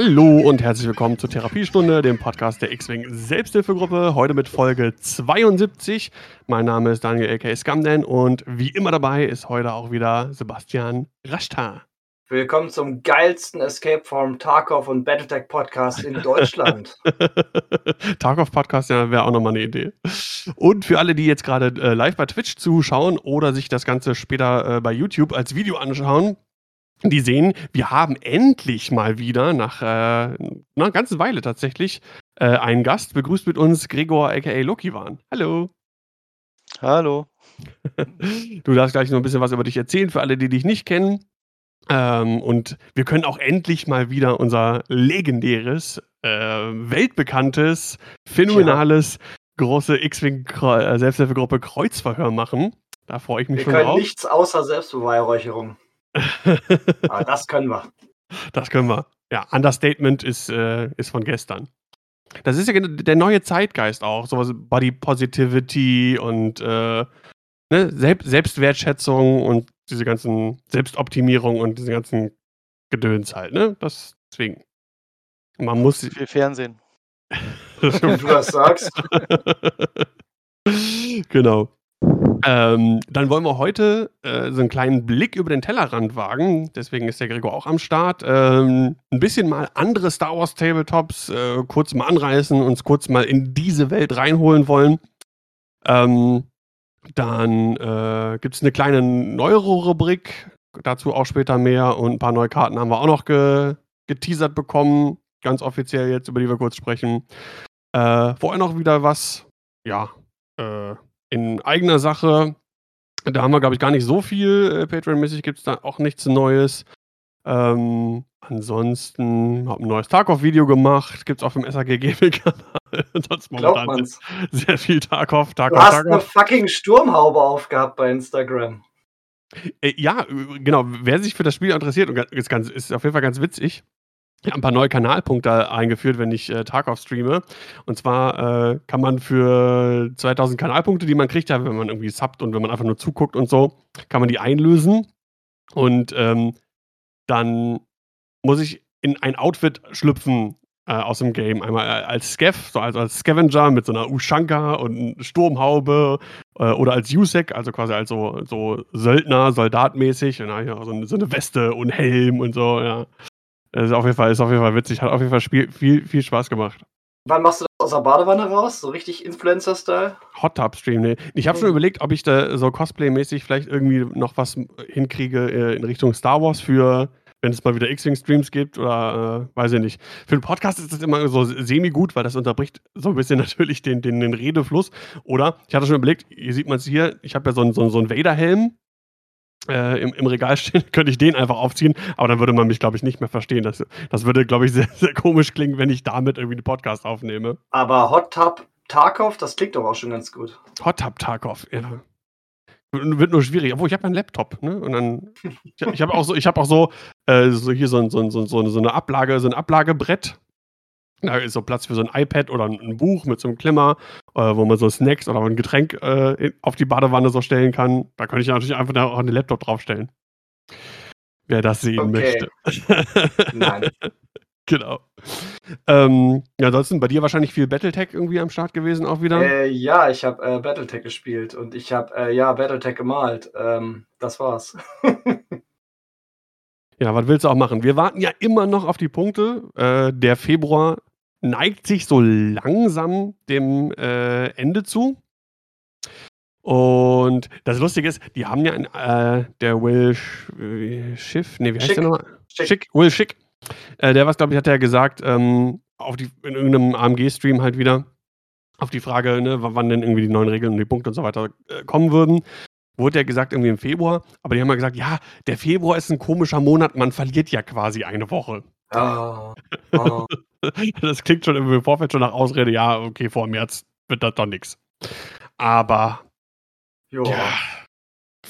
Hallo und herzlich willkommen zur Therapiestunde, dem Podcast der X-Wing Selbsthilfegruppe. Heute mit Folge 72. Mein Name ist Daniel aka Scamden und wie immer dabei ist heute auch wieder Sebastian Rashtar. Willkommen zum geilsten Escape from Tarkov und Battletech Podcast in Deutschland. Tarkov Podcast, ja, wäre auch nochmal eine Idee. Und für alle, die jetzt gerade äh, live bei Twitch zuschauen oder sich das Ganze später äh, bei YouTube als Video anschauen, die sehen, wir haben endlich mal wieder nach äh, einer ganzen Weile tatsächlich äh, einen Gast. Begrüßt mit uns Gregor aka Lokiwan. Hallo. Hallo. du darfst gleich noch ein bisschen was über dich erzählen für alle, die dich nicht kennen. Ähm, und wir können auch endlich mal wieder unser legendäres, äh, weltbekanntes, phänomenales, ja. große X-Wing äh, Selbsthilfegruppe Kreuzverhör machen. Da freue ich mich wir schon drauf. Wir können nichts außer Selbstbeweihräucherung. Aber das können wir. Das können wir. Ja, Understatement ist, äh, ist von gestern. Das ist ja der neue Zeitgeist auch. Sowas Body Positivity und äh, ne, Selbst Selbstwertschätzung und diese ganzen Selbstoptimierung und diese ganzen Gedöns halt, ne? Das, deswegen. Man muss. Viel Fernsehen. Wenn du das sagst. genau. Ähm, dann wollen wir heute äh, so einen kleinen Blick über den Tellerrand wagen. Deswegen ist der Gregor auch am Start. Ähm, ein bisschen mal andere Star Wars Tabletops äh, kurz mal anreißen, uns kurz mal in diese Welt reinholen wollen. Ähm, dann äh, gibt es eine kleine Neuro-Rubrik. Dazu auch später mehr. Und ein paar neue Karten haben wir auch noch ge geteasert bekommen. Ganz offiziell jetzt, über die wir kurz sprechen. Äh, vorher noch wieder was. Ja. Äh, in eigener Sache. Da haben wir, glaube ich, gar nicht so viel. Äh, Patreon-mäßig gibt es da auch nichts Neues. Ähm, ansonsten habe ein neues Tarkov-Video gemacht. Gibt es auf dem SAG Gaming-Kanal. Sonst momentan sehr viel Tarkov. Tarkov du hast Tarkov. eine fucking Sturmhaube aufgehabt bei Instagram. Äh, ja, genau. Wer sich für das Spiel interessiert, ist, ganz, ist auf jeden Fall ganz witzig. Habe ein paar neue Kanalpunkte eingeführt, wenn ich äh, Tarkov streame. Und zwar äh, kann man für 2000 Kanalpunkte, die man kriegt, ja, wenn man irgendwie subbt und wenn man einfach nur zuguckt und so, kann man die einlösen. Und ähm, dann muss ich in ein Outfit schlüpfen äh, aus dem Game. Einmal äh, als Scav, so also als Scavenger mit so einer Ushanka und Sturmhaube äh, oder als Yusek, also quasi als so, so Söldner, Soldatmäßig. Und, ja, so, eine, so eine Weste und Helm und so, ja. Das ist auf jeden Fall, ist auf jeden Fall witzig. Hat auf jeden Fall Spiel, viel, viel Spaß gemacht. Wann machst du das aus der Badewanne raus? So richtig Influencer-Style? Hot Tub Stream, ne. Ich habe schon überlegt, ob ich da so Cosplay-mäßig vielleicht irgendwie noch was hinkriege äh, in Richtung Star Wars für, wenn es mal wieder X-Wing-Streams gibt oder äh, weiß ich nicht. Für einen Podcast ist das immer so semi-gut, weil das unterbricht so ein bisschen natürlich den, den, den Redefluss. Oder ich hatte schon überlegt, hier sieht man es hier, ich habe ja so einen, so, so einen Vader-Helm äh, im, im, Regal stehen, könnte ich den einfach aufziehen, aber dann würde man mich, glaube ich, nicht mehr verstehen. Das, das würde, glaube ich, sehr, sehr komisch klingen, wenn ich damit irgendwie einen Podcast aufnehme. Aber Hot Tub Tarkov, das klingt doch auch schon ganz gut. Hot Tub Tarkov, ja. Wird nur schwierig, obwohl ich habe meinen Laptop, ne? Und dann, ich, ich habe auch so, ich habe auch so, äh, so hier so, so, so, so, eine Ablage, so ein Ablagebrett, da ist so Platz für so ein iPad oder ein Buch mit so einem Klemmer, äh, wo man so Snacks oder ein Getränk äh, auf die Badewanne so stellen kann. Da könnte ich natürlich einfach auch einen Laptop draufstellen. Wer das sehen okay. möchte. Nein. genau. Ähm, ja, ansonsten bei dir wahrscheinlich viel Battletech irgendwie am Start gewesen auch wieder. Äh, ja, ich habe äh, Battletech gespielt und ich habe äh, ja Battletech gemalt. Ähm, das war's. ja, was willst du auch machen? Wir warten ja immer noch auf die Punkte. Äh, der Februar neigt sich so langsam dem äh, Ende zu. Und das Lustige ist, die haben ja äh, der Will Sch äh, Schiff, nee, wie heißt Schick. der nochmal? Schick. Schick. Will Schick. Äh, der was, glaube ich, hat ja gesagt, ähm, auf die, in irgendeinem AMG-Stream halt wieder, auf die Frage, ne, wann denn irgendwie die neuen Regeln und die Punkte und so weiter äh, kommen würden. Wurde ja gesagt, irgendwie im Februar, aber die haben ja gesagt, ja, der Februar ist ein komischer Monat, man verliert ja quasi eine Woche. Oh, oh. das klingt schon im Vorfeld schon nach Ausrede, ja, okay, vor März wird das doch nichts. Aber jo. ja,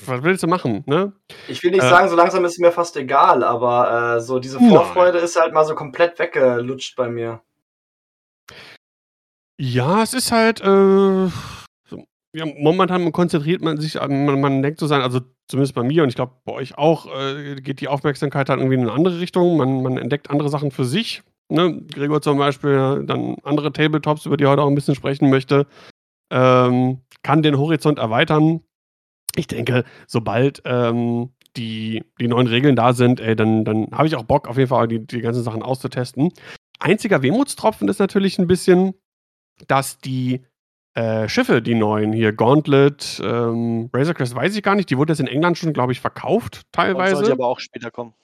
was willst du machen, ne? Ich will nicht äh, sagen, so langsam ist es mir fast egal, aber äh, so diese Vorfreude nein. ist halt mal so komplett weggelutscht bei mir. Ja, es ist halt, äh, ja, momentan konzentriert man sich, man, man denkt so sein, also zumindest bei mir und ich glaube bei euch auch, äh, geht die Aufmerksamkeit halt irgendwie in eine andere Richtung. Man, man entdeckt andere Sachen für sich. Ne, Gregor zum Beispiel, dann andere Tabletops, über die heute auch ein bisschen sprechen möchte, ähm, kann den Horizont erweitern. Ich denke, sobald ähm, die, die neuen Regeln da sind, ey, dann, dann habe ich auch Bock, auf jeden Fall die, die ganzen Sachen auszutesten. Einziger Wehmutstropfen ist natürlich ein bisschen, dass die äh, Schiffe, die neuen hier, Gauntlet, ähm, Razor Crest, weiß ich gar nicht, die wurde jetzt in England schon, glaube ich, verkauft, teilweise. Soll die aber auch später kommen.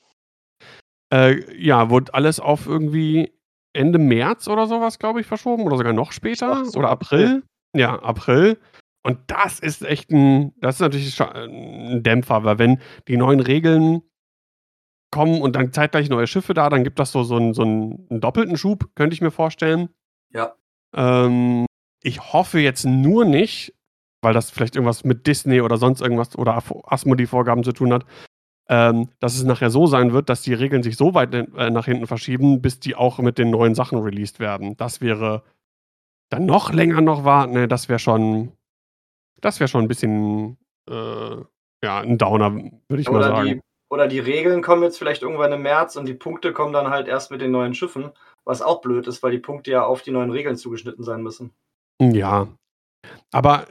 Äh, ja, wurde alles auf irgendwie Ende März oder sowas, glaube ich, verschoben oder sogar noch später so, oder April. Ja, April. Und das ist echt ein, das ist natürlich ein Dämpfer, weil wenn die neuen Regeln kommen und dann zeitgleich neue Schiffe da, dann gibt das so, so, einen, so einen, einen doppelten Schub, könnte ich mir vorstellen. Ja. Ähm, ich hoffe jetzt nur nicht, weil das vielleicht irgendwas mit Disney oder sonst irgendwas oder Asmodee-Vorgaben zu tun hat, ähm, dass es nachher so sein wird, dass die Regeln sich so weit äh, nach hinten verschieben, bis die auch mit den neuen Sachen released werden. Das wäre dann noch länger noch warten. Ne, das wäre schon, das wäre schon ein bisschen, äh, ja, ein Downer, würde ich oder mal sagen. Die, oder die Regeln kommen jetzt vielleicht irgendwann im März und die Punkte kommen dann halt erst mit den neuen Schiffen, was auch blöd ist, weil die Punkte ja auf die neuen Regeln zugeschnitten sein müssen. Ja, aber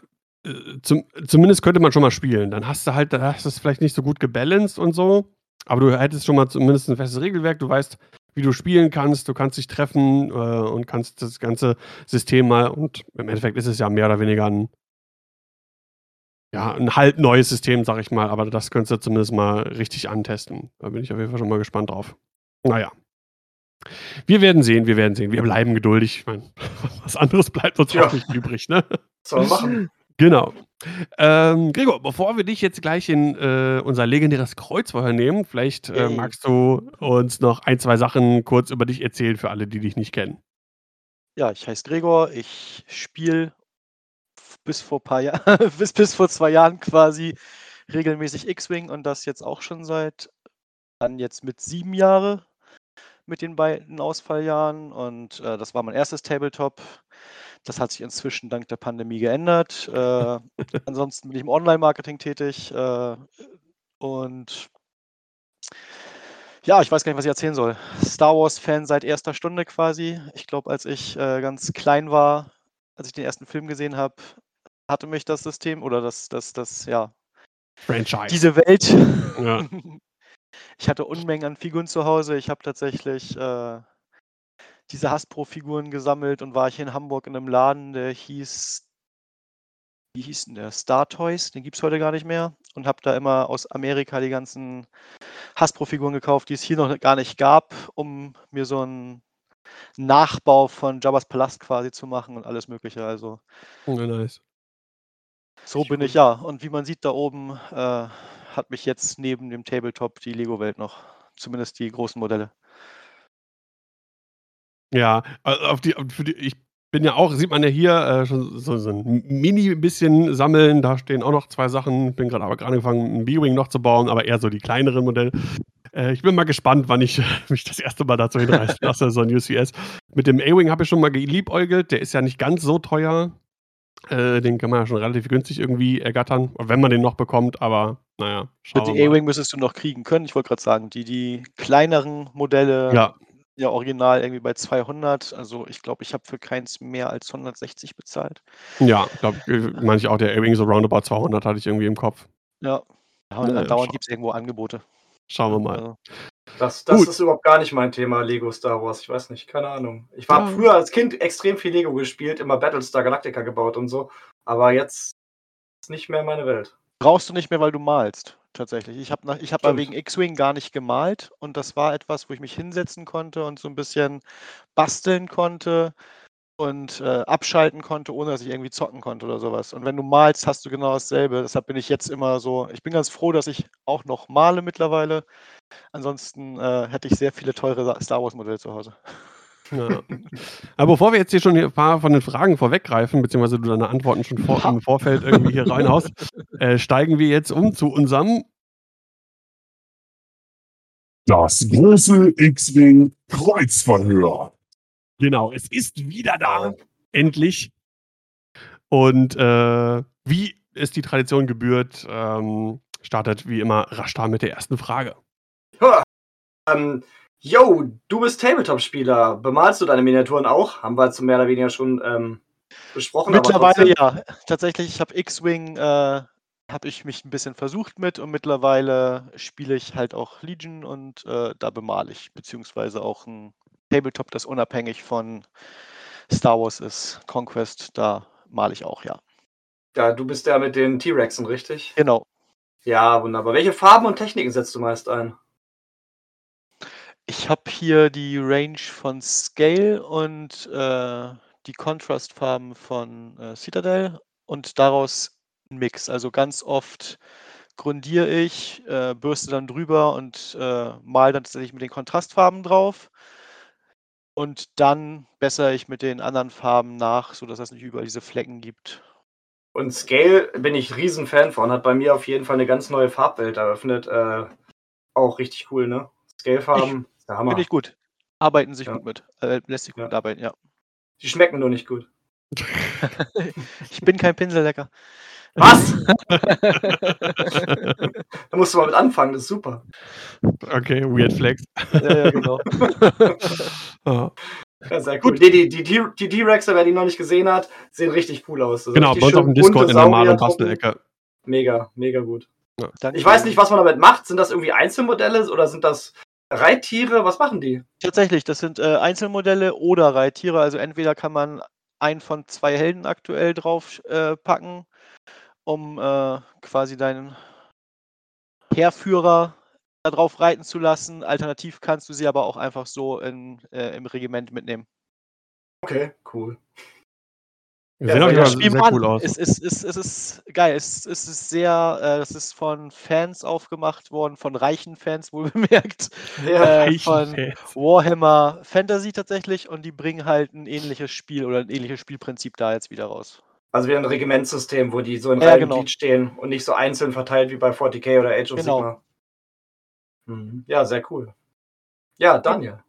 zum, zumindest könnte man schon mal spielen. Dann hast du halt, da hast du es vielleicht nicht so gut gebalanced und so, aber du hättest schon mal zumindest ein festes Regelwerk. Du weißt, wie du spielen kannst, du kannst dich treffen äh, und kannst das ganze System mal, und im Endeffekt ist es ja mehr oder weniger ein, ja, ein halt neues System, sag ich mal, aber das könntest du zumindest mal richtig antesten. Da bin ich auf jeden Fall schon mal gespannt drauf. Naja. Wir werden sehen, wir werden sehen. Wir bleiben geduldig. Ich meine, was anderes bleibt uns ja. nicht übrig, ne? Soll machen. Genau. Ähm, Gregor, bevor wir dich jetzt gleich in äh, unser legendäres Kreuzfeuer nehmen, vielleicht äh, magst du uns noch ein, zwei Sachen kurz über dich erzählen für alle, die dich nicht kennen. Ja, ich heiße Gregor, ich spiele bis vor paar Jahren, bis, bis vor zwei Jahren quasi regelmäßig X-Wing und das jetzt auch schon seit dann jetzt mit sieben Jahren mit den beiden Ausfalljahren und äh, das war mein erstes Tabletop. Das hat sich inzwischen dank der Pandemie geändert. Äh, ansonsten bin ich im Online-Marketing tätig äh, und ja, ich weiß gar nicht, was ich erzählen soll. Star Wars-Fan seit erster Stunde quasi. Ich glaube, als ich äh, ganz klein war, als ich den ersten Film gesehen habe, hatte mich das System oder das, das, das, ja, Franchise. Diese Welt. Ja. Ich hatte Unmengen an Figuren zu Hause. Ich habe tatsächlich äh, diese Hasbro-Figuren gesammelt und war hier in Hamburg in einem Laden, der hieß, wie hieß denn der? Star Toys, den gibt es heute gar nicht mehr. Und habe da immer aus Amerika die ganzen Hasbro-Figuren gekauft, die es hier noch gar nicht gab, um mir so einen Nachbau von Jabba's Palast quasi zu machen und alles Mögliche. Also. Oh, nice. So bin ich, ja. Und wie man sieht da oben, äh, hat mich jetzt neben dem Tabletop die Lego-Welt noch. Zumindest die großen Modelle. Ja, auf die, für die, ich bin ja auch, sieht man ja hier äh, schon so, so ein Mini bisschen sammeln. Da stehen auch noch zwei Sachen. Bin gerade aber gerade angefangen, einen B-Wing noch zu bauen, aber eher so die kleineren Modelle. Äh, ich bin mal gespannt, wann ich mich das erste Mal dazu hinreißen lasse, so ein UCS. Mit dem A-Wing habe ich schon mal geliebäugelt. Der ist ja nicht ganz so teuer. Äh, den kann man ja schon relativ günstig irgendwie ergattern, wenn man den noch bekommt, aber naja. Die A-Wing müsstest du noch kriegen können. Ich wollte gerade sagen, die, die kleineren Modelle, ja. Ja, original irgendwie bei 200. Also ich glaube, ich habe für keins mehr als 160 bezahlt. Ja, glaube ich, äh, manche auch der A-Wing so roundabout 200 hatte ich irgendwie im Kopf. Ja, ja ja, dauernd gibt es irgendwo Angebote. Schauen wir mal. Also. Das, das ist überhaupt gar nicht mein Thema, Lego Star Wars. Ich weiß nicht, keine Ahnung. Ich habe ja. früher als Kind extrem viel Lego gespielt, immer Battlestar Galactica gebaut und so. Aber jetzt ist nicht mehr meine Welt. Brauchst du nicht mehr, weil du malst, tatsächlich. Ich habe ich hab wegen X-Wing gar nicht gemalt und das war etwas, wo ich mich hinsetzen konnte und so ein bisschen basteln konnte und äh, abschalten konnte, ohne dass ich irgendwie zocken konnte oder sowas. Und wenn du malst, hast du genau dasselbe. Deshalb bin ich jetzt immer so, ich bin ganz froh, dass ich auch noch male mittlerweile. Ansonsten äh, hätte ich sehr viele teure Star Wars-Modelle zu Hause. Ja. Aber bevor wir jetzt hier schon ein paar von den Fragen vorweggreifen, beziehungsweise du deine Antworten schon vor, im Vorfeld irgendwie hier reinhaust, äh, steigen wir jetzt um zu unserem das große X-Wing Kreuzverhör. Genau, es ist wieder da. Endlich. Und äh, wie es die Tradition gebührt, ähm, startet wie immer Rashtar mit der ersten Frage. Ja, ähm, Yo, du bist Tabletop-Spieler. Bemalst du deine Miniaturen auch? Haben wir jetzt mehr oder weniger schon ähm, besprochen. Mittlerweile ja. Tatsächlich, ich habe X-Wing, äh, habe ich mich ein bisschen versucht mit und mittlerweile spiele ich halt auch Legion und äh, da bemale ich, beziehungsweise auch ein Tabletop, das unabhängig von Star Wars ist, Conquest, da male ich auch, ja. Ja, du bist ja mit den T-Rexen, richtig? Genau. Ja, wunderbar. Welche Farben und Techniken setzt du meist ein? Ich habe hier die Range von Scale und äh, die Contrastfarben von äh, Citadel und daraus ein Mix. Also ganz oft grundiere ich, äh, bürste dann drüber und äh, mal dann tatsächlich mit den Kontrastfarben drauf. Und dann bessere ich mit den anderen Farben nach, sodass es nicht überall diese Flecken gibt. Und Scale bin ich riesen Fan von, hat bei mir auf jeden Fall eine ganz neue Farbwelt eröffnet. Äh, auch richtig cool, ne? Scale-Farben, Hammer. Finde ich gut. Arbeiten sich ja. gut mit. Äh, lässt sich gut ja. arbeiten, ja. Die schmecken nur nicht gut. ich bin kein Pinsellecker. Was? da musst du mal mit anfangen, das ist super. Okay, Weird Flex. ja, ja, genau. Ja, sehr cool. Die, die, die, die T-Rexe, wer die noch nicht gesehen hat, sehen richtig cool aus. Also genau, bei uns auf dem Discord in der Mal- und Bastelecke. Mega, mega gut. Ja. Ich weiß nicht, was man damit macht. Sind das irgendwie Einzelmodelle oder sind das Reittiere? Was machen die? Tatsächlich, das sind äh, Einzelmodelle oder Reittiere. Also entweder kann man einen von zwei Helden aktuell drauf äh, packen, um äh, quasi deinen Heerführer darauf reiten zu lassen. Alternativ kannst du sie aber auch einfach so in, äh, im Regiment mitnehmen. Okay, cool. Ja, sehen ja, sehr an. cool aus. Es ist, es, es ist geil. Es, es ist sehr, äh, es ist von Fans aufgemacht worden, von reichen Fans wohl bemerkt. Ja, äh, von Fans. Warhammer Fantasy tatsächlich und die bringen halt ein ähnliches Spiel oder ein ähnliches Spielprinzip da jetzt wieder raus. Also wieder ein Regimentssystem, wo die so in ja, genau. stehen und nicht so einzeln verteilt wie bei 40k oder Age of genau. Sigma. Mhm. Ja, sehr cool. Ja, Daniel.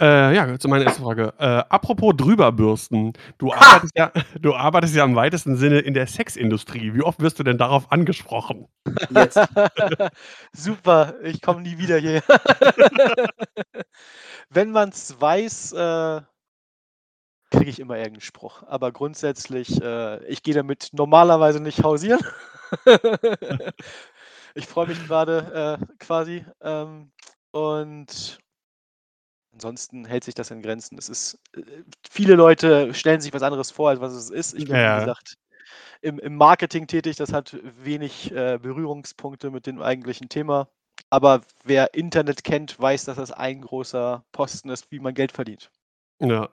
Äh, ja, zu meiner ersten Frage. Äh, apropos drüberbürsten. Du arbeitest, ja, du arbeitest ja im weitesten Sinne in der Sexindustrie. Wie oft wirst du denn darauf angesprochen? Jetzt. Super, ich komme nie wieder hier. Wenn man es weiß, äh, kriege ich immer irgendeinen Spruch. Aber grundsätzlich, äh, ich gehe damit normalerweise nicht hausieren. Ich freue mich gerade äh, quasi. Ähm, und ansonsten hält sich das in Grenzen. Es ist, äh, viele Leute stellen sich was anderes vor, als was es ist. Ich bin, ja. wie gesagt, im, im, Marketing tätig. Das hat wenig äh, Berührungspunkte mit dem eigentlichen Thema. Aber wer Internet kennt, weiß, dass das ein großer Posten ist, wie man Geld verdient. Ja,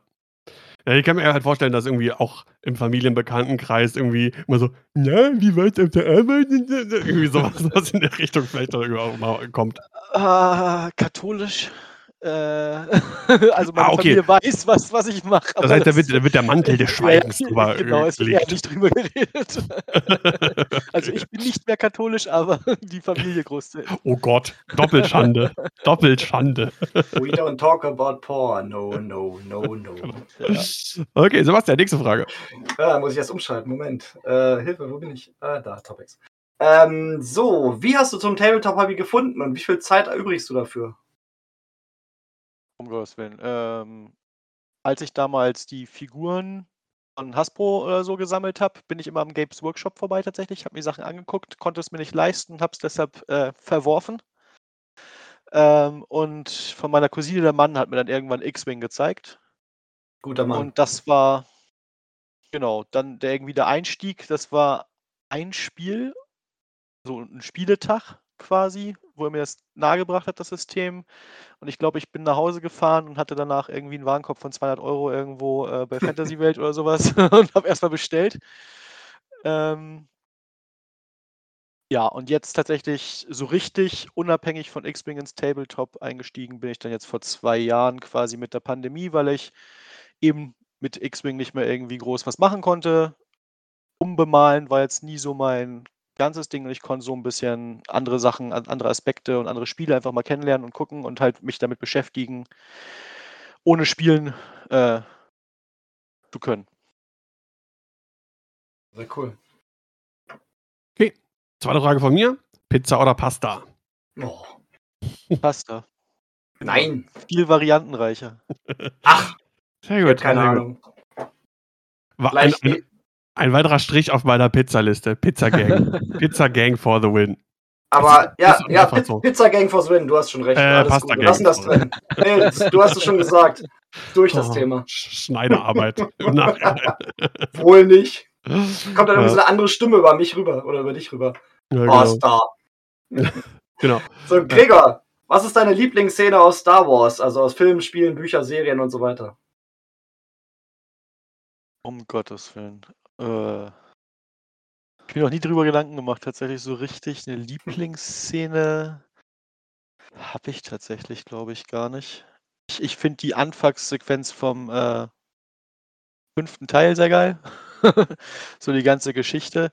ja, ich kann mir halt vorstellen, dass irgendwie auch im Familienbekanntenkreis irgendwie immer so, na, wie weit auf der Arbeit? Irgendwie sowas was in der Richtung vielleicht auch mal kommt. Äh, katholisch also meine ah, okay. Familie weiß, was, was ich mache. Das heißt, da wird, da wird, der Mantel des Schweigens ja, drüber Genau, es wird ja nicht drüber geredet. also ich bin nicht mehr katholisch, aber die Familie großteils. Oh Gott, Doppelschande. Doppelschande. We don't talk about porn. No, no, no, no. Ja. Okay, Sebastian, nächste Frage. Ja, muss ich erst umschalten. Moment. Äh, Hilfe, wo bin ich? Ah, da, Topics. Ähm, so, wie hast du zum Tabletop-Hobby gefunden und wie viel Zeit erübrigst du dafür? Gottes Willen. Ähm, als ich damals die Figuren von Hasbro oder so gesammelt habe, bin ich immer am Games Workshop vorbei tatsächlich, habe mir Sachen angeguckt, konnte es mir nicht leisten, habe es deshalb äh, verworfen. Ähm, und von meiner Cousine, der Mann, hat mir dann irgendwann X-Wing gezeigt. Guter Mann. Und das war, genau, dann der irgendwie der Einstieg, das war ein Spiel, so ein Spieletag quasi, wo er mir das nahegebracht hat, das System. Und ich glaube, ich bin nach Hause gefahren und hatte danach irgendwie einen Warenkorb von 200 Euro irgendwo äh, bei Fantasy Welt oder sowas und habe erstmal bestellt. Ähm, ja, und jetzt tatsächlich so richtig unabhängig von X-Wing ins Tabletop eingestiegen bin ich dann jetzt vor zwei Jahren quasi mit der Pandemie, weil ich eben mit X-Wing nicht mehr irgendwie groß was machen konnte. Umbemalen war jetzt nie so mein ganzes Ding und ich konnte so ein bisschen andere Sachen, andere Aspekte und andere Spiele einfach mal kennenlernen und gucken und halt mich damit beschäftigen, ohne spielen äh, zu können. Sehr cool. Okay, zweite Frage von mir. Pizza oder Pasta? Oh. Pasta. Nein. Viel variantenreicher. Ach, Sehr gut. keine sehr gut. Ahnung. War ein, Vielleicht ein, ein weiterer Strich auf meiner Pizzaliste. Pizza Gang. Pizza Gang for the win. Aber ja, ja, so. Pizza Gang for Win, du hast schon recht. Äh, Alles Pasta gut. Wir Gang. lassen das drin. Nee, das, du hast es schon gesagt. Durch das Oh, Thema. Sch- Schneiderarbeit. Wohl nicht. Kommt dann irgendwie Ja. so eine andere Stimme über mich rüber oder über dich rüber. Ja, Oh, genau. Star. genau. So, Gregor, was ist deine Lieblingsszene aus Star Wars? Also aus Filmen, Spielen, Bücher, Serien und so weiter. Um Gottes Willen. Äh, ich mir noch nie drüber Gedanken gemacht, tatsächlich so richtig. Eine Lieblingsszene habe ich tatsächlich, glaube ich, gar nicht. Ich, ich finde die Anfangssequenz vom äh, fünften Teil sehr geil. so die ganze Geschichte.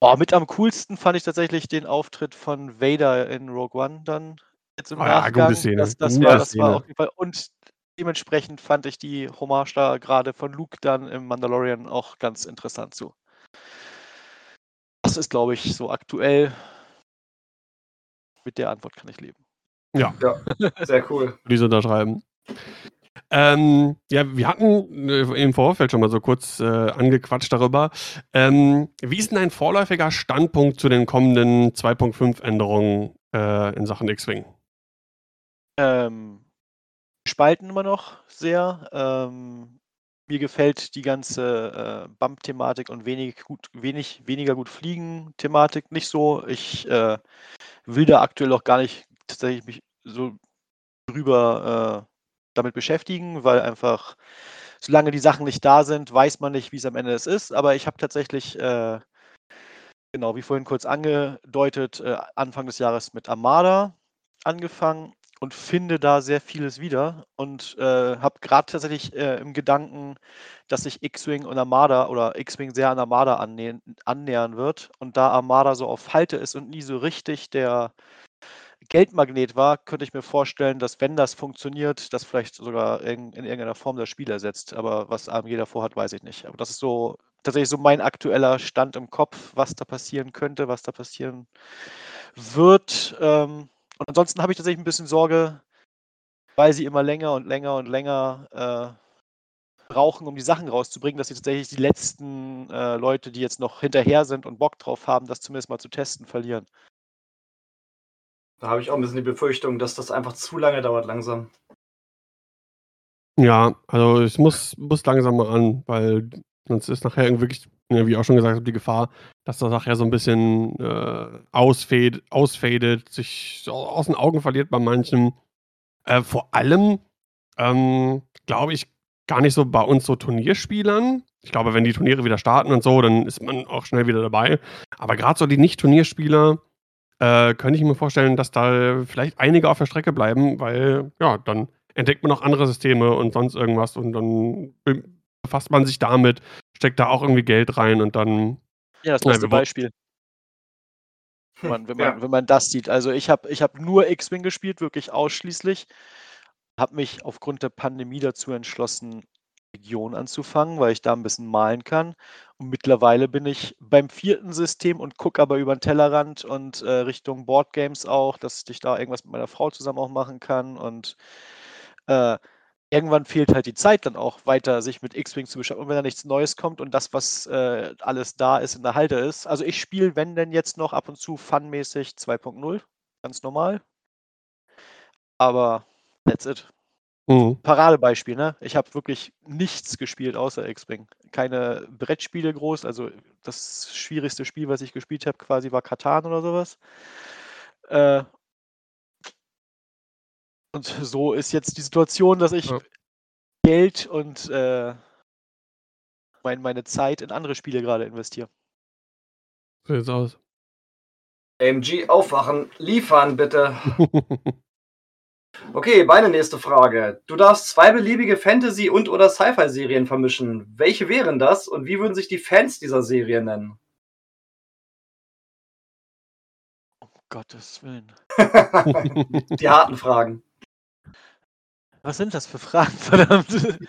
Boah, mit am coolsten fand ich tatsächlich den Auftritt von Vader in Rogue One dann jetzt im Ah ja, gute Nachgang. Szene, Das, das, war, das war auf jeden Fall. Und dementsprechend fand ich die Hommage da gerade von Luke dann im Mandalorian auch ganz interessant zu. Das ist, glaube ich, so aktuell. Mit der Antwort kann ich leben. Sehr cool. Diese unterschreiben. Ähm, ja, wir hatten äh, im Vorfeld schon mal so kurz äh, angequatscht darüber. Ähm, wie ist denn ein vorläufiger Standpunkt zu den kommenden 2.5 Änderungen äh, in Sachen X-Wing? Ähm, spalten immer noch sehr. Ähm, mir gefällt die ganze äh, Bump-Thematik und wenig gut, wenig, weniger gut fliegen-Thematik nicht so. Ich äh, will da aktuell auch gar nicht tatsächlich mich so drüber äh, damit beschäftigen, weil einfach, solange die Sachen nicht da sind, weiß man nicht, wie es am Ende ist. Aber ich habe tatsächlich, äh, genau wie vorhin kurz angedeutet, äh, Anfang des Jahres mit Armada angefangen und finde da sehr vieles wieder und äh, habe gerade tatsächlich äh, im Gedanken, dass sich X-Wing und Armada oder X-Wing sehr an Armada annähern, annähern wird und da Armada so auf Halte ist und nie so richtig der Geldmagnet war, könnte ich mir vorstellen, dass wenn das funktioniert, das vielleicht sogar in, in irgendeiner Form das Spiel ersetzt. Aber was AMG davor hat, weiß ich nicht. Aber das ist so tatsächlich so mein aktueller Stand im Kopf, was da passieren könnte, was da passieren wird. Ähm, und ansonsten habe ich tatsächlich ein bisschen Sorge, weil sie immer länger und länger und länger äh, brauchen, um die Sachen rauszubringen, dass sie tatsächlich die letzten äh, Leute, die jetzt noch hinterher sind und Bock drauf haben, das zumindest mal zu testen, verlieren. Da habe ich auch ein bisschen die Befürchtung, dass das einfach zu lange dauert langsam. Ja, also es muss, muss langsam mal ran, weil sonst ist nachher irgendwie wirklich, ja, wie ich auch schon gesagt habe, die Gefahr, dass das nachher so ein bisschen äh, ausfade, ausfadet, sich aus den Augen verliert bei manchen. Äh, vor allem, ähm, glaube ich, gar nicht so bei uns so Turnierspielern. Ich glaube, wenn die Turniere wieder starten und so, dann ist man auch schnell wieder dabei. Aber gerade so die Nicht-Turnierspieler, äh, könnte ich mir vorstellen, dass da vielleicht einige auf der Strecke bleiben, weil ja, dann entdeckt man noch andere Systeme und sonst irgendwas und dann be- befasst man sich damit, steckt da auch irgendwie Geld rein und dann. Ja, das beste Beispiel. Wenn man, wenn, Ja. man, wenn man das sieht. Also ich habe ich hab nur X-Wing gespielt, wirklich ausschließlich. Habe mich aufgrund der Pandemie dazu entschlossen, Legion anzufangen, weil ich da ein bisschen malen kann. Und mittlerweile bin ich beim vierten System und gucke aber über den Tellerrand und äh, Richtung Boardgames auch, dass ich da irgendwas mit meiner Frau zusammen auch machen kann. Und äh, irgendwann fehlt halt die Zeit dann auch weiter, sich mit X-Wing zu beschäftigen. Und wenn da nichts Neues kommt und das, was äh, alles da ist, in der Halte ist. Also ich spiele, wenn denn jetzt noch ab und zu funmäßig 2.0, ganz normal. Aber that's it. Mhm. Paradebeispiel, ne? Ich habe wirklich nichts gespielt außer X-Wing. Keine Brettspiele groß, also das schwierigste Spiel, was ich gespielt habe, quasi war Katan oder sowas. Äh, und so ist jetzt die Situation, dass ich Ja. Geld und äh, mein, meine Zeit in andere Spiele gerade investiere. So sieht's aus. AMG aufwachen, liefern bitte. Okay, meine nächste Frage. Du darfst zwei beliebige Fantasy- und oder Sci-Fi-Serien vermischen. Welche wären das und wie würden sich die Fans dieser Serie nennen? Um Gottes Willen. die harten Fragen. Was sind das für Fragen, verdammt?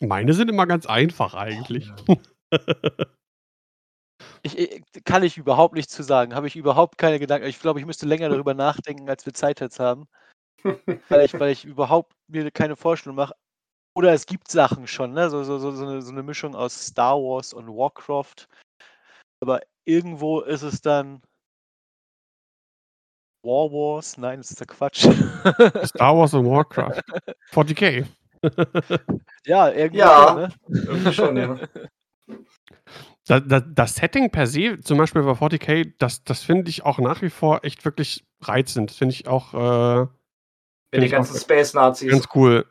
Meine sind immer ganz einfach eigentlich. Ich, ich, kann ich überhaupt nichts zu sagen. Habe ich überhaupt keine Gedanken. Ich glaube, ich müsste länger darüber nachdenken, als wir Zeit jetzt haben. weil, ich, weil ich überhaupt mir keine Vorstellung mache. Oder es gibt Sachen schon, ne? so, so, so, so, eine, so eine Mischung aus Star Wars und Warcraft. Aber irgendwo ist es dann War Wars? Nein, das ist der Quatsch. Star Wars und Warcraft. 40k. ja, irgendwie. Ja, schon, ne? irgendwie schon, ja. Das, das, das Setting per se, zum Beispiel bei 40k, das, das finde ich auch nach wie vor echt wirklich reizend. Das finde ich auch äh, Mit Find den ich ganzen Space-Nazis. ganz cool.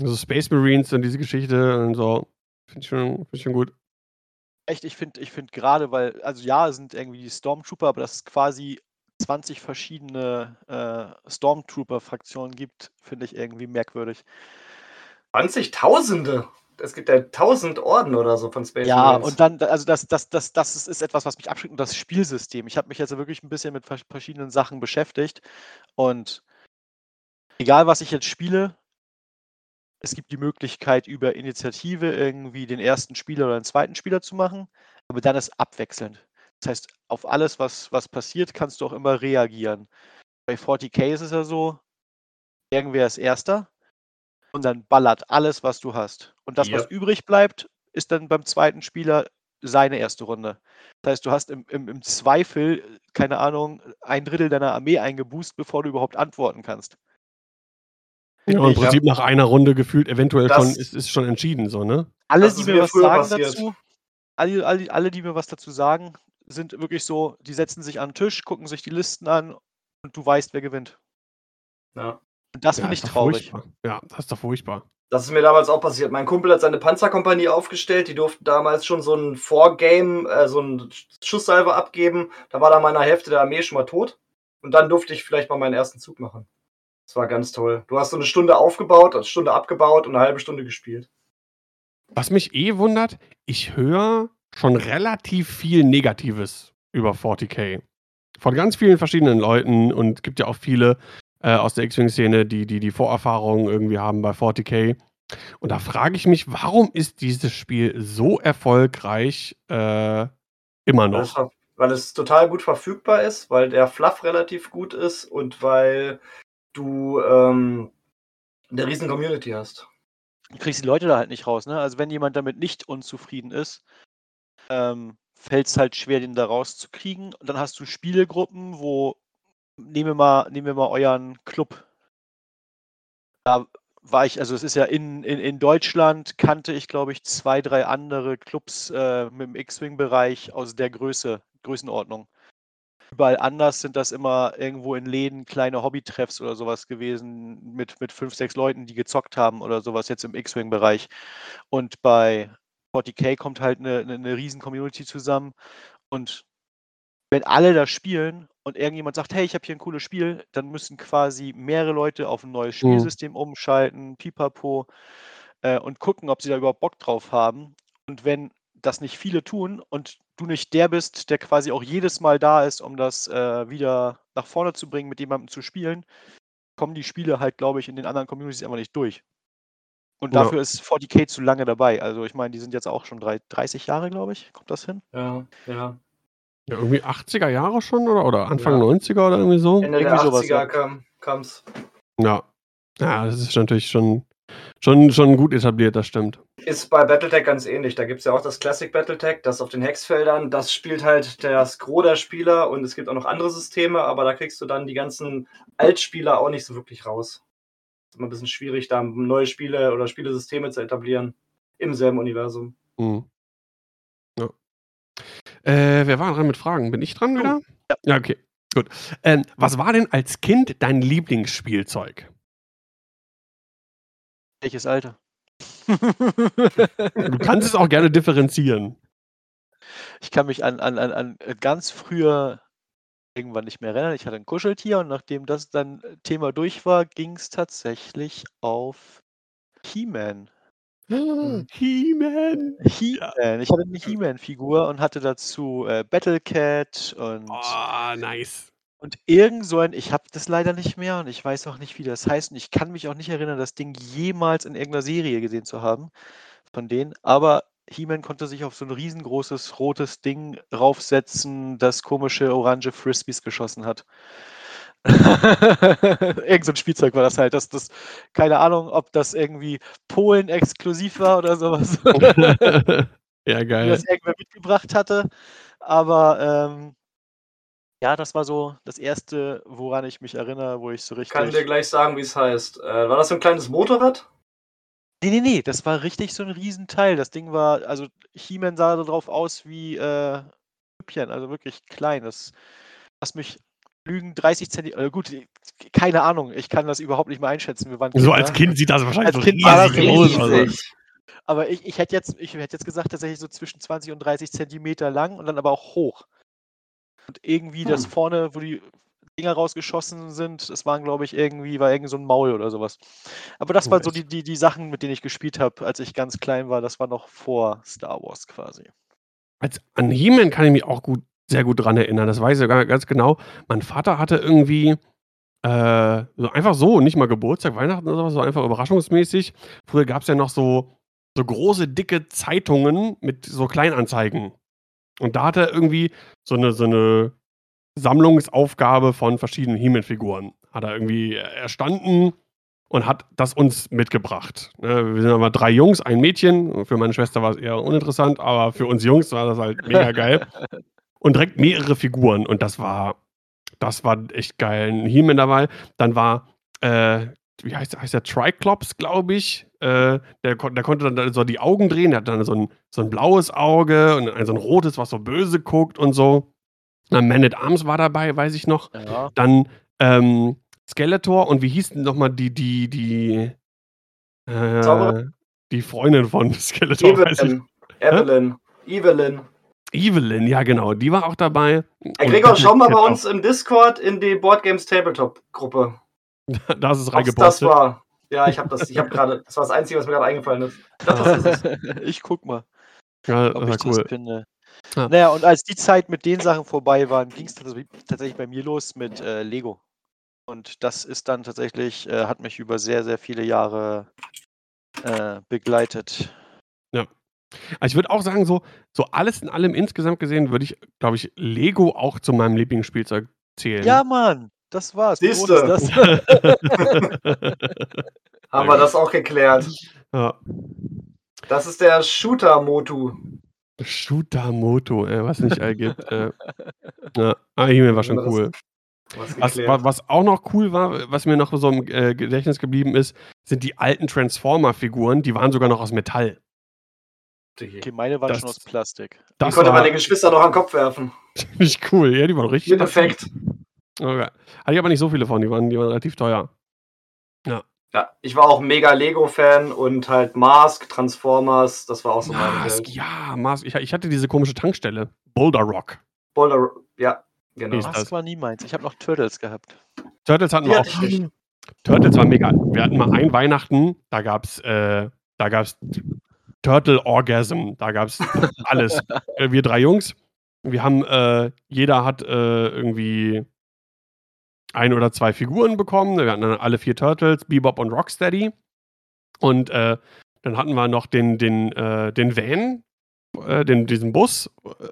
Also Space Marines und diese Geschichte und so. Finde ich, schon- find ich schon gut. Echt, ich finde ich find gerade, weil, also ja, es sind irgendwie die Stormtrooper, aber dass es quasi 20 verschiedene äh, Stormtrooper-Fraktionen gibt, finde ich irgendwie merkwürdig. 20.000. Es gibt ja 1000 Orden oder so von Space Ja, Marines. und dann, also das, das, das, das ist, ist etwas, was mich abschreckt und das Spielsystem. Ich habe mich jetzt wirklich ein bisschen mit vers- verschiedenen Sachen beschäftigt und egal was ich jetzt spiele, es gibt die Möglichkeit, über Initiative irgendwie den ersten Spieler oder den zweiten Spieler zu machen, aber dann ist abwechselnd. Das heißt, auf alles, was, was passiert, kannst du auch immer reagieren. Bei 40k ist es ja so, irgendwer ist Erster und dann ballert alles, was du hast. Und das, was Yep. übrig bleibt, ist dann beim zweiten Spieler seine erste Runde. Das heißt, du hast im, im, im Zweifel, keine Ahnung, ein Drittel deiner Armee eingeboost, bevor du überhaupt antworten kannst. Ja, Im Prinzip nach einer Runde gefühlt eventuell Das- schon, ist, ist schon entschieden, so, ne? Alle, die mir was sagen passiert. dazu, alle, alle, alle, die mir was dazu sagen, sind wirklich so, die setzen sich an den Tisch, gucken sich die Listen an und du weißt, wer gewinnt. Ja. Und das Ja, finde ich traurig. furchtbar. Ja, das ist doch furchtbar. Das ist mir damals auch passiert. Mein Kumpel hat seine Panzerkompanie aufgestellt. Die durften damals schon so ein Vorgame, äh, so ein Schusssalve abgeben. Da war dann meine Hälfte der Armee schon mal tot. Und dann durfte ich vielleicht mal meinen ersten Zug machen. Das war ganz toll. Du hast so eine Stunde aufgebaut, eine Stunde abgebaut und eine halbe Stunde gespielt. Was mich eh wundert, ich höre schon relativ viel Negatives über 40k. Von ganz vielen verschiedenen Leuten und gibt ja auch viele äh, aus der X-Wing-Szene, die, die die Vorerfahrungen irgendwie haben bei 40k. Und da frage ich mich, warum ist dieses Spiel so erfolgreich äh, immer Weil es, noch? weil es total gut verfügbar ist, weil der Fluff relativ gut ist und weil du ähm, eine riesen Community hast. Du kriegst die Leute da halt nicht raus. Ne? Also wenn jemand damit nicht unzufrieden ist, ähm, fällt es halt schwer, den da rauszukriegen. Und dann hast du Spielegruppen, wo, nehmen wir mal, nehmen wir mal euren Club. Da war ich, also es ist ja in, in, in Deutschland, kannte ich, glaube ich, zwei, drei andere Clubs äh, mit dem X-Wing-Bereich aus der Größe, Größenordnung. Überall anders sind das immer irgendwo in Läden kleine Hobbytreffs oder sowas gewesen mit, mit fünf, sechs Leuten, die gezockt haben oder sowas jetzt im X-Wing-Bereich. Und bei 40k kommt halt eine, eine, eine riesen Community zusammen. Und wenn alle das spielen und irgendjemand sagt, hey, ich habe hier ein cooles Spiel, dann müssen quasi mehrere Leute auf ein neues Mhm. Spielsystem umschalten, pipapo, äh, und gucken, ob sie da überhaupt Bock drauf haben. Und wenn das nicht viele tun und du nicht der bist, der quasi auch jedes Mal da ist, um das äh, wieder nach vorne zu bringen, mit jemandem zu spielen, kommen die Spiele halt, glaube ich, in den anderen Communities einfach nicht durch. Und Ja. dafür ist 40k zu lange dabei. Also ich meine, die sind jetzt auch schon drei, 30 Jahre, glaube ich. Kommt das hin? Ja, ja. Ja, irgendwie 80er Jahre schon oder, oder Anfang Ja. 90er oder irgendwie so? Ende der Irgendwie sowas, 80er ja. kam, kam's. Ja. Ja, das ist natürlich schon, schon, schon gut etabliert, das stimmt. Ist bei Battletech ganz ähnlich. Da gibt es ja auch das Classic Battletech, das auf den Hexfeldern, das spielt halt das Gros der Spieler und es gibt auch noch andere Systeme, aber da kriegst du dann die ganzen Altspieler auch nicht so wirklich raus. Ist immer ein bisschen schwierig, da neue Spiele oder Spielesysteme zu etablieren im selben Universum. Mhm. Ja. Äh, wer war dran mit Fragen? Bin ich dran wieder? Ja. Ja, okay. Gut. Ähm, was war denn als Kind dein Lieblingsspielzeug? Welches Alter? Du kannst es auch gerne differenzieren. Ich kann mich an, an, an, an ganz früher irgendwann nicht mehr erinnern. Ich hatte ein Kuscheltier und nachdem das dann äh, Thema durch war, ging es tatsächlich auf He-Man. He-Man. He-Man. Ich hatte eine He-Man-Figur und hatte dazu äh, Battlecat und, Oh, nice. und irgend so ein, ich habe das leider nicht mehr und ich weiß auch nicht, wie das heißt und ich kann mich auch nicht erinnern, das Ding jemals in irgendeiner Serie gesehen zu haben von denen, aber He-Man konnte sich auf so ein riesengroßes rotes Ding raufsetzen, das komische orange Frisbees geschossen hat. Irgend so ein Spielzeug war das halt. Das, das, keine Ahnung, ob das irgendwie Polen exklusiv war oder sowas. ja, Wie geil. das irgendwer mitgebracht hatte. Aber ähm, ja, das war so das erste, woran ich mich erinnere, wo ich so Ich kann dir richtig. gleich sagen, wie es heißt. Äh, war das so ein kleines Motorrad? Nee, nee, nee, das war richtig so ein Riesenteil. Das Ding war, also He-Man sah da drauf aus wie äh, Püppchen, also wirklich klein. Das lass mich lügen, 30 Zentimeter. Äh, gut, keine Ahnung, ich kann das überhaupt nicht mehr einschätzen. Wir waren So Kinder. als Kind sieht das wahrscheinlich Als so Kind war das riesig groß aus. riesig. Aber ich, ich hätte jetzt, ich hätte jetzt gesagt, tatsächlich so zwischen 20 und 30 Zentimeter lang und dann aber auch hoch. Und irgendwie das Hm. vorne, wo die Dinger rausgeschossen sind, das waren, glaube ich, irgendwie, war irgend so ein Maul oder sowas. Aber das waren so die, die, die Sachen, mit denen ich gespielt habe, als ich ganz klein war. Das war noch vor Star Wars quasi. Als, an He-Man kann ich mich auch gut, sehr gut dran erinnern. Das weiß ich sogar ganz genau. Mein Vater hatte irgendwie äh, so einfach so, nicht mal Geburtstag, Weihnachten oder sowas, so einfach überraschungsmäßig. Früher gab es ja noch so, so große, dicke Zeitungen mit so Kleinanzeigen. Und da hat er irgendwie so eine, so eine Sammlungsaufgabe von verschiedenen He-Man-Figuren. Hat er irgendwie erstanden und hat das uns mitgebracht. Ne, Wir sind aber drei Jungs, ein Mädchen. Für meine Schwester war es eher uninteressant, aber für uns Jungs war das halt mega geil. Und direkt mehrere Figuren. Und das war, das war echt geil. Ein He-Man dabei. Dann war, äh, wie heißt der, heißt der Triclops, glaube ich. Äh, der, der konnte dann so die Augen drehen. Der hat dann so ein, so ein blaues Auge und so ein rotes, was so böse guckt und so. Man at Arms war dabei, weiß ich noch. Ja. Dann ähm, Skeletor und wie hieß denn nochmal die, die, die, äh, die Freundin von Skeletor? weiß ich. Evelyn. Evelyn. Evelyn. Evelyn, ja genau, die war auch dabei. Und Gregor, schau mal bei Cat uns im Discord in die Boardgames Tabletop Gruppe. auch. Da ist es Was das reingepostet. war. Ja, ich habe das, ich habe gerade, das war das Einzige, was mir gerade eingefallen ist. Ich dachte, das ist es. ich guck mal, Ja, ob das ich cool. das finde. Ja. Naja, und als die Zeit mit den Sachen vorbei war, ging es tatsächlich bei mir los mit äh, Lego. Und das ist dann tatsächlich, äh, hat mich über sehr, sehr viele Jahre äh, begleitet. Also ich würde auch sagen, so, so alles in allem insgesamt gesehen, würde ich, glaube ich, Lego auch zu meinem Lieblingsspielzeug zählen. Ja, Mann, das war's. Groß ist das? Haben wir das auch geklärt. ja. Das ist der Shooter-Motu. Shooter Moto, ey, was nicht ergibt. äh. Ja, ah, E-Mail war schon cool. Was Was, auch noch cool war, was mir noch so im äh, Gedächtnis geblieben ist, sind die alten Transformer-Figuren, die waren sogar noch aus Metall. Okay, meine waren Das- schon aus Plastik. Die Das konnte war man den Geschwistern noch an den Kopf werfen. nicht cool, ja, die waren richtig. Mit Effekt. Okay. Hatte ich aber nicht so viele von, die waren, die waren relativ teuer. Ja, ich war auch mega Lego-Fan und halt Mask, Transformers, das war auch so meine Mask, Welt. ja, Mask. Ich, ich hatte diese komische Tankstelle. Boulder Rock. Boulder, ja, genau. Das. war nie meins. Ich habe noch Turtles gehabt. Turtles hatten Die wir hatte auch. ich nicht. Turtles war mega. Wir hatten mal ein Weihnachten, da gab's, äh, da gab's Turtle Orgasm. Da gab's alles. Äh, wir drei Jungs. Wir haben, äh, jeder hat äh, irgendwie ein oder zwei Figuren bekommen. Wir hatten dann alle vier Turtles, Bebop und Rocksteady. Und äh, dann hatten wir noch den, den, äh, den Van, äh, den, diesen Bus äh,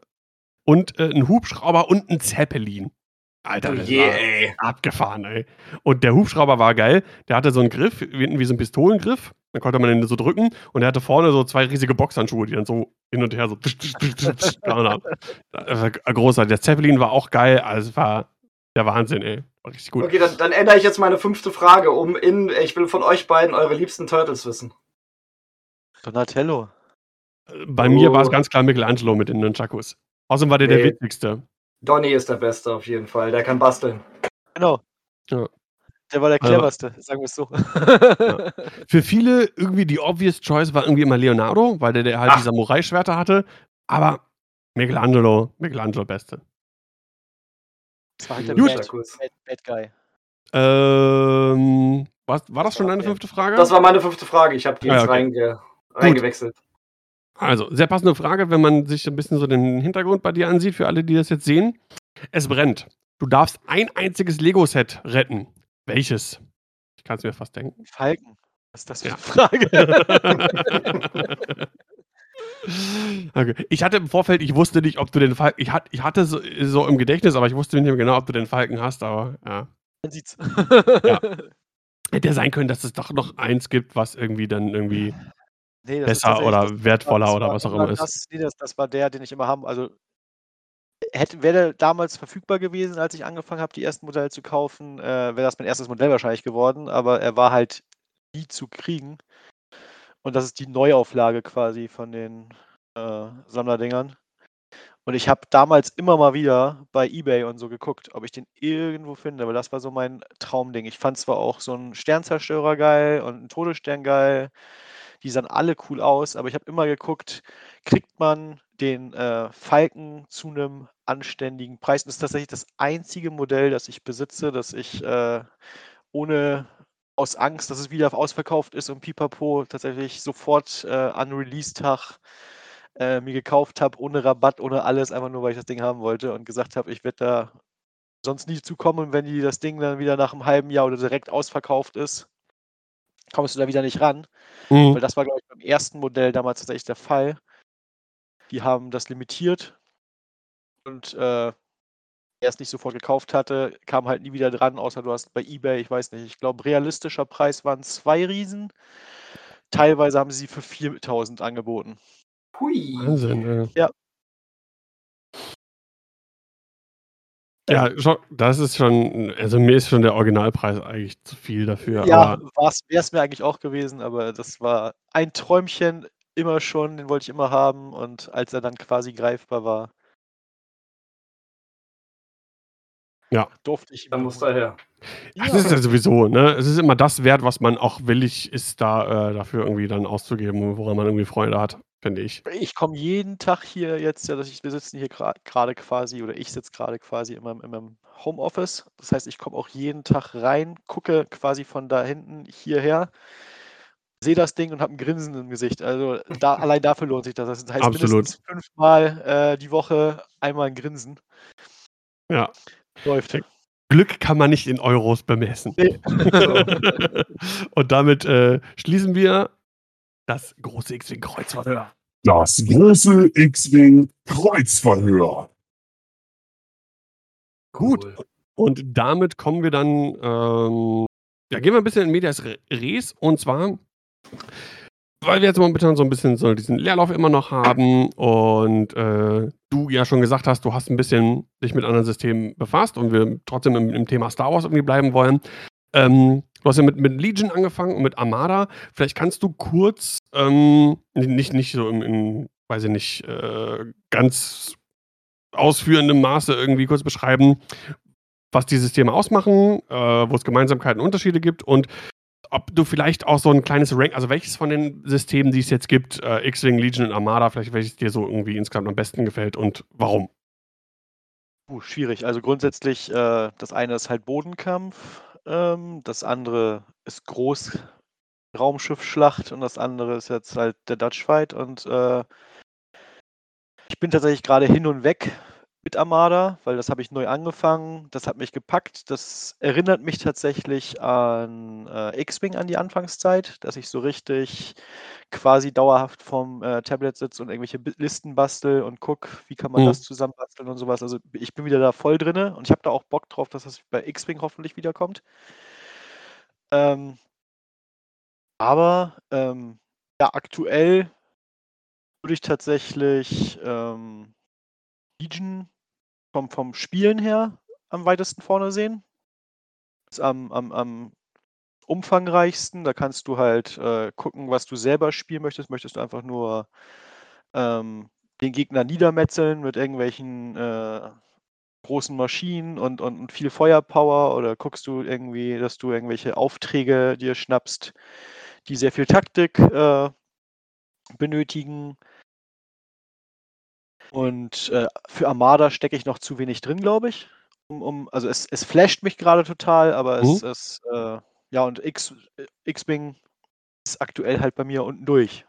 und äh, einen Hubschrauber und einen Zeppelin. Alter, Oh das war ey. abgefahren, ey. Und der Hubschrauber war geil. Der hatte so einen Griff, wie, wie so ein Pistolengriff. Dann konnte man den so drücken. Und er hatte vorne so zwei riesige Boxhandschuhe, die dann so hin und her so. Das war großartig. Der Zeppelin war auch geil. Also es war der Wahnsinn, ey. Richtig gut. Okay, dann, dann ändere ich jetzt meine fünfte Frage um in, ich will von euch beiden eure liebsten Turtles wissen. Donatello. Bei mir Oh. war es ganz klar Michelangelo mit den Nunchakus. Außerdem war der der Nee. witzigste. Donny ist der Beste auf jeden Fall, der kann basteln. Genau. Ja. Der war der Also- cleverste, sagen wir es so. Für viele irgendwie die obvious choice war irgendwie immer Leonardo, weil der, der halt Ach. die Samurai-Schwerter hatte. Aber Michelangelo, Michelangelo Beste. Das war halt der Gut. Bad. Bad, Bad Guy. Ähm, was, war das schon deine fünfte Frage? Das war meine fünfte Frage, ich habe die Ah, jetzt okay. reinge reingewechselt. Also, sehr passende Frage, wenn man sich ein bisschen so den Hintergrund bei dir ansieht, für alle, die das jetzt sehen. Es brennt. Du darfst ein einziges Lego-Set retten. Welches? Ich kann es mir fast denken. Falken. Was ist das für Ja. eine Frage? Okay. Ich hatte im Vorfeld, ich wusste nicht, ob du den Falken, ich, hat, ich hatte so, so im Gedächtnis, aber ich wusste nicht mehr genau, ob du den Falken hast, aber ja. Man sieht's. Ja. Hätte ja sein können, dass es doch noch eins gibt, was irgendwie dann irgendwie Nee, das besser oder das war wertvoller das oder war was auch immer immer ist. das ne, das das war der, den ich immer haben also hätte wäre der damals verfügbar gewesen, als ich angefangen habe, die ersten Modelle zu kaufen, äh, wäre das mein erstes Modell wahrscheinlich geworden, aber er war halt nie zu kriegen. Und das ist die Neuauflage quasi von den, äh, Sammlerdingern. Und ich habe damals immer mal wieder bei eBay und so geguckt, ob ich den irgendwo finde, weil das war so mein Traumding. Ich fand zwar auch so 'n Sternzerstörer geil und 'n Todesstern geil. Die sahen alle cool aus, aber ich habe immer geguckt, kriegt man den, äh, Falken zu 'nem anständigen Preis? Und das ist tatsächlich das einzige Modell, das ich besitze, das ich, äh, ohne aus Angst, dass es wieder ausverkauft ist und pipapo tatsächlich sofort, äh, an Release-Tag, äh, mir gekauft habe, ohne Rabatt, ohne alles, einfach nur, weil ich das Ding haben wollte und gesagt habe, ich werde da sonst nie zu kommen, wenn die das Ding dann wieder nach 'm halben Jahr oder direkt ausverkauft ist kommst du da wieder nicht ran. Weil Mhm. das war, glaube ich, beim ersten Modell damals tatsächlich der Fall. Die haben das limitiert und, äh, wer's nicht sofort gekauft hatte, kam halt nie wieder dran, außer du hast bei eBay, ich weiß nicht, ich glaube, realistischer Preis waren 2 Riesen. Teilweise haben sie sie für 4.000 angeboten. Hui. Wahnsinn, ja. Ja. Ja, das ist schon also, mir ist schon der Originalpreis eigentlich zu viel dafür, Ja, war's wär's mir eigentlich auch gewesen, aber das war ein Träumchen immer schon, den wollte ich immer haben und als er dann quasi greifbar war Ja. durfte ich ihn Da mir muss holen. er her. Das ist ja sowieso, ne? Es ist immer das wert, was man auch willig ist, da, äh, dafür irgendwie dann auszugeben, woran man irgendwie Freude hat, finde ich. Ich komme jeden Tag hier jetzt ja, dass ich wir sitzen hier gra grade quasi oder ich sitze grade quasi in meinem in meinem Homeoffice. Das heißt, ich komme auch jeden Tag rein, gucke quasi von da hinten hierher, sehe das Ding und habe 'n Grinsen im Gesicht. Also, da allein dafür lohnt sich das. Das heißt Absolut. mindestens fünfmal, äh, die Woche einmal 'n Grinsen. Ja. Läuft. Glück kann man nicht in Euros bemessen. Ne. Und damit, äh, schließen wir das große X-Wing Kreuzverhör. Das große X-Wing Kreuzverhör. Gut. Cool. Und damit kommen wir dann, ähm ja, gehen wir 'n bisschen in medias re res. Und zwar weil wir jetzt momentan so 'n bisschen so diesen Leerlauf immer noch haben und, äh, du ja schon gesagt hast, du hast 'n bisschen dich mit anderen Systemen befasst und wir trotzdem im im Thema Star Wars irgendwie bleiben wollen. Ähm, du hast ja mit mit Legion angefangen und mit Armada. Vielleicht kannst du kurz, ähm, nicht nicht so im in weiß ich nicht, äh, ganz ausführendem Maße irgendwie kurz beschreiben, was die Systeme ausmachen, äh, wo es Gemeinsamkeiten und Unterschiede gibt und ob du vielleicht auch so 'n kleines Rank also, welches von den Systemen, die es jetzt gibt, äh, X-Wing, Legion und Armada, vielleicht welches dir so irgendwie insgesamt am besten gefällt und warum? Uh, schwierig. Also, grundsätzlich, äh, das eine ist halt Bodenkampf, ähm, das andere ist Großraumschiffschlacht und das andere ist jetzt halt der Dutch Fight und, äh ich bin tatsächlich grade hin und weg mit Armada, weil das habe ich neu angefangen. Das hat mich gepackt. Das erinnert mich tatsächlich an, äh, X-Wing an die Anfangszeit, dass ich so richtig quasi dauerhaft vorm, äh, Tablet sitze und irgendwelche Bi Listen bastel und gucke, wie kann man Mhm. das zusammenbasteln und so was. Also, ich bin wieder da voll drinne und ich habe da auch Bock drauf, dass das bei X-Wing hoffentlich wiederkommt. Ähm aber, ähm, ja, aktuell würde ich tatsächlich, ähm, Legion vom vom Spielen her am weitesten vorne sehen. Ist am am am umfangreichsten. Da kannst du halt, äh, gucken, was du selber spielen möchtest. Möchtest du einfach nur, ähm, den Gegner niedermetzeln mit irgendwelchen, äh, großen Maschinen und und und viel Feuerpower oder guckst du irgendwie, dass du irgendwelche Aufträge dir schnappst, die sehr viel Taktik, äh, benötigen? Und, äh, für Armada stecke ich noch zu wenig drin, glaube ich, um um also, es es flasht mich grade total, aber es Mhm. es, äh ja, und X äh, X-Wing ist aktuell halt bei mir unten durch.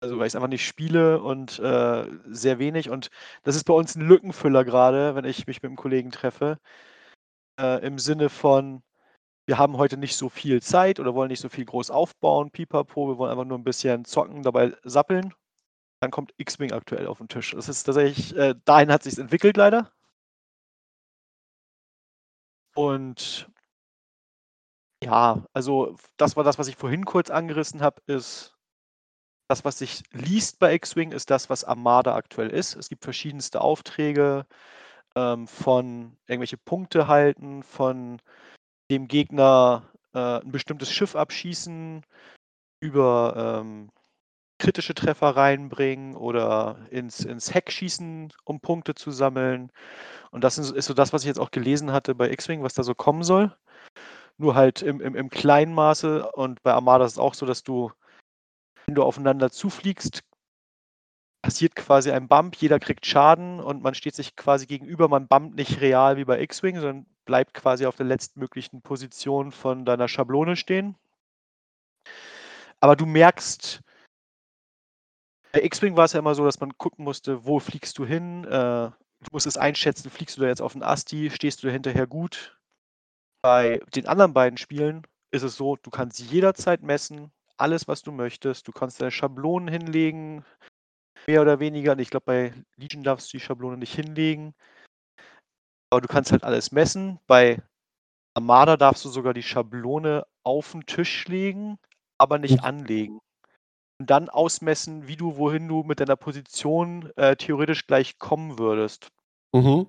Also, weil ich's einfach nicht spiele und, äh, sehr wenig und das ist bei uns 'n Lückenfüller grade, wenn ich mich mit 'm Kollegen treffe, äh, im Sinne von: „Wir haben heute nicht so viel Zeit oder wollen nicht so viel groß aufbauen, pipapo. Wir wollen einfach nur 'n bisschen zocken, dabei sappeln.“ Dann kommt X-Wing aktuell auf den Tisch. Das ist tatsächlich, äh, dahin hat sich entwickelt leider. Und ja, also das war das, was ich vorhin kurz angerissen habe, ist das, was sich liest bei X-Wing, ist das, was Armada aktuell ist. Es gibt verschiedenste Aufträge ähm, von irgendwelche Punkte halten, von dem Gegner äh, ein bestimmtes Schiff abschießen, über ähm, kritische Treffer reinbringen oder ins, ins Heck schießen, um Punkte zu sammeln. Und das ist, so das, was ich jetzt auch gelesen hatte bei X-Wing, was da so kommen soll. Nur halt im, im, im kleinen Maße. Und bei Armada ist es auch so, dass du, wenn du aufeinander zufliegst, passiert quasi ein Bump, jeder kriegt Schaden und man steht sich quasi gegenüber. Man bumpt nicht real wie bei X-Wing, sondern bleibt quasi auf der letztmöglichen Position von deiner Schablone stehen. Aber du merkst, bei X-Wing war es ja immer so, dass man gucken musste, wo fliegst du hin. Äh, du musstest einschätzen, fliegst du da jetzt auf den Asti, stehst du hinterher gut. Bei den anderen beiden Spielen ist es so, du kannst jederzeit messen, alles, was du möchtest. Du kannst deine Schablonen hinlegen, mehr oder weniger. Und ich glaube, bei Legion darfst du die Schablone nicht hinlegen. Aber du kannst halt alles messen. Bei Armada darfst du sogar die Schablone auf den Tisch legen, aber nicht mhm. anlegen und dann ausmessen, wie du wohin du mit deiner Position, äh, theoretisch gleich kommen würdest. Mhm.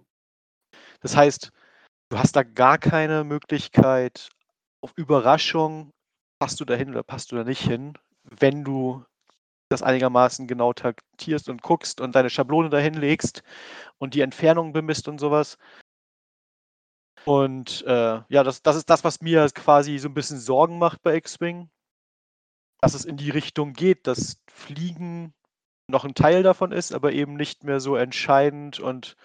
Das heißt, du hast da gar keine Möglichkeit auf Überraschung, passt du da hin oder passt du da nicht hin, wenn du das einigermaßen genau taktierst und guckst und deine Schablone dahin legst und die Entfernung bemisst und sowas. Und äh, ja, das, das ist das, was mir quasi so ein bisschen Sorgen macht bei X-Wing dass es in die Richtung geht, dass Fliegen noch ein Teil davon ist, aber eben nicht mehr so entscheidend und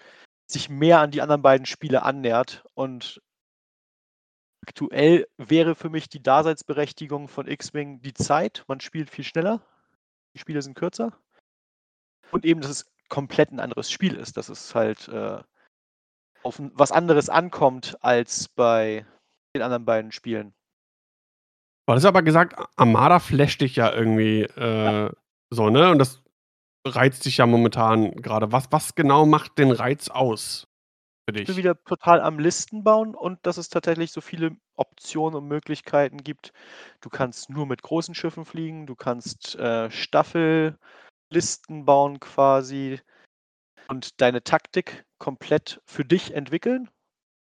sich mehr an die anderen beiden Spiele annähert. Und aktuell wäre für mich die Daseinsberechtigung von X-Wing die Zeit. Man spielt viel schneller, die Spiele sind kürzer. Und eben, dass es komplett ein anderes Spiel ist, dass es halt äh, auf was anderes ankommt als bei den anderen beiden Spielen. Du hast aber gesagt, Armada flasht dich ja irgendwie äh, ja. so, ne? Und das reizt dich ja momentan gerade. Was, was genau macht den Reiz aus für dich? Ich bin wieder total am Listen bauen und dass es tatsächlich so viele Optionen und Möglichkeiten gibt. Du kannst nur mit großen Schiffen fliegen, du kannst äh, Staffellisten bauen quasi und deine Taktik komplett für dich entwickeln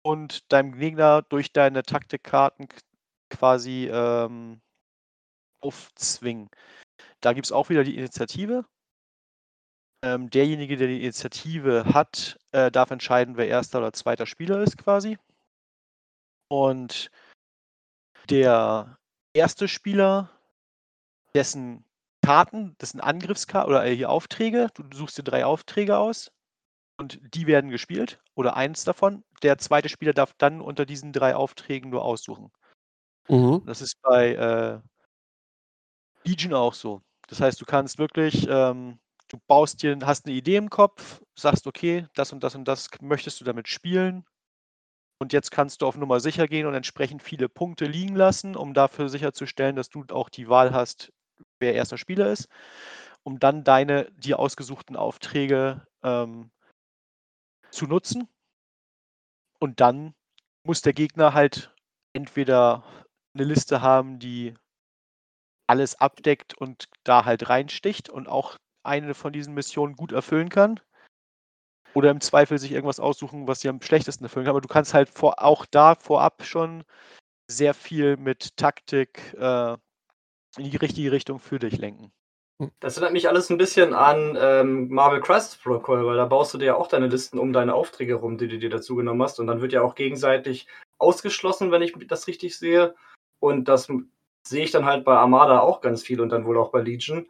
und deinem Gegner durch deine Taktikkarten quasi ähm, aufzwingen. Da gibt es auch wieder die Initiative. Ähm, derjenige, der die Initiative hat, äh, darf entscheiden, wer erster oder zweiter Spieler ist quasi. Und der erste Spieler, dessen Karten, das sind Angriffskarten oder äh, hier Aufträge, du suchst dir drei Aufträge aus und die werden gespielt oder eins davon. Der zweite Spieler darf dann unter diesen drei Aufträgen nur aussuchen. Mhm. Das ist bei äh, Legion auch so. Das heißt, du kannst wirklich, ähm, du baust dir, hast eine Idee im Kopf, sagst, okay, das und das und das möchtest du damit spielen. Und jetzt kannst du auf Nummer sicher gehen und entsprechend viele Punkte liegen lassen, um dafür sicherzustellen, dass du auch die Wahl hast, wer erster Spieler ist, um dann deine dir ausgesuchten Aufträge ähm, zu nutzen. Und dann muss der Gegner halt entweder eine Liste haben, die alles abdeckt und da halt reinsticht und auch eine von diesen Missionen gut erfüllen kann. Oder im Zweifel sich irgendwas aussuchen, was sie am schlechtesten erfüllen kann. Aber du kannst halt vor, auch da vorab schon sehr viel mit Taktik äh, in die richtige Richtung für dich lenken. Hm. Das erinnert mich alles ein bisschen an ähm, Marvel Crisis Protocol, weil da baust du dir ja auch deine Listen um deine Aufträge rum, die du dir dazu genommen hast. Und dann wird ja auch gegenseitig ausgeschlossen, wenn ich das richtig sehe. Und das sehe ich dann halt bei Armada auch ganz viel und dann wohl auch bei Legion.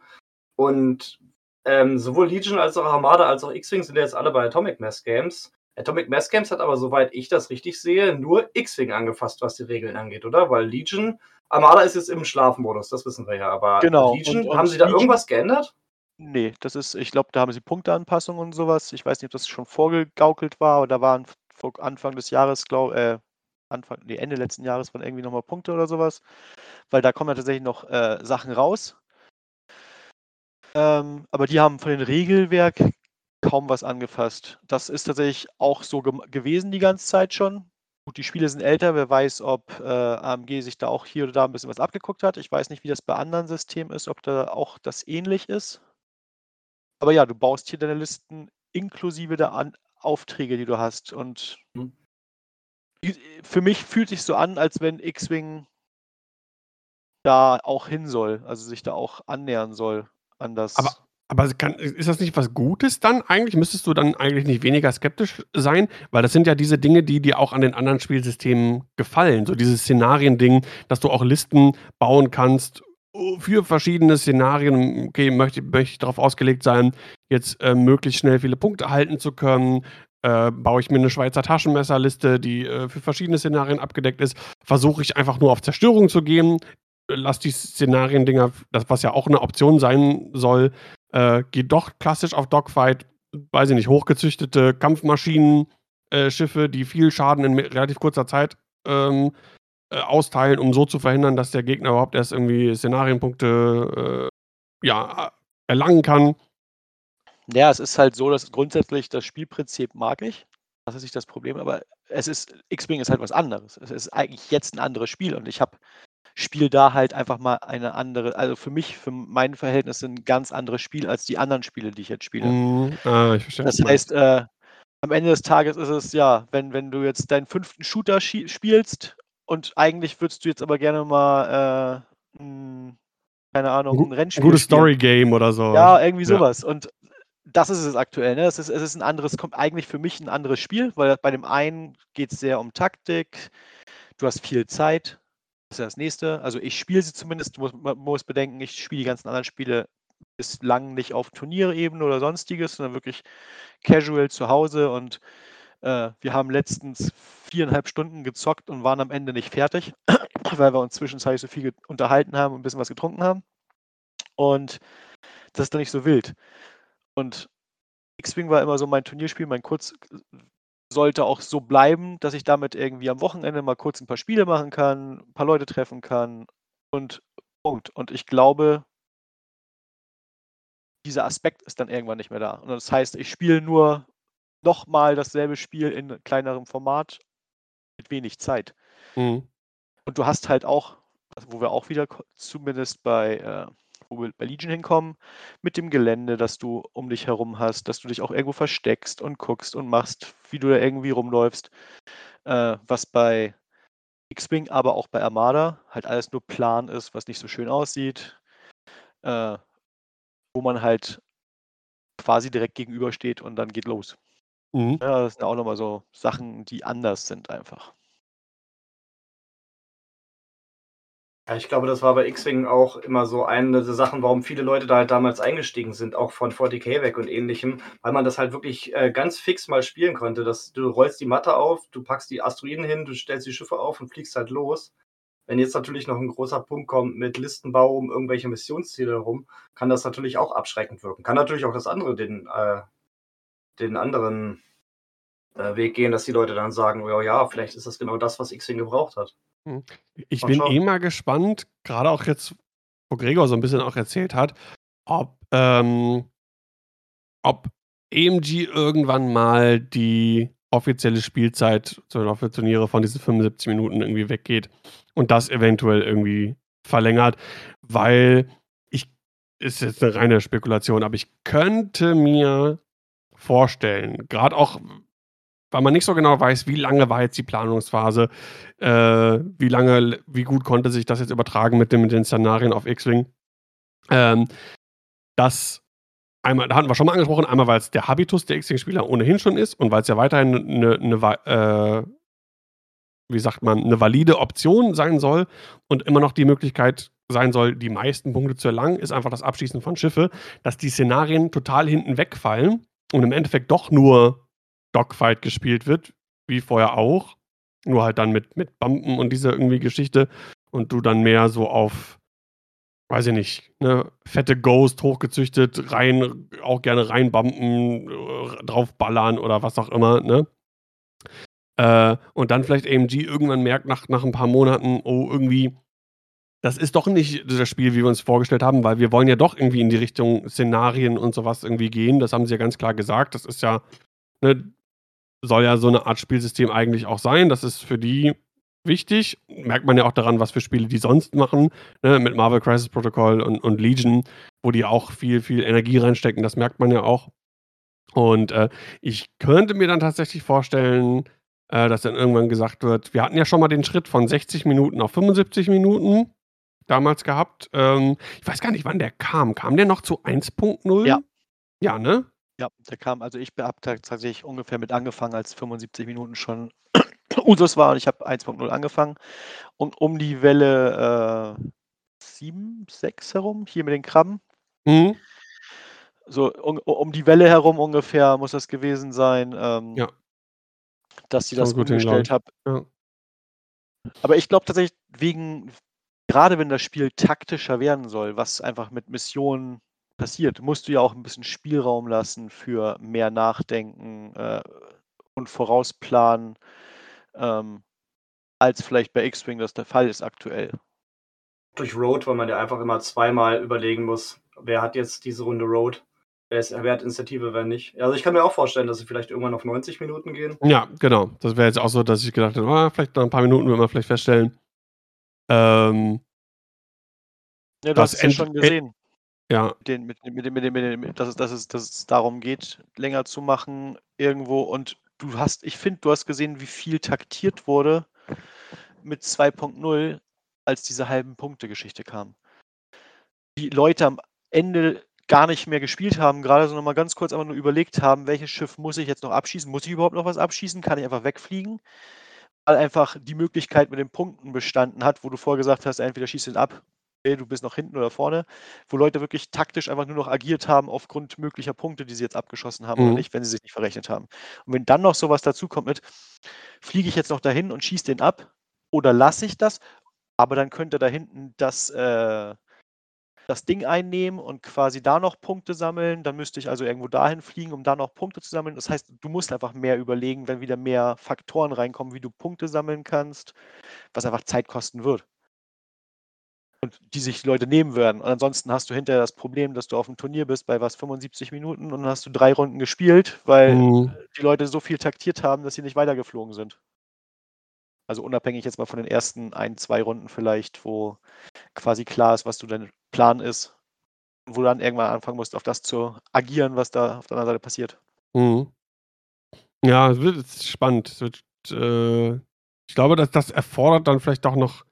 Und ähm, sowohl Legion als auch Armada als auch X-Wing sind jetzt alle bei Atomic Mass Games. Atomic Mass Games hat aber, soweit ich das richtig sehe, nur X-Wing angefasst, was die Regeln angeht, oder? Weil Legion, Armada ist jetzt im Schlafmodus, das wissen wir ja. Aber genau. Legion, und, und haben sie da Legion? irgendwas geändert? Nee, das ist, ich glaube, da haben sie Punkteanpassungen und sowas. Ich weiß nicht, ob das schon vorgegaukelt war, aber da waren vor Anfang des Jahres, glaube äh, Anfang, nee, Ende letzten Jahres waren irgendwie nochmal Punkte oder sowas, weil da kommen ja tatsächlich noch äh, Sachen raus. Ähm, aber die haben von dem Regelwerk kaum was angefasst. Das ist tatsächlich auch so gewesen die ganze Zeit schon. Gut, die Spiele sind älter, wer weiß, ob äh, AMG sich da auch hier oder da ein bisschen was abgeguckt hat. Ich weiß nicht, wie das bei anderen Systemen ist, ob da auch das ähnlich ist. Aber ja, du baust hier deine Listen inklusive der An Aufträge, die du hast. Und mhm. Für mich fühlt sich so an, als wenn X-Wing da auch hin soll, also sich da auch annähern soll an das. Aber, aber kann, ist das nicht was Gutes dann eigentlich? Müsstest du dann eigentlich nicht weniger skeptisch sein? Weil das sind ja diese Dinge, die dir auch an den anderen Spielsystemen gefallen. So dieses Szenarien-Ding, dass du auch Listen bauen kannst für verschiedene Szenarien. Okay, möchte, möchte ich darauf ausgelegt sein, jetzt äh, möglichst schnell viele Punkte halten zu können. Äh, baue ich mir eine Schweizer Taschenmesserliste, die äh, für verschiedene Szenarien abgedeckt ist. Versuche ich einfach nur auf Zerstörung zu gehen lass die Szenarien-Dinger, das, was ja auch eine Option sein soll, äh, geht doch klassisch auf Dogfight, weiß ich nicht, hochgezüchtete Kampfmaschinen, äh, Schiffe, die viel Schaden in relativ kurzer Zeit ähm, äh, austeilen, um so zu verhindern, dass der Gegner überhaupt erst irgendwie Szenarienpunkte äh, ja, erlangen kann. Ja, es ist halt so, dass grundsätzlich das Spielprinzip mag ich. Das ist nicht das Problem, aber es ist, X-Wing ist halt was anderes. Es ist eigentlich jetzt ein anderes Spiel und ich habe Spiel da halt einfach mal eine andere, also für mich, für mein Verhältnis ein ganz anderes Spiel als die anderen Spiele, die ich jetzt spiele. Mhm. Ah, ich verstehe. Das heißt, äh, am Ende des Tages ist es ja, wenn, wenn du jetzt deinen fünften Shooter spielst und eigentlich würdest du jetzt aber gerne mal, äh, mh, keine Ahnung, ein Rennspiel. Ein gutes Story-Game oder so. Ja, irgendwie sowas. Ja. Und das ist es aktuell. Ne? Es, ist, es ist ein anderes, kommt eigentlich für mich ein anderes Spiel, weil bei dem einen geht es sehr um Taktik. Du hast viel Zeit, ist ja das nächste. Also ich spiele sie zumindest, muss, man muss bedenken, ich spiele die ganzen anderen Spiele bislang nicht auf Turnierebene oder sonstiges, sondern wirklich casual zu Hause und äh, wir haben letztens viereinhalb Stunden gezockt und waren am Ende nicht fertig, weil wir uns zwischenzeitlich so viel unterhalten haben und ein bisschen was getrunken haben. Und das ist dann nicht so wild. Und X-Wing war immer so mein Turnierspiel, mein kurz, sollte auch so bleiben, dass ich damit irgendwie am Wochenende mal kurz ein paar Spiele machen kann, ein paar Leute treffen kann und Punkt. Und ich glaube, dieser Aspekt ist dann irgendwann nicht mehr da. Und das heißt, ich spiele nur nochmal dasselbe Spiel in kleinerem Format mit wenig Zeit. Mhm. Und du hast halt auch, wo wir auch wieder zumindest bei äh, wo wir bei Legion hinkommen, mit dem Gelände, das du um dich herum hast, dass du dich auch irgendwo versteckst und guckst und machst, wie du da irgendwie rumläufst. Äh, was bei X-Wing, aber auch bei Armada halt alles nur Plan ist, was nicht so schön aussieht, äh, wo man halt quasi direkt gegenübersteht und dann geht los. Mhm. Ja, das sind auch nochmal so Sachen, die anders sind einfach. Ja, ich glaube, das war bei X-Wing auch immer so eine der Sachen, warum viele Leute da halt damals eingestiegen sind, auch von 40k weg und ähnlichem, weil man das halt wirklich äh, ganz fix mal spielen konnte. Dass du rollst die Matte auf, du packst die Asteroiden hin, du stellst die Schiffe auf und fliegst halt los. Wenn jetzt natürlich noch ein großer Punkt kommt mit Listenbau um irgendwelche Missionsziele herum, kann das natürlich auch abschreckend wirken. Kann natürlich auch das andere, den, äh, den anderen äh, Weg gehen, dass die Leute dann sagen, oh ja, vielleicht ist das genau das, was X-Wing gebraucht hat. Hm. Ich bin eh mal gespannt, gerade auch jetzt, wo Gregor so ein bisschen auch erzählt hat, ob, ähm, ob AMG irgendwann mal die offizielle Spielzeit für Turniere von diesen 75 Minuten irgendwie weggeht und das eventuell irgendwie verlängert, weil ich, ist jetzt eine reine Spekulation, aber ich könnte mir vorstellen, gerade auch weil man nicht so genau weiß, wie lange war jetzt die Planungsphase, äh, wie lange, wie gut konnte sich das jetzt übertragen mit, dem, mit den Szenarien auf X-Wing. Ähm, das einmal, da hatten wir schon mal angesprochen, einmal, weil es der Habitus der X-Wing-Spieler ohnehin schon ist und weil es ja weiterhin eine, eine, äh, wie sagt man, eine valide Option sein soll und immer noch die Möglichkeit sein soll, die meisten Punkte zu erlangen, ist einfach das Abschießen von Schiffe, dass die Szenarien total hinten wegfallen und im Endeffekt doch nur Dogfight gespielt wird, wie vorher auch. Nur halt dann mit, mit Bumpen und dieser irgendwie Geschichte. Und du dann mehr so auf, weiß ich nicht, ne, fette Ghost hochgezüchtet, rein, auch gerne reinbumpen, äh, draufballern oder was auch immer, ne? Äh, und dann vielleicht AMG irgendwann merkt nach, nach ein paar Monaten, oh, irgendwie das ist doch nicht das Spiel, wie wir uns vorgestellt haben, weil wir wollen ja doch irgendwie in die Richtung Szenarien und sowas irgendwie gehen. Das haben sie ja ganz klar gesagt. Das ist ja, ne, soll ja so eine Art Spielsystem eigentlich auch sein. Das ist für die wichtig. Merkt man ja auch daran, was für Spiele die sonst machen, ne, mit Marvel Crisis Protocol und, und Legion, wo die auch viel, viel Energie reinstecken. Das merkt man ja auch. Und äh, ich könnte mir dann tatsächlich vorstellen, äh, dass dann irgendwann gesagt wird, wir hatten ja schon mal den Schritt von 60 Minuten auf 75 Minuten damals gehabt. Ähm, ich weiß gar nicht, wann der kam. Kam der noch zu 1.0? Ja. Ja, ne? Ja, der kam, also ich habe tatsächlich ungefähr mit angefangen, als 75 Minuten schon Usus war und ich habe 1.0 angefangen. Und um die Welle äh, 7, 6 herum, hier mit den Krabben. Mhm. So um, um die Welle herum ungefähr muss das gewesen sein, ähm, Ja. dass sie das gut umgestellt haben. Ja. Aber ich glaube tatsächlich, wegen, gerade wenn das Spiel taktischer werden soll, was einfach mit Missionen passiert, musst du ja auch ein bisschen Spielraum lassen für mehr Nachdenken äh, und Vorausplanen, ähm, als vielleicht bei X-Wing das der Fall ist aktuell. Durch Road, weil man ja einfach immer zweimal überlegen muss, wer hat jetzt diese Runde Road, wer, ist, wer hat Initiative, wer nicht. Also ich kann mir auch vorstellen, dass sie vielleicht irgendwann auf 90 Minuten gehen. Ja, genau. Das wäre jetzt auch so, dass ich gedacht habe, ah, vielleicht noch ein paar Minuten wird man vielleicht feststellen. Ähm, Ja, du Das hast es ja schon gesehen, ja, mit den, mit, mit, mit, mit, mit, dass, es, dass, es, dass es darum geht, länger zu machen irgendwo. Und du hast, ich finde, du hast gesehen, wie viel taktiert wurde mit 2.0, als diese halben Punkte-Geschichte kam. Die Leute am Ende gar nicht mehr gespielt haben, gerade so nochmal ganz kurz einfach nur überlegt haben, welches Schiff muss ich jetzt noch abschießen? Muss ich überhaupt noch was abschießen? Kann ich einfach wegfliegen? Weil einfach die Möglichkeit mit den Punkten bestanden hat, wo du vorher gesagt hast, entweder schießt den ab, okay, du bist noch hinten oder vorne, wo Leute wirklich taktisch einfach nur noch agiert haben aufgrund möglicher Punkte, die sie jetzt abgeschossen haben oder Mhm. nicht, wenn sie sich nicht verrechnet haben. Und wenn dann noch sowas dazu kommt mit, fliege ich jetzt noch dahin und schieße den ab oder lasse ich das, aber dann könnte da hinten das, äh, das Ding einnehmen und quasi da noch Punkte sammeln. Dann müsste ich also irgendwo dahin fliegen, um da noch Punkte zu sammeln. Das heißt, du musst einfach mehr überlegen, wenn wieder mehr Faktoren reinkommen, wie du Punkte sammeln kannst, was einfach Zeit kosten wird. Und die sich die Leute nehmen werden. Und ansonsten hast du hinterher das Problem, dass du auf dem Turnier bist bei was 75 Minuten und dann hast du drei Runden gespielt, weil Mhm. die Leute so viel taktiert haben, dass sie nicht weitergeflogen sind. Also unabhängig jetzt mal von den ersten ein, zwei Runden vielleicht, wo quasi klar ist, was du dein Plan ist. Wo du dann irgendwann anfangen musst, auf das zu agieren, was da auf der anderen Seite passiert. Mhm. Ja, es wird spannend. Wird, äh, ich glaube, dass das erfordert dann vielleicht auch noch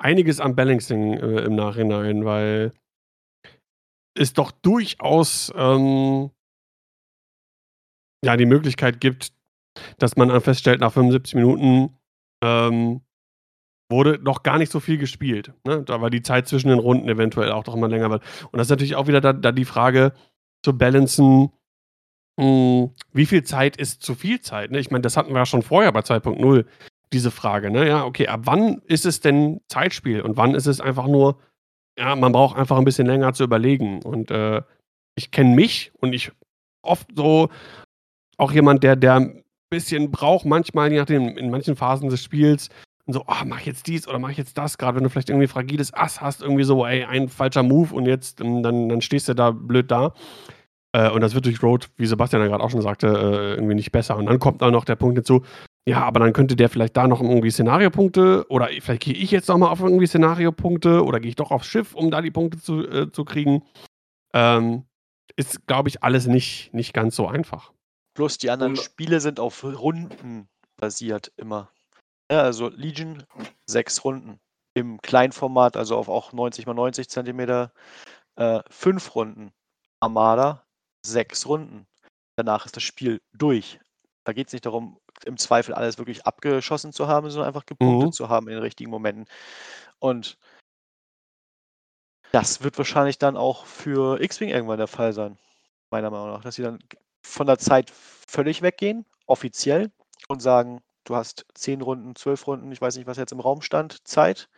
einiges an Balancing äh, im Nachhinein, weil es doch durchaus ähm, ja die Möglichkeit gibt, dass man dann feststellt, nach 75 Minuten ähm, wurde noch gar nicht so viel gespielt. Ne? Da war die Zeit zwischen den Runden eventuell auch doch immer länger. Und das ist natürlich auch wieder da, da die Frage zu balancen, mh, wie viel Zeit ist zu viel Zeit? Ne? Ich meine, das hatten wir ja schon vorher bei 2.0, diese Frage. Ne? Ja, okay, ab wann ist es denn Zeitspiel und wann ist es einfach nur, ja, man braucht einfach ein bisschen länger zu überlegen. Und äh, ich kenne mich und ich oft so auch jemand, der, der ein bisschen braucht, manchmal, je nachdem, in manchen Phasen des Spiels, so, ah, mach jetzt dies oder mach jetzt das, gerade wenn du vielleicht irgendwie fragiles Ass hast, irgendwie so, ey, ein falscher Move und jetzt, dann, dann stehst du da blöd da. Äh, und das wird durch Road, wie Sebastian ja gerade auch schon sagte, äh, irgendwie nicht besser. Und dann kommt da noch der Punkt hinzu, ja, aber dann könnte der vielleicht da noch irgendwie Szenariopunkte oder vielleicht gehe ich jetzt noch mal auf irgendwie Szenariopunkte oder gehe ich doch aufs Schiff, um da die Punkte zu, äh, zu kriegen. Ähm, ist, glaube ich, alles nicht, nicht ganz so einfach. Plus die anderen Und- Spiele sind auf Runden basiert immer. Ja, also Legion sechs Runden. Im Kleinformat, also auf auch 90 mal 90 Zentimeter, äh, fünf Runden. Armada sechs Runden. Danach ist das Spiel durch. Da geht es nicht darum, im Zweifel alles wirklich abgeschossen zu haben, sondern einfach gepunktet Mhm. zu haben in den richtigen Momenten. Und das wird wahrscheinlich dann auch für X-Wing irgendwann der Fall sein, meiner Meinung nach, dass sie dann von der Zeit völlig weggehen, offiziell, und sagen, du hast zehn Runden, zwölf Runden, ich weiß nicht, was jetzt im Raum stand, Zeit.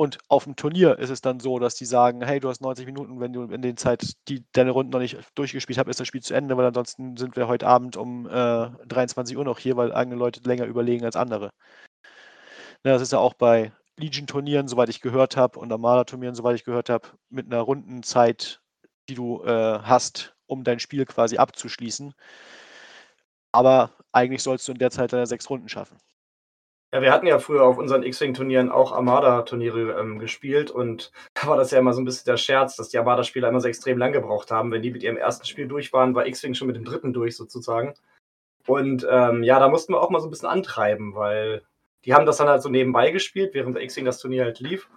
Und auf dem Turnier ist es dann so, dass die sagen, hey, du hast 90 Minuten, wenn du in den Zeit die deine Runden noch nicht durchgespielt hast, ist das Spiel zu Ende, weil ansonsten sind wir heute Abend um äh, 23 Uhr noch hier, weil eigene Leute länger überlegen als andere. Ja, das ist ja auch bei Legion-Turnieren, soweit ich gehört habe, und Armada-Turnieren, soweit ich gehört habe, mit einer Rundenzeit, die du äh, hast, um dein Spiel quasi abzuschließen. Aber eigentlich sollst du in der Zeit deine sechs Runden schaffen. Ja, wir hatten ja früher auf unseren X-Wing-Turnieren auch Armada-Turniere ähm, gespielt und da war das ja immer so ein bisschen der Scherz, dass die Armada-Spieler immer so extrem lang gebraucht haben. Wenn die mit ihrem ersten Spiel durch waren, war X-Wing schon mit dem dritten durch sozusagen. Und ähm, ja, da mussten wir auch mal so ein bisschen antreiben, weil die haben das dann halt so nebenbei gespielt, während X-Wing das Turnier halt lief.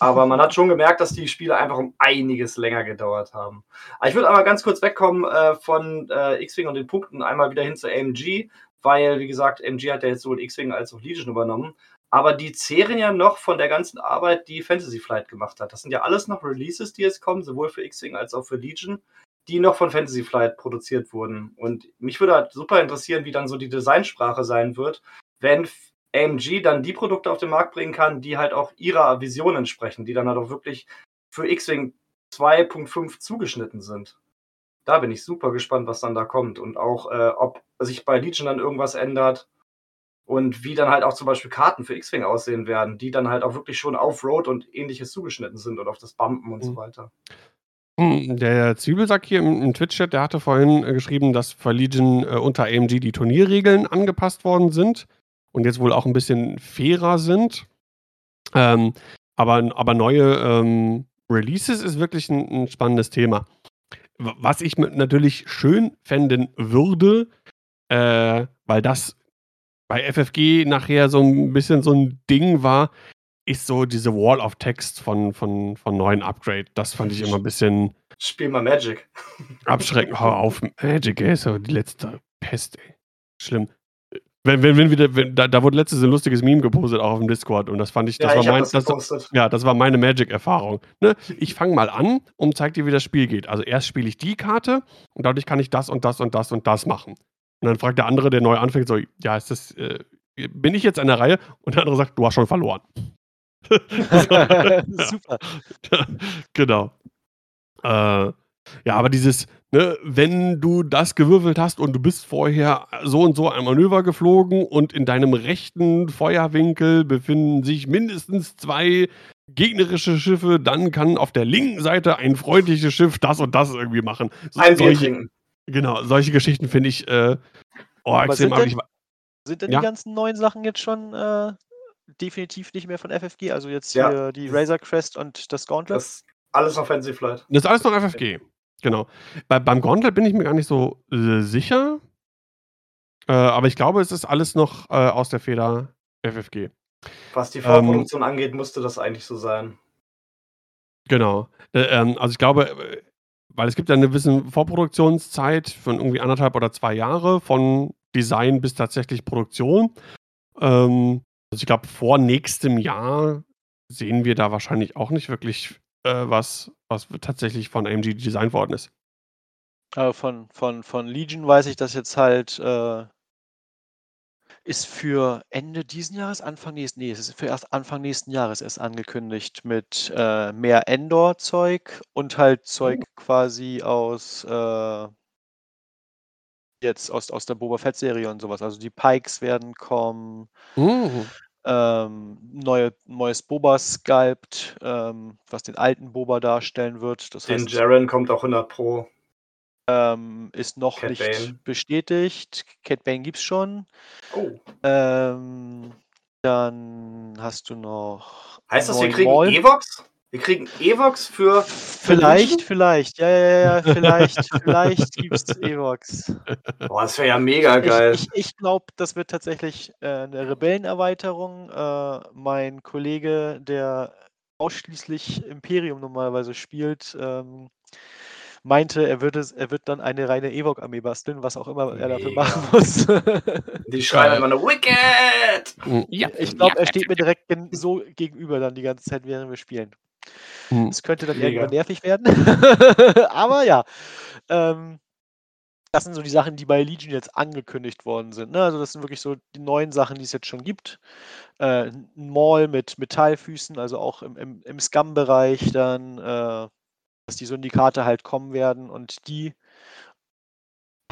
Aber man hat schon gemerkt, dass die Spiele einfach um einiges länger gedauert haben. Aber ich würde einmal ganz kurz wegkommen äh, von äh, X-Wing und den Punkten, einmal wieder hin zu AMG, weil, wie gesagt, AMG hat ja jetzt sowohl X-Wing als auch Legion übernommen. Aber die zehren ja noch von der ganzen Arbeit, die Fantasy Flight gemacht hat. Das sind ja alles noch Releases, die jetzt kommen, sowohl für X-Wing als auch für Legion, die noch von Fantasy Flight produziert wurden. Und mich würde halt super interessieren, wie dann so die Designsprache sein wird, wenn AMG dann die Produkte auf den Markt bringen kann, die halt auch ihrer Vision entsprechen, die dann halt auch wirklich für X-Wing 2.5 zugeschnitten sind. Da bin ich super gespannt, was dann da kommt und auch, äh, ob sich bei Legion dann irgendwas ändert und wie dann halt auch zum Beispiel Karten für X-Wing aussehen werden, die dann halt auch wirklich schon auf Road und ähnliches zugeschnitten sind und auf das Bumpen und mhm. so weiter. Hm, der Zwiebelsack hier im, im Twitch-Chat, der hatte vorhin äh, geschrieben, dass für Legion äh, unter AMG die Turnierregeln angepasst worden sind und jetzt wohl auch ein bisschen fairer sind. Ähm, aber, aber neue ähm, Releases ist wirklich ein, ein, spannendes Thema. Was ich natürlich schön fänden würde, äh, weil das bei FFG nachher so ein bisschen so ein Ding war, ist so diese Wall of Text von, von, von neuen Upgrade. Das fand ich immer ein bisschen. Spiel mal Magic. Abschreckend. Hau auf. Magic, ey, ist aber die letzte Pest, ey. Schlimm. Wenn, wenn, wenn wieder, wenn, da, da, wurde letztens ein lustiges Meme gepostet, auch auf dem Discord. Und das fand ich, das ja, war ich mein, das, das ja, das war meine Magic-Erfahrung. Ne? Ich fange mal an und zeig dir, wie das Spiel geht. Also erst spiele ich die Karte und dadurch kann ich das und das und das und das machen. Und dann fragt der andere, der neu anfängt, so, ja, ist das, äh, bin ich jetzt an der Reihe? Und der andere sagt, du hast schon verloren. Super. genau. Äh, ja, aber dieses, ne, wenn du das gewürfelt hast und du bist vorher so und so ein Manöver geflogen und in deinem rechten Feuerwinkel befinden sich mindestens zwei gegnerische Schiffe, dann kann auf der linken Seite ein freundliches Schiff das und das irgendwie machen. So, ein trinken. Genau, solche Geschichten finde ich äh, oh, extrem sind denn, sind denn ja? die ganzen neuen Sachen jetzt schon äh, definitiv nicht mehr von FFG? Also jetzt ja. hier die Razor Crest und das Gauntlet? Das alles Offensive Flight. Das ist alles noch FFG. Genau. Bei, beim Gauntlet bin ich mir gar nicht so äh, sicher. Äh, aber ich glaube, es ist alles noch äh, aus der Feder FFG. Was die Vorproduktion ähm, angeht, musste das eigentlich so sein. Genau. Äh, ähm, also ich glaube, äh, weil es gibt ja eine gewisse Vorproduktionszeit von irgendwie anderthalb oder zwei Jahre von Design bis tatsächlich Produktion. Ähm, also ich glaube, vor nächstem Jahr sehen wir da wahrscheinlich auch nicht wirklich äh, was, was tatsächlich von AMG designt worden ist. Äh, von, von, von Legion weiß ich, dass jetzt halt äh, ist für Ende diesen Jahres, Anfang nächsten, nee, es ist für erst Anfang nächsten Jahres erst angekündigt mit äh, mehr Endor-Zeug und halt Zeug oh. quasi aus äh, jetzt aus, aus der Boba Fett-Serie und sowas. Also die Pikes werden kommen. Oh ähm, neue, neues Boba sculpt, ähm, was den alten Boba darstellen wird. Das den heißt, Jaren kommt auch 100 Pro. Ähm, ist noch Cat nicht Bane. bestätigt. Cat Bane gibt's schon. Oh. Ähm, dann hast du noch. Heißt das, wir kriegen Evox? Wir kriegen Evox für. Vielleicht, vielleicht. Ja, ja, ja, vielleicht, vielleicht gibt es Evox. Boah, das wäre ja mega geil. Ich, ich, ich glaube, das wird tatsächlich äh, eine Rebellenerweiterung. Äh, mein Kollege, der ausschließlich Imperium normalerweise spielt, ähm, meinte, er würde, er wird dann eine reine Ewok-Armee basteln, was auch immer er dafür machen muss. Die schreien immer nur Wicked! Ja, ich glaube, er steht mir direkt so gegenüber dann die ganze Zeit, während wir spielen. Hm. Es könnte dann Mega. irgendwann nervig werden. Aber ja. Ähm, das sind so die Sachen, die bei Legion jetzt angekündigt worden sind. Ne? Also das sind wirklich so die neuen Sachen, die es jetzt schon gibt. Äh, ein Mall mit Metallfüßen, also auch im, im, im Scum-Bereich dann, äh, dass die Syndikate halt kommen werden und die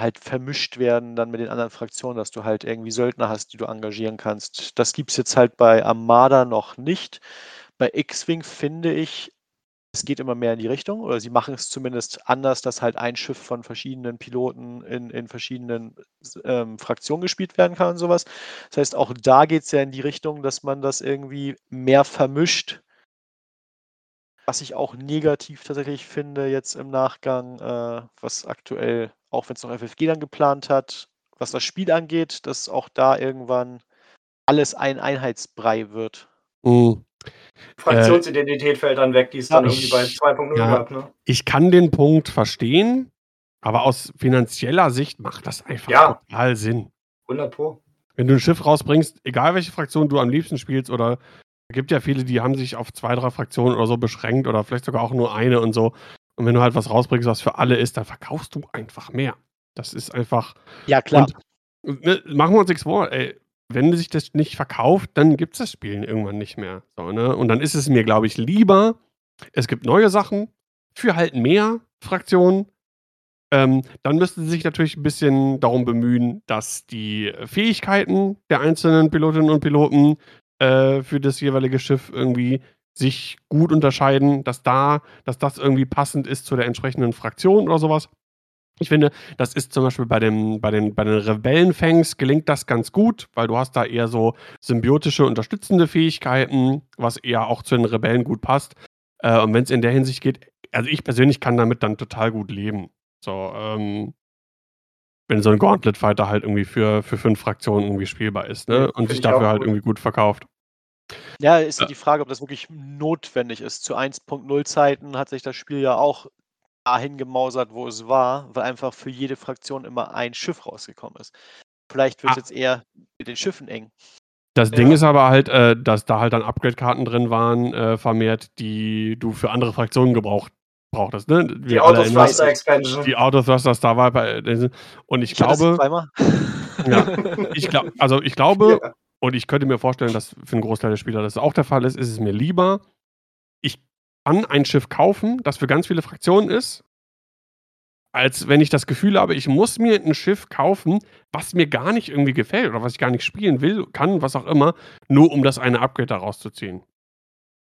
halt vermischt werden dann mit den anderen Fraktionen, dass du halt irgendwie Söldner hast, die du engagieren kannst. Das gibt es jetzt halt bei Armada noch nicht. Bei X-Wing finde ich, es geht immer mehr in die Richtung, oder sie machen es zumindest anders, dass halt ein Schiff von verschiedenen Piloten in, in verschiedenen ähm, Fraktionen gespielt werden kann und sowas. Das heißt, auch da geht es ja in die Richtung, dass man das irgendwie mehr vermischt. Was ich auch negativ tatsächlich finde jetzt im Nachgang, äh, was aktuell, auch wenn es noch FFG dann geplant hat, was das Spiel angeht, dass auch da irgendwann alles ein Einheitsbrei wird. Mhm. Fraktionsidentität fällt dann weg, die es dann irgendwie bei ich 2.0 ja. gab. Ne? Ich kann den Punkt verstehen, aber aus finanzieller Sicht macht das einfach Ja. total Sinn. 100 Pro. Wenn du ein Schiff rausbringst, egal welche Fraktion du am liebsten spielst, oder es gibt ja viele, die haben sich auf zwei, drei Fraktionen oder so beschränkt oder vielleicht sogar auch nur eine und so. Und wenn du halt was rausbringst, was für alle ist, dann verkaufst du einfach mehr. Das ist einfach. Ja, klar. Und ne, machen wir uns nichts vor, ey. Wenn sich das nicht verkauft, dann gibt es das Spielen irgendwann nicht mehr. So, ne? Und dann ist es mir, glaube ich, lieber, es gibt neue Sachen für halt mehr Fraktionen. Ähm, dann müssten sie sich natürlich ein bisschen darum bemühen, dass die Fähigkeiten der einzelnen Pilotinnen und Piloten äh, für das jeweilige Schiff irgendwie sich gut unterscheiden, dass da, dass das irgendwie passend ist zu der entsprechenden Fraktion oder sowas. Ich finde, das ist zum Beispiel bei, dem, bei den, bei den Rebellenfangs gelingt das ganz gut, weil du hast da eher so symbiotische, unterstützende Fähigkeiten, was eher auch zu den Rebellen gut passt. Äh, und wenn es in der Hinsicht geht, also ich persönlich kann damit dann total gut leben. So, ähm, wenn so ein Gauntlet-Fighter halt irgendwie für, für fünf Fraktionen irgendwie spielbar ist, ne? Ja, Und sich ich dafür halt gut. irgendwie gut verkauft. Ja, ist ja Ja. die Frage, ob das wirklich notwendig ist. Zu 1.0 Zeiten hat sich das Spiel ja auch dahin gemausert, wo es war, weil einfach für jede Fraktion immer ein Schiff rausgekommen ist. Vielleicht wird es Ah. jetzt eher mit den Schiffen eng. Das Ja. Ding ist aber halt, äh, dass da halt dann Upgrade-Karten drin waren, äh, vermehrt, die du für andere Fraktionen gebraucht brauchtest. Ne? Die Wir alle erinnern uns- Autothruster Expansion. Die Autothruster Star war bei diesen- und ich, sie glaube, zweimal. ja, ich glaube, also ich glaube, Ja. und ich könnte mir vorstellen, dass für einen Großteil der Spieler das auch der Fall ist, ist es mir lieber, ich kann ein Schiff kaufen, das für ganz viele Fraktionen ist, als wenn ich das Gefühl habe, ich muss mir ein Schiff kaufen, was mir gar nicht irgendwie gefällt oder was ich gar nicht spielen will, kann, was auch immer, nur um das eine Upgrade daraus zu ziehen.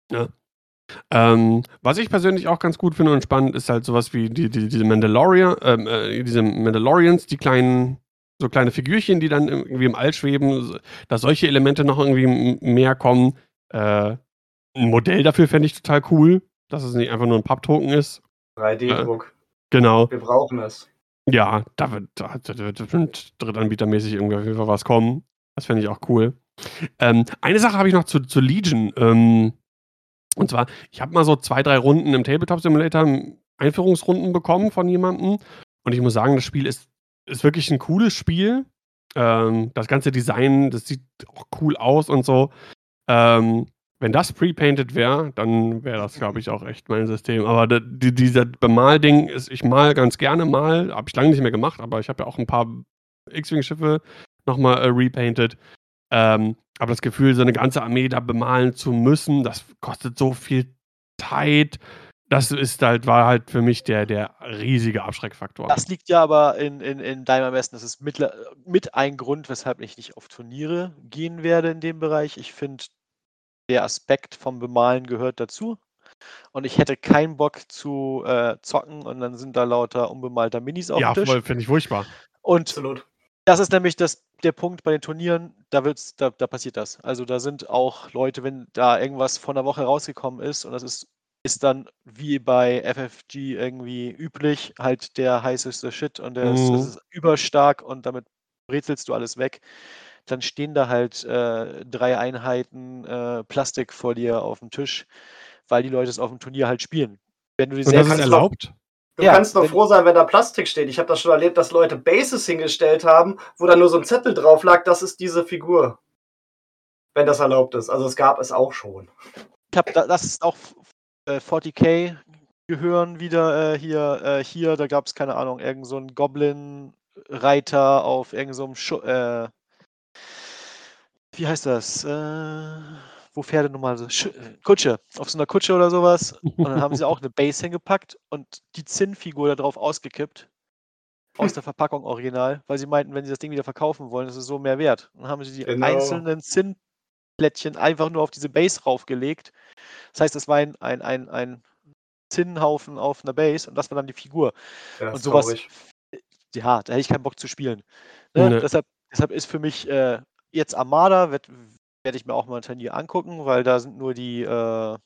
Ja. Ähm, was ich persönlich auch ganz gut finde und spannend ist halt sowas wie die, die, diese Mandalorian, ähm, äh, diese Mandalorians, die kleinen, so kleine Figürchen, die dann irgendwie im All schweben, dass solche Elemente noch irgendwie mehr kommen. Äh, ein Modell dafür fände ich total cool, dass es nicht einfach nur ein Papptoken ist. 3D-Druck. Genau. Wir brauchen es. Ja, da wird, da, da wird drittanbietermäßig irgendwie auf jeden Fall was kommen. Das fände ich auch cool. Ähm, eine Sache habe ich noch zu, zu Legion. Ähm, und zwar, ich habe mal so zwei, drei Runden im Tabletop Simulator Einführungsrunden bekommen von jemandem. Und ich muss sagen, das Spiel ist, ist wirklich ein cooles Spiel. Ähm, das ganze Design, das sieht auch cool aus und so. Ähm, wenn das pre-painted wäre, dann wäre das, glaube ich, auch echt mein System. Aber die, dieser Bemalding ist, ich mal ganz gerne mal, habe ich lange nicht mehr gemacht, aber ich habe ja auch ein paar X-Wing-Schiffe nochmal äh, repainted. Ähm, aber das Gefühl, so eine ganze Armee da bemalen zu müssen, das kostet so viel Zeit. Das ist halt, war halt für mich der, der riesige Abschreckfaktor. Das liegt ja aber in, in, in deinem Ermessen. Das ist mit, mit ein Grund, weshalb ich nicht auf Turniere gehen werde in dem Bereich. Ich finde, der Aspekt vom Bemalen gehört dazu. Und ich hätte keinen Bock zu äh, zocken und dann sind da lauter unbemalter Minis auf ja, dem Tisch. voll, finde ich furchtbar. Und Absolut. das ist nämlich das, der Punkt bei den Turnieren, da, wird's, da, da passiert das. Also da sind auch Leute, wenn da irgendwas von der Woche rausgekommen ist und das ist, ist dann wie bei FFG irgendwie üblich, halt der heißeste Shit und der ist, Mhm. das ist überstark und damit brezelst du alles weg. Dann stehen da halt äh, drei Einheiten äh, Plastik vor dir auf dem Tisch, weil die Leute es auf dem Turnier halt spielen. Wenn du die Und das selbst ist kannst erlaubt? Du Ja, kannst doch wenn- froh sein, wenn da Plastik steht. Ich habe das schon erlebt, dass Leute Bases hingestellt haben, wo dann nur so ein Zettel drauf lag, das ist diese Figur. Wenn das erlaubt ist. Also es gab es auch schon. Ich hab, da, das ist auch äh, 40k gehören wieder äh, hier, äh, hier, da gab es, keine Ahnung, irgend so einen Goblin-Reiter auf irgend so Schu äh, wie heißt das? Äh, wo Pferde normal so, Sch Kutsche, auf so einer Kutsche oder sowas. Und dann haben sie auch eine Base hingepackt und die Zinnfigur da drauf ausgekippt. aus der Verpackung original, weil sie meinten, wenn sie das Ding wieder verkaufen wollen, ist es so mehr wert. Dann haben sie die Genau. einzelnen Zinnplättchen einfach nur auf diese Base raufgelegt. Das heißt, es war ein, ein, ein, ein Zinnhaufen auf einer Base und das war dann die Figur. Ja, und sowas, traurig. ja, da hätte ich keinen Bock zu spielen. Ne? Ne. Deshalb, deshalb ist für mich äh, jetzt Armada, werde werd ich mir auch mal ein Turnier angucken, weil da sind nur die, äh,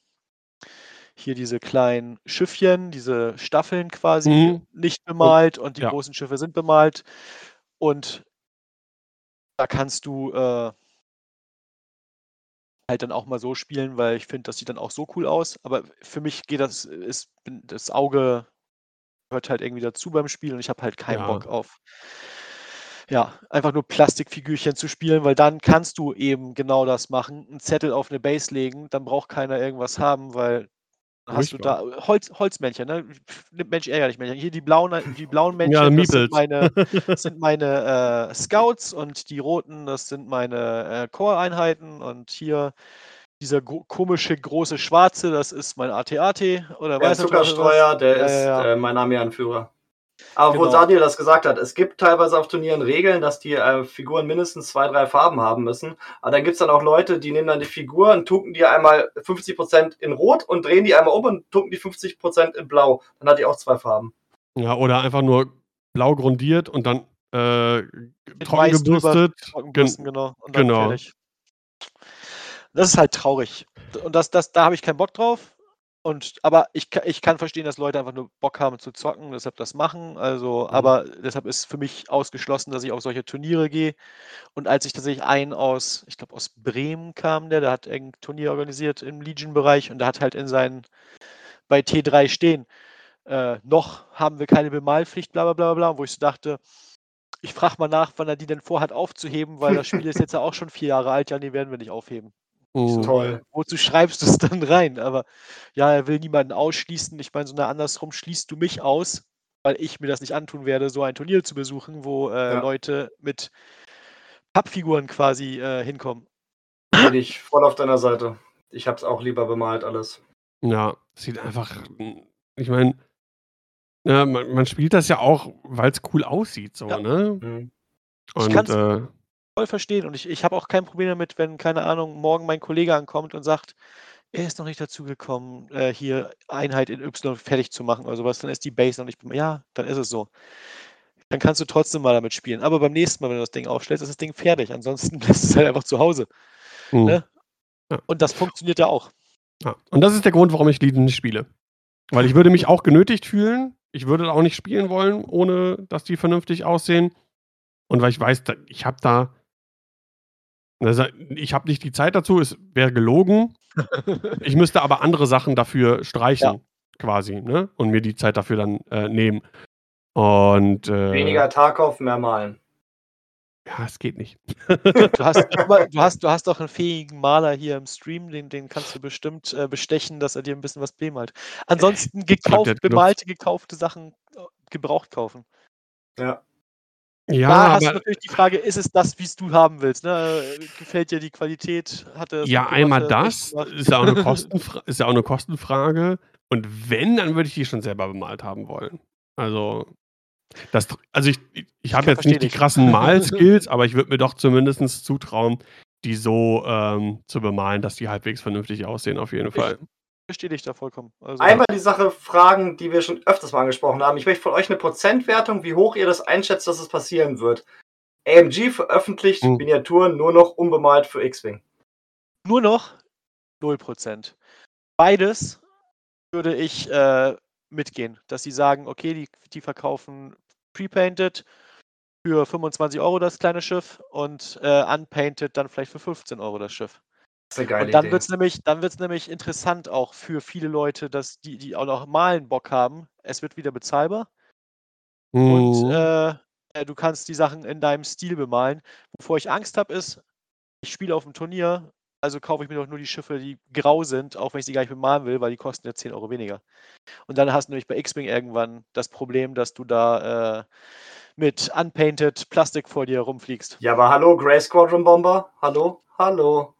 hier diese kleinen Schiffchen, diese Staffeln quasi Mhm. nicht bemalt und die ja. großen Schiffe sind bemalt. Und da kannst du äh, halt dann auch mal so spielen, weil ich finde, das sieht dann auch so cool aus. Aber für mich geht das, ist das Auge hört halt irgendwie dazu beim Spiel und ich habe halt keinen Ja. Bock auf ja, einfach nur Plastikfigürchen zu spielen, weil dann kannst du eben genau das machen, einen Zettel auf eine Base legen, dann braucht keiner irgendwas haben, weil dann hast du da. Holz, Holzmännchen, ne? Mensch ärgerlich Männchen. Hier die blauen, die blauen Männchen, Ja, das sind meine, das sind meine äh, Scouts und die roten, das sind meine äh, Core-Einheiten und hier dieser gro komische große Schwarze, das ist mein AT-AT oder Der weiß. Zuckerstreuer, der Ja, ist ja, ja. Äh, mein Armeeanführer. Aber wo Genau. Daniel das gesagt hat, es gibt teilweise auf Turnieren Regeln, dass die äh, Figuren mindestens zwei, drei Farben haben müssen. Aber dann gibt es dann auch Leute, die nehmen dann die Figur und tunken die einmal 50% in Rot und drehen die einmal um und tunken die 50% in Blau. Dann hat die auch zwei Farben. Ja, oder einfach nur blau grundiert und dann äh, trocken gebürstet. Trockenbürsten, genau. Und dann genau. fertig. Das ist halt traurig. Und das, das, da habe ich keinen Bock drauf. Und, aber ich, ich kann verstehen, dass Leute einfach nur Bock haben zu zocken, deshalb das machen. Also, Mhm. aber deshalb ist für mich ausgeschlossen, dass ich auf solche Turniere gehe. Und als ich tatsächlich einen aus, ich glaube aus Bremen kam, der, der hat ein Turnier organisiert im Legion-Bereich und der hat halt in seinen bei T3 stehen. Äh, noch haben wir keine Bemalpflicht, bla bla bla bla, wo ich so dachte, ich frage mal nach, wann er die denn vorhat aufzuheben, weil das Spiel ist jetzt ja auch schon vier Jahre alt, ja, nee, werden wir nicht aufheben. Mhm. Toll. Wozu schreibst du es dann rein? Aber ja, er will niemanden ausschließen. Ich meine, so eine andersrum schließt du mich aus, weil ich mir das nicht antun werde, so ein Turnier zu besuchen, wo äh, Ja. Leute mit Pappfiguren quasi äh, hinkommen. Bin ich voll auf deiner Seite. Ich hab's auch lieber bemalt alles. Ja, sieht einfach. Ich meine, ja, man, man spielt das ja auch, weil es cool aussieht, so, Ja. ne? Mhm. Ich Und kann's- äh, Voll verstehen. Und ich, ich habe auch kein Problem damit, wenn, keine Ahnung, morgen mein Kollege ankommt und sagt, er ist noch nicht dazu gekommen, äh, hier Einheit in Y fertig zu machen oder sowas, dann ist die Base noch nicht. Ja, dann ist es so. Dann kannst du trotzdem mal damit spielen. Aber beim nächsten Mal, wenn du das Ding aufstellst, ist das Ding fertig. Ansonsten lässt es halt einfach zu Hause. mh. Ne? Ja. Und das funktioniert ja auch. Ja. Und das ist der Grund, warum ich Legion nicht spiele. Weil ich würde mich auch genötigt fühlen. Ich würde auch nicht spielen wollen, ohne dass die vernünftig aussehen. Und weil ich weiß, da- ich habe da. Also ich habe nicht die Zeit dazu, es wäre gelogen. Ich müsste aber andere Sachen dafür streichen, quasi, ne? Und mir die Zeit dafür dann äh, nehmen. Und äh, Weniger Tarkov, mehr malen. Ja, es geht nicht. Du hast, du, hast, du hast doch einen fähigen Maler hier im Stream, den, den kannst du bestimmt äh, bestechen, dass er dir ein bisschen was bemalt. Ansonsten gekauft, bemalte, gekaufte Sachen äh, gebraucht kaufen. Ja. Ja, da hast du natürlich die Frage, ist es das, wie es du haben willst? Ne? Gefällt dir die Qualität? Hat es ja, einmal das ist ja, auch eine Kostenfra ist ja auch eine Kostenfrage. Und wenn, dann würde ich die schon selber bemalt haben wollen. Also, das, also ich, ich, ich habe jetzt nicht die krassen Malskills, aber ich würde mir doch zumindest zutrauen, die so ähm, zu bemalen, dass die halbwegs vernünftig aussehen, auf jeden Ich- Fall. Verstehe dich da vollkommen. Also, Einmal die Sache fragen, die wir schon öfters mal angesprochen haben. Ich möchte von euch eine Prozentwertung, wie hoch ihr das einschätzt, dass es passieren wird. AMG veröffentlicht Hm. Miniaturen nur noch unbemalt für X-Wing. Nur noch 0%. Beides würde ich äh, mitgehen, dass sie sagen, okay, die, die verkaufen pre-painted für 25 Euro das kleine Schiff und äh, unpainted dann vielleicht für 15 Euro das Schiff. Und dann wird es nämlich, dann wird's nämlich interessant auch für viele Leute, dass die, die auch noch malen Bock haben. Es wird wieder bezahlbar und Mhm. äh, äh, du kannst die Sachen in deinem Stil bemalen. Wovor ich Angst habe, ist, ich spiele auf dem Turnier, also kaufe ich mir doch nur die Schiffe, die grau sind, auch wenn ich sie gar nicht bemalen will, weil die kosten ja 10 Euro weniger. Und dann hast du nämlich bei X-Wing irgendwann das Problem, dass du da äh, mit unpainted Plastik vor dir rumfliegst. Ja, aber hallo, Grey Squadron Bomber. Hallo, hallo.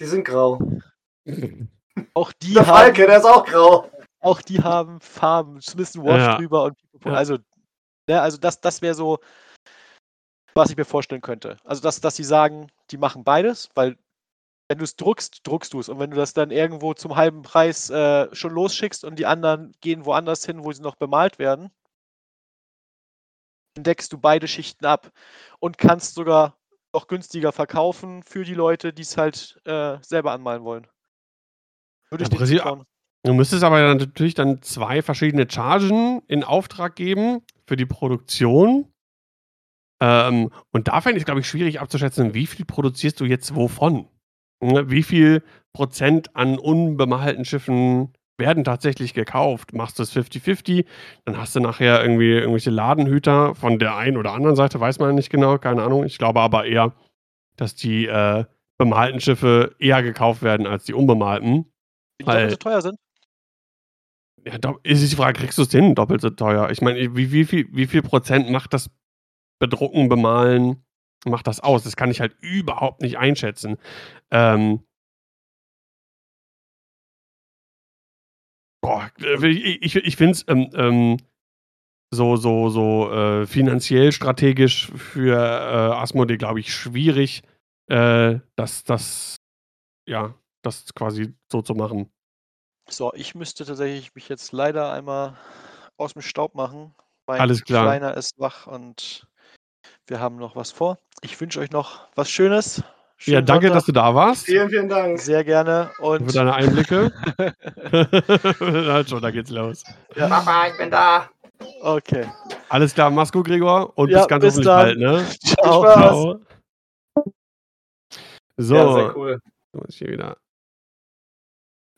Die sind grau. Auch die, Der haben, Falke, der ist auch grau. auch die haben Farben, zumindest ein Wash Ja. drüber und Ja. also Ne, also das, das wäre so, was ich mir vorstellen könnte. Also dass, dass sie sagen, die machen beides, weil wenn du es druckst, druckst du es. Und wenn du das dann irgendwo zum halben Preis äh, schon losschickst und die anderen gehen woanders hin, wo sie noch bemalt werden, dann deckst du beide Schichten ab und kannst sogar noch günstiger verkaufen für die Leute, die es halt äh, selber anmalen wollen. Würde ich Ja, zutrauen. Du müsstest aber dann natürlich dann zwei verschiedene Chargen in Auftrag geben für die Produktion. Ähm, und da fände ich, glaube ich, schwierig abzuschätzen, wie viel produzierst du jetzt wovon? Ne, Wie viel Prozent an unbemalten Schiffen werden tatsächlich gekauft? Machst du es 50-50, dann hast du nachher irgendwie irgendwelche Ladenhüter von der einen oder anderen Seite, weiß man nicht genau, keine Ahnung. Ich glaube aber eher, dass die äh, bemalten Schiffe eher gekauft werden als die unbemalten. Die doppelt Weil- so teuer sind. Ja, ist die Frage, kriegst du es hin, doppelt so teuer? Ich meine, wie, wie, viel, wie viel Prozent macht das Bedrucken, Bemalen, macht das aus? Das kann ich halt überhaupt nicht einschätzen. Ähm, boah, äh, ich, ich, ich finde es ähm, ähm, so, so, so äh, finanziell, strategisch für äh, Asmodee, glaube ich, schwierig, äh, das, das, ja, das quasi so zu machen. So, ich müsste tatsächlich mich jetzt leider einmal aus dem Staub machen. Mein Alles klar. Kleiner ist wach und wir haben noch was vor. Ich wünsche euch noch was Schönes. Ja, Schönen danke, dass du da warst. Vielen, vielen Dank. Sehr gerne Für und deine Einblicke. halt schon, da geht's los. Papa, ich bin da. okay. Alles klar, mach's gut, Gregor. Und Ja, bis ganz bis bald, ne? Ciao. Ciao. So, Ja, sehr cool. hier wieder.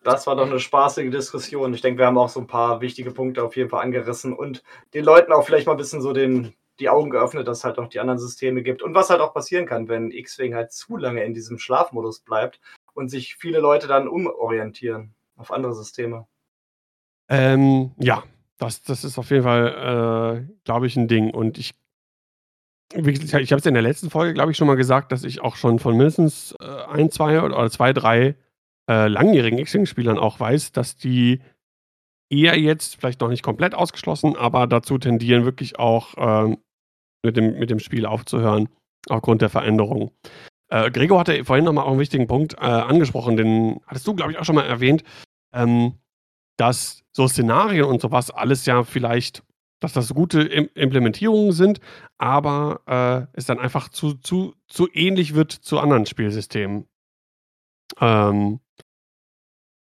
Das war doch eine spaßige Diskussion. Ich denke, wir haben auch so ein paar wichtige Punkte auf jeden Fall angerissen und den Leuten auch vielleicht mal ein bisschen so den, die Augen geöffnet, dass es halt noch die anderen Systeme gibt. Und was halt auch passieren kann, wenn X-Wing halt zu lange in diesem Schlafmodus bleibt und sich viele Leute dann umorientieren auf andere Systeme. Ähm, ja, das, das ist auf jeden Fall, äh, glaube ich, ein Ding. Und ich, ich habe es in der letzten Folge, glaube ich, schon mal gesagt, dass ich auch schon von mindestens äh, ein, zwei oder zwei, drei äh, langjährigen X-Wing-Spielern auch weiß, dass die eher jetzt, vielleicht noch nicht komplett ausgeschlossen, aber dazu tendieren, wirklich auch ähm, mit, dem, mit dem Spiel aufzuhören, aufgrund der Veränderung. Äh, Gregor hatte vorhin nochmal auch einen wichtigen Punkt äh, angesprochen, den hattest du, glaube ich, auch schon mal erwähnt, ähm, dass so Szenarien und sowas alles ja vielleicht, dass das gute Im Implementierungen sind, aber äh, es dann einfach zu, zu, zu ähnlich wird zu anderen Spielsystemen. Ähm,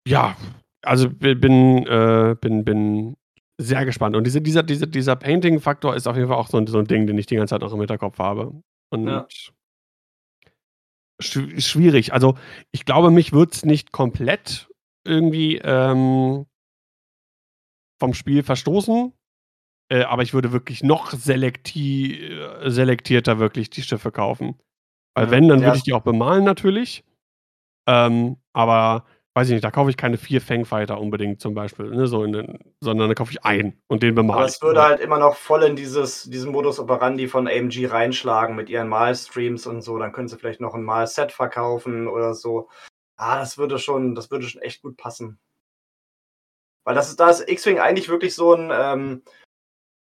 ja, also bi- bin, äh, bin, bin sehr gespannt. Und diese, dieser, dieser, dieser Painting-Faktor ist auf jeden Fall auch so ein, so ein Ding, den ich die ganze Zeit noch im Hinterkopf habe. Und Ja. schw- schwierig. Also ich glaube, mich wird es nicht komplett irgendwie ähm, vom Spiel verstoßen. Äh, aber ich würde wirklich noch selekti äh, selektierter wirklich die Schiffe kaufen. Weil wenn, dann Ja. würde ich die auch bemalen natürlich. Ähm, aber weiß ich nicht, da kaufe ich keine vier Fangfighter unbedingt zum Beispiel, ne, so den, sondern da kaufe ich einen und den bemale Aber es würde halt immer noch voll in dieses, diesen Modus operandi von AMG reinschlagen mit ihren Malstreams und so. Dann können sie vielleicht noch ein Malset verkaufen oder so. Ah, das würde schon, das würde schon echt gut passen. Weil das ist, da ist X-Wing eigentlich wirklich so ein ähm,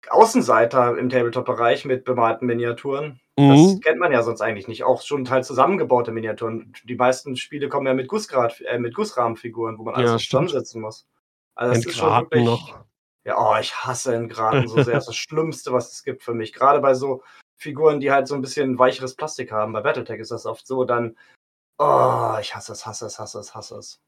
Außenseiter im Tabletop-Bereich mit bemalten Miniaturen. Das Mhm. kennt man ja sonst eigentlich nicht. Auch schon teils zusammengebaute Miniaturen. Die meisten Spiele kommen ja mit, Gussgrad, äh, mit Gussrahmenfiguren, wo man alles Ja, zusammensetzen muss. Also das ist schon wirklich. noch. Ja, oh, ich hasse Entgraten so sehr. Das ist das Schlimmste, was es gibt für mich. Gerade bei so Figuren, die halt so ein bisschen weicheres Plastik haben. Bei Battletech ist das oft so. Dann, oh, ich hasse es, hasse es, hasse es, hasse es.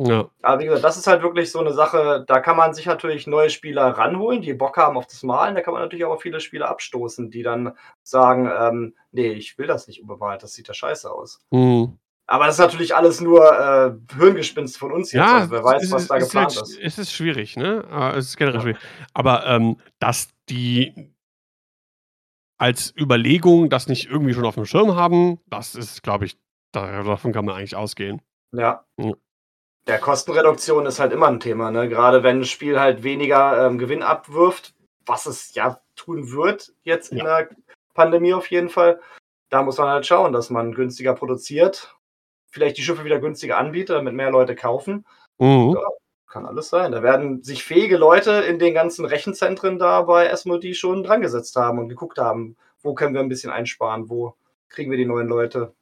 Ja. Aber wie gesagt, das ist halt wirklich so eine Sache, da kann man sich natürlich neue Spieler ranholen, die Bock haben auf das Malen. Da kann man natürlich auch viele Spieler abstoßen, die dann sagen, ähm, nee, ich will das nicht unbemalt, das sieht ja scheiße aus. Mhm. Aber das ist natürlich alles nur äh, Hirngespinst von uns jetzt. Ja, also wer weiß, es was ist- da ist geplant halt, ist. Es ist schwierig, ne? Aber Es ist generell Ja. schwierig. Aber ähm, dass die als Überlegung das nicht irgendwie schon auf dem Schirm haben, das ist, glaube ich, da, davon kann man eigentlich ausgehen. Ja. Ja. Der Kostenreduktion ist halt immer ein Thema, ne? Gerade wenn ein Spiel halt weniger ähm, Gewinn abwirft, was es ja tun wird jetzt in der Pandemie auf jeden Fall. Da muss man halt schauen, dass man günstiger produziert, vielleicht die Schiffe wieder günstiger anbietet, damit mehr Leute kaufen. Mhm. Ja. Kann alles sein. Da werden sich fähige Leute in den ganzen Rechenzentren da bei SMOD schon dran gesetzt haben und geguckt haben, wo können wir ein bisschen einsparen, wo kriegen wir die neuen Leute.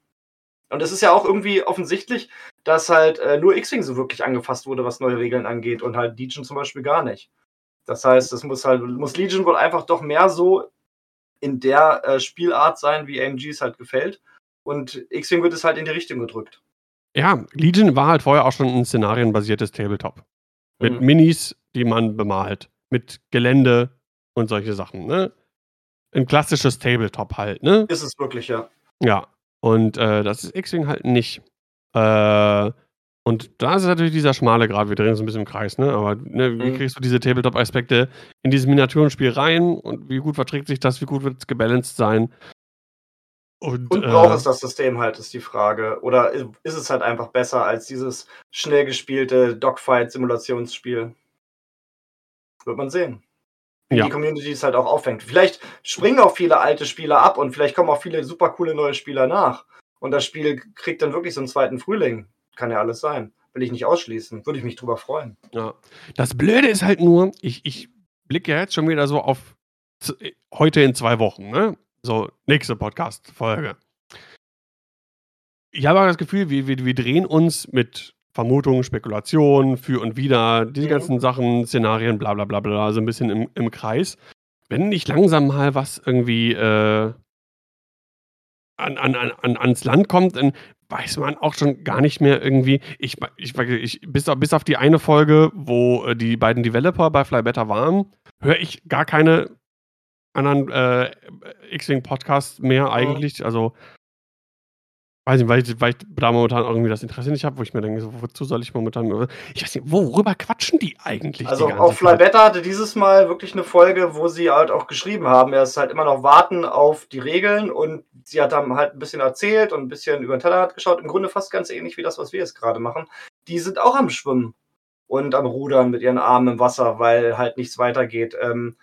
Und es ist ja auch irgendwie offensichtlich, dass halt äh, nur X-Wing so wirklich angefasst wurde, was neue Regeln angeht und halt Legion zum Beispiel gar nicht. Das heißt, es muss halt, muss Legion wohl einfach doch mehr so in der äh, Spielart sein, wie AMG es halt gefällt. Und X-Wing wird es halt in die Richtung gedrückt. Ja, Legion war halt vorher auch schon ein szenarienbasiertes Tabletop. Mit Mhm. Minis, die man bemalt. Mit Gelände und solche Sachen, ne? Ein klassisches Tabletop halt, ne? Ist es wirklich, ja. Ja. Und äh, das ist X-Wing halt nicht. Äh, und da ist natürlich dieser schmale Grad, wir drehen uns ein bisschen im Kreis, ne? Aber ne, wie Mhm. kriegst du diese Tabletop-Aspekte in dieses Miniaturenspiel rein und wie gut verträgt sich das, wie gut wird es gebalanced sein? Und, Und äh, braucht es das System halt, ist die Frage. Oder ist es halt einfach besser als dieses schnell gespielte Dogfight-Simulationsspiel? Wird man sehen. Wie Ja. die Community es halt auch auffängt. Vielleicht springen auch viele alte Spieler ab und vielleicht kommen auch viele super coole neue Spieler nach. Und das Spiel kriegt dann wirklich so einen zweiten Frühling. Kann ja alles sein. Will ich nicht ausschließen. Würde ich mich drüber freuen. Ja. Das Blöde ist halt nur, ich, ich blicke ja jetzt schon wieder so auf äh, heute in zwei Wochen, ne? So, nächste Podcast-Folge. Ich habe aber das Gefühl, wir, wir, wir drehen uns mit Vermutungen, Spekulationen, für und wider, diese Mhm. ganzen Sachen, Szenarien, bla bla bla bla, so ein bisschen im, im Kreis. Wenn nicht langsam mal was irgendwie äh, an, an, an, an, ans Land kommt, dann weiß man auch schon gar nicht mehr irgendwie. Ich, ich, ich bis, auf, bis auf die eine Folge, wo äh, die beiden Developer bei Fly Better waren, höre ich gar keine anderen äh, X-Wing-Podcasts mehr eigentlich. Also, weiß nicht, weil ich, weil ich da momentan irgendwie das Interesse nicht habe, wo ich mir denke, so, wozu soll ich momentan. Ich weiß nicht, worüber quatschen die eigentlich? Also die auch Zeit? Flybetter hatte dieses Mal wirklich eine Folge, wo sie halt auch geschrieben haben, er ist halt immer noch warten auf die Regeln und sie hat dann halt ein bisschen erzählt und ein bisschen über den Tellerrand geschaut. Im Grunde fast ganz ähnlich wie das, was wir jetzt gerade machen. Die sind auch am Schwimmen und am Rudern mit ihren Armen im Wasser, weil halt nichts weitergeht. Ähm,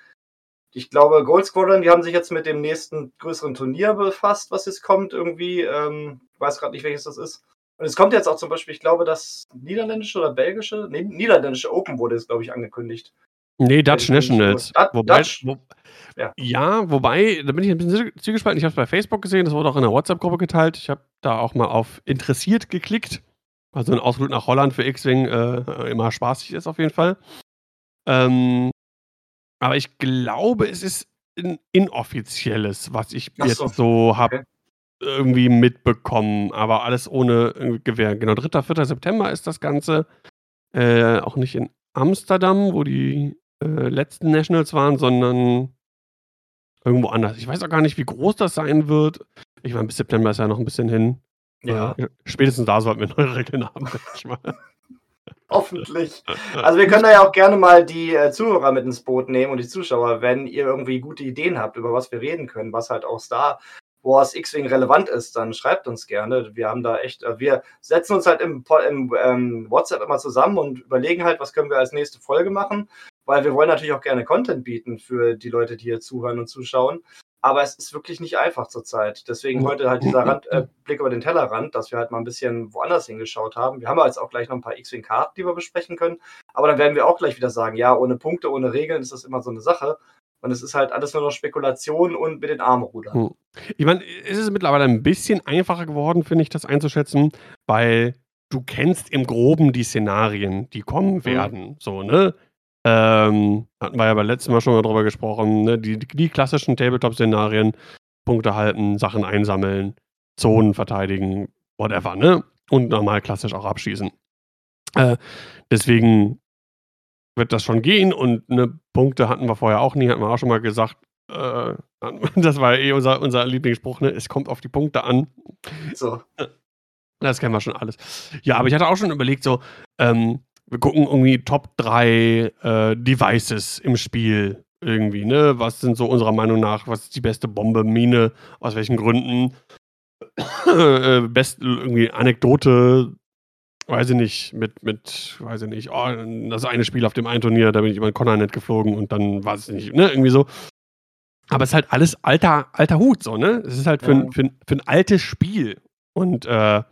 ich glaube, Gold Squadron, die haben sich jetzt mit dem nächsten größeren Turnier befasst, was jetzt kommt irgendwie. Ähm, ich weiß gerade nicht, welches das ist. Und es kommt jetzt auch zum Beispiel, ich glaube, das niederländische oder belgische, nee, niederländische Open wurde jetzt, glaube ich, angekündigt. Nee, Dutch Nationals. wobei, Dutch? wo, Ja. ja. wobei, da bin ich ein bisschen zwiegespalten. Ich habe es bei Facebook gesehen, das wurde auch in der WhatsApp-Gruppe geteilt. Ich habe da auch mal auf interessiert geklickt. Also ein Ausflug nach Holland für X-Wing äh, immer spaßig ist auf jeden Fall. Ähm, aber ich glaube, es ist ein inoffizielles, was ich Ach jetzt so, so habe okay. irgendwie mitbekommen. Aber alles ohne Gewehr. Genau, 3. 4. September ist das Ganze. Äh, auch nicht in Amsterdam, wo die äh, letzten Nationals waren, sondern irgendwo anders. Ich weiß auch gar nicht, wie groß das sein wird. Ich meine, bis September ist ja noch ein bisschen hin. Ja, Äh, spätestens da sollten wir neue Regeln haben, denke ich mal. Hoffentlich. Also wir können da ja auch gerne mal die äh, Zuhörer mit ins Boot nehmen und die Zuschauer, wenn ihr irgendwie gute Ideen habt, über was wir reden können, was halt auch Star Wars X-Wing relevant ist, dann schreibt uns gerne. Wir haben da echt, äh, wir setzen uns halt im, im ähm, WhatsApp immer zusammen und überlegen halt, was können wir als nächste Folge machen, weil wir wollen natürlich auch gerne Content bieten für die Leute, die hier zuhören und zuschauen. Aber es ist wirklich nicht einfach zurzeit. Deswegen heute halt dieser Rand, äh, Blick über den Tellerrand, dass wir halt mal ein bisschen woanders hingeschaut haben. Wir haben jetzt auch gleich noch ein paar X-Wing-Karten, die wir besprechen können. Aber dann werden wir auch gleich wieder sagen, ja, ohne Punkte, ohne Regeln ist das immer so eine Sache. Und es ist halt alles nur noch Spekulation und mit den Armen rudern. Hm. Ich meine, es ist mittlerweile ein bisschen einfacher geworden, finde ich, das einzuschätzen, weil du kennst im Groben die Szenarien, die kommen werden. So, ne? Ähm, hatten wir ja beim letzten Mal schon mal drüber gesprochen, ne? Die, die klassischen Tabletop-Szenarien, Punkte halten, Sachen einsammeln, Zonen verteidigen, whatever, ne? Und normal klassisch auch abschießen. Äh, deswegen wird das schon gehen und ne, Punkte hatten wir vorher auch nie, hatten wir auch schon mal gesagt. Äh, das war ja eh unser, unser Lieblingsspruch, ne? Es kommt auf die Punkte an. So. Das kennen wir schon alles. Ja, aber ich hatte auch schon überlegt, so, ähm, wir gucken irgendwie Top 3 äh, Devices im Spiel irgendwie, ne? Was sind so unserer Meinung nach, was ist die beste Bombe, Mine, aus welchen Gründen? äh, best irgendwie Anekdote, weiß ich nicht, mit, mit, weiß ich nicht, oh, das eine Spiel auf dem einen Turnier, da bin ich über den Conner nicht geflogen und dann weiß ich nicht, ne? Irgendwie so. Aber es ist halt alles alter, alter Hut, so, ne? Es ist halt für, Ja. ein, für, ein, für ein altes Spiel. Und äh,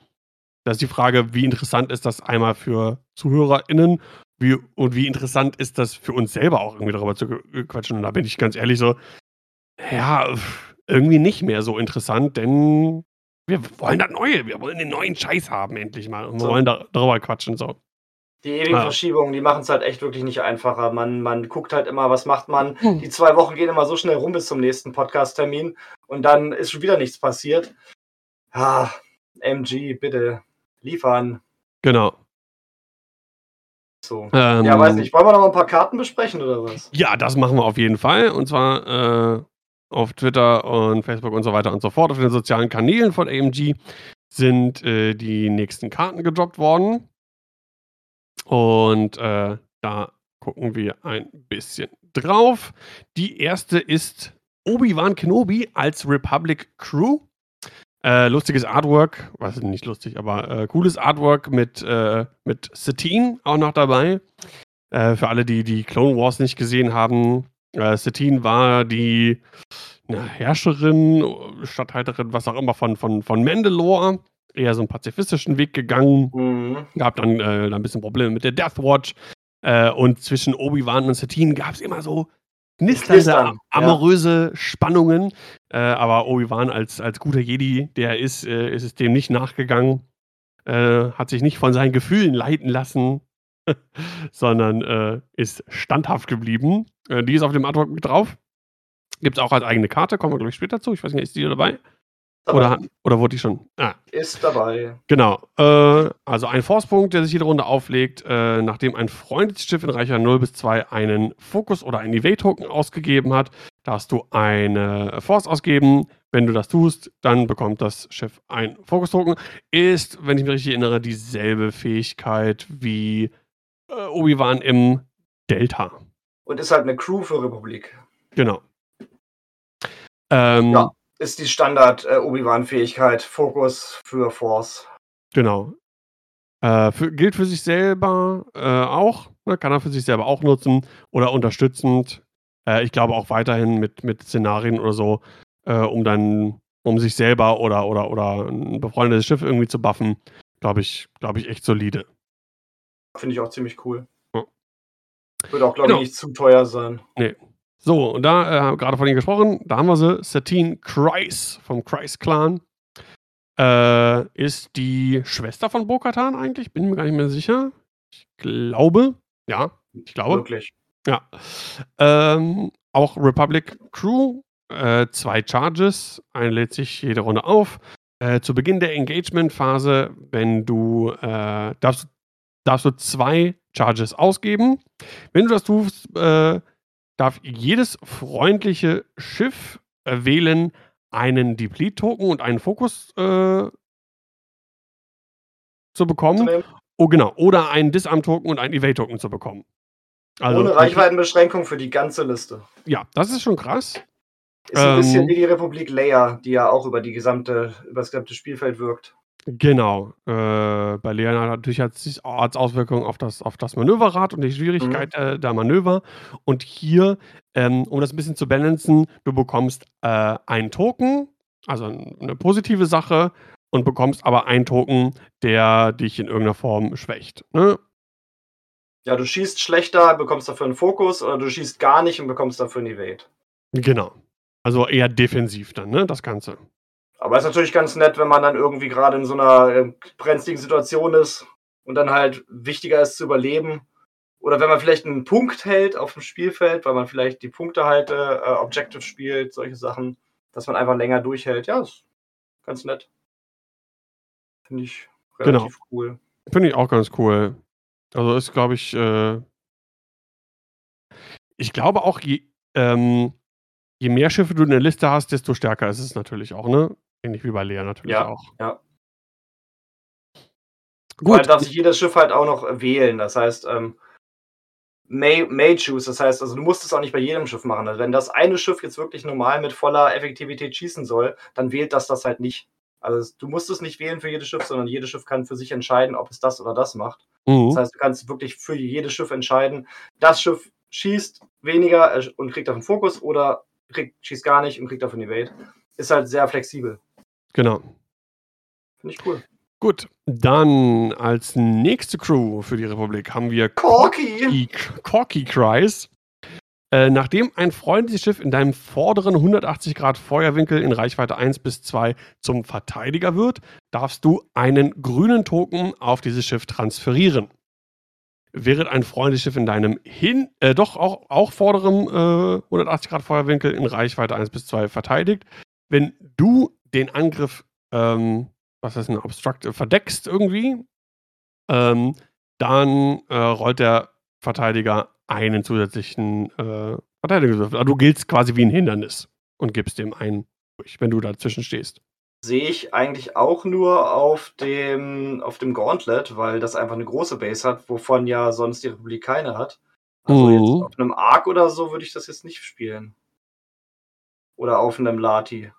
da ist die Frage, wie interessant ist das einmal für ZuhörerInnen, wie, und wie interessant ist das für uns selber auch irgendwie darüber zu quatschen. Und da bin ich ganz ehrlich so, ja, irgendwie nicht mehr so interessant, denn wir wollen das Neue, wir wollen den neuen Scheiß haben endlich mal und wir So. wollen da, darüber quatschen so. Die ewigen Ja. Verschiebungen, die machen es halt echt wirklich nicht einfacher. Man, man guckt halt immer, was macht man. Hm. Die zwei Wochen gehen immer so schnell rum bis zum nächsten Podcast-Termin und dann ist schon wieder nichts passiert. Ah, MG, bitte liefern. Genau. So. Ähm, Ja, weiß nicht. Wollen wir noch mal ein paar Karten besprechen oder was? Ja, das machen wir auf jeden Fall. Und zwar äh, auf Twitter und Facebook und so weiter und so fort. Auf den sozialen Kanälen von AMG sind äh, die nächsten Karten gedroppt worden. Und äh, da gucken wir ein bisschen drauf. Die erste ist Obi-Wan Kenobi als Republic Crew. Äh, lustiges Artwork, was nicht lustig, aber äh, cooles Artwork mit, äh, mit Satine auch noch dabei. Äh, für alle, die die Clone Wars nicht gesehen haben, äh, Satine war die na, Herrscherin, Statthalterin, was auch immer von, von, von Mandalore. Eher so einen pazifistischen Weg gegangen. Mhm. Gab dann, äh, dann ein bisschen Probleme mit der Death Watch. Äh, und zwischen Obi-Wan und Satine gab es immer so knisternde, Knistern, am- amoröse Spannungen. Äh, aber Obi-Wan als, als guter Jedi, der ist, äh, ist es dem nicht nachgegangen. Äh, hat sich nicht von seinen Gefühlen leiten lassen, sondern äh, ist standhaft geblieben. Äh, die ist auf dem Artwork mit drauf. Gibt es auch als eigene Karte, kommen wir gleich später zu. Ich weiß nicht, ist die dabei? Oder, oder wurde die schon? Ah, Ist dabei. Genau. Äh, also ein Force-Punkt, der sich jede Runde auflegt, äh, nachdem ein freundliches Schiff in Reicher 0 bis 2 einen Fokus oder einen Evade-Token ausgegeben hat, darfst du eine Force ausgeben. Wenn du das tust, dann bekommt das Schiff ein Fokus-Token. Ist, wenn ich mich richtig erinnere, dieselbe Fähigkeit wie äh, Obi-Wan im Delta. Und ist halt eine Crew für Republik. Genau. Ähm, Ja. Ist die Standard äh, Obi-Wan-Fähigkeit. Fokus für Force. Genau. Äh, für, gilt für sich selber äh, auch, ne, kann er für sich selber auch nutzen oder unterstützend. Äh, ich glaube auch weiterhin mit, mit Szenarien oder so, äh, um dann, um sich selber oder, oder, oder ein befreundetes Schiff irgendwie zu buffen, glaube ich, glaube ich, echt solide. Finde ich auch ziemlich cool. Ja. Wird auch, glaube Genau. ich, nicht zu teuer sein. So, und da äh, gerade von Ihnen gesprochen, da haben wir sie, Satine Kreis vom Kreis-Clan. Äh, ist die Schwester von Bo-Katan eigentlich? Bin mir gar nicht mehr sicher. Ich glaube, ja, ich glaube. Wirklich. Ja. Ähm, auch Republic Crew, äh, zwei Charges, eine lädt sich jede Runde auf. Äh, zu Beginn der Engagement-Phase, wenn du äh, darfst, darfst du zwei Charges ausgeben. Wenn du das tust, äh, darf jedes freundliche Schiff äh, wählen, einen Deplete-Token und einen Fokus äh, zu bekommen. Zu. Oh, genau. Oder einen Disarm-Token und einen Evade-Token zu bekommen. Also, Ohne Reichweitenbeschränkung für die ganze Liste. Ja, das ist schon krass. Ist ein bisschen Ähm, wie die Republik Leia, die ja auch über die gesamte, über das gesamte Spielfeld wirkt. Genau. Äh, bei Leonard natürlich hat es als Auswirkung auf das, auf das Manöverrad und die Schwierigkeit äh, der Manöver. Und hier, ähm, um das ein bisschen zu balancen, du bekommst äh, einen Token, also eine positive Sache, und bekommst aber einen Token, der dich in irgendeiner Form schwächt. Ne? Ja, du schießt schlechter, bekommst dafür einen Fokus, oder du schießt gar nicht und bekommst dafür einen Evade. Genau. Also eher defensiv dann, ne, das Ganze. Aber ist natürlich ganz nett, wenn man dann irgendwie gerade in so einer äh, brenzligen Situation ist und dann halt wichtiger ist zu überleben. Oder wenn man vielleicht einen Punkt hält auf dem Spielfeld, weil man vielleicht die Punkte halt äh, Objective spielt, solche Sachen, dass man einfach länger durchhält. Ja, ist ganz nett. Finde ich Genau. relativ cool. Finde ich auch ganz cool. Also ist, glaube ich, äh, ich glaube auch, je, ähm, je mehr Schiffe du in der Liste hast, desto stärker ist es natürlich auch, ne? Ähnlich wie bei Lea natürlich Ja, auch. ja. Gut. Weil darf sich jedes Schiff halt auch noch wählen. Das heißt, ähm, may, may choose. Das heißt, also du musst es auch nicht bei jedem Schiff machen. Also wenn das eine Schiff jetzt wirklich normal mit voller Effektivität schießen soll, dann wählt das das halt nicht. Also du musst es nicht wählen für jedes Schiff, sondern jedes Schiff kann für sich entscheiden, ob es das oder das macht. Mhm. Das heißt, du kannst wirklich für jedes Schiff entscheiden, das Schiff schießt weniger äh, und kriegt einen Fokus oder kriegt, schießt gar nicht und kriegt dafür einen Evade. Ist halt sehr flexibel. Genau. Finde ich cool. Gut, dann als nächste Crew für die Republik haben wir Corky! Corky Cries. Äh, nachdem ein freundliches Schiff in deinem vorderen 180 Grad Feuerwinkel in Reichweite 1 bis 2 zum Verteidiger wird, darfst du einen grünen Token auf dieses Schiff transferieren. Während ein freundliches Schiff in deinem hin, äh, doch auch, auch vorderen äh, 180 Grad Feuerwinkel in Reichweite 1 bis 2 verteidigt, wenn du den Angriff, ähm, was heißt denn, obstruct, äh, verdeckst irgendwie, ähm, dann äh, rollt der Verteidiger einen zusätzlichen äh, Verteidigungswürfel. Also du giltst quasi wie ein Hindernis und gibst dem einen durch, wenn du dazwischen stehst. Sehe ich eigentlich auch nur auf dem, auf dem Gauntlet, weil das einfach eine große Base hat, wovon ja sonst die Republik keine hat. Also Mhm. jetzt auf einem Arc oder so würde ich das jetzt nicht spielen. Oder auf einem Lati.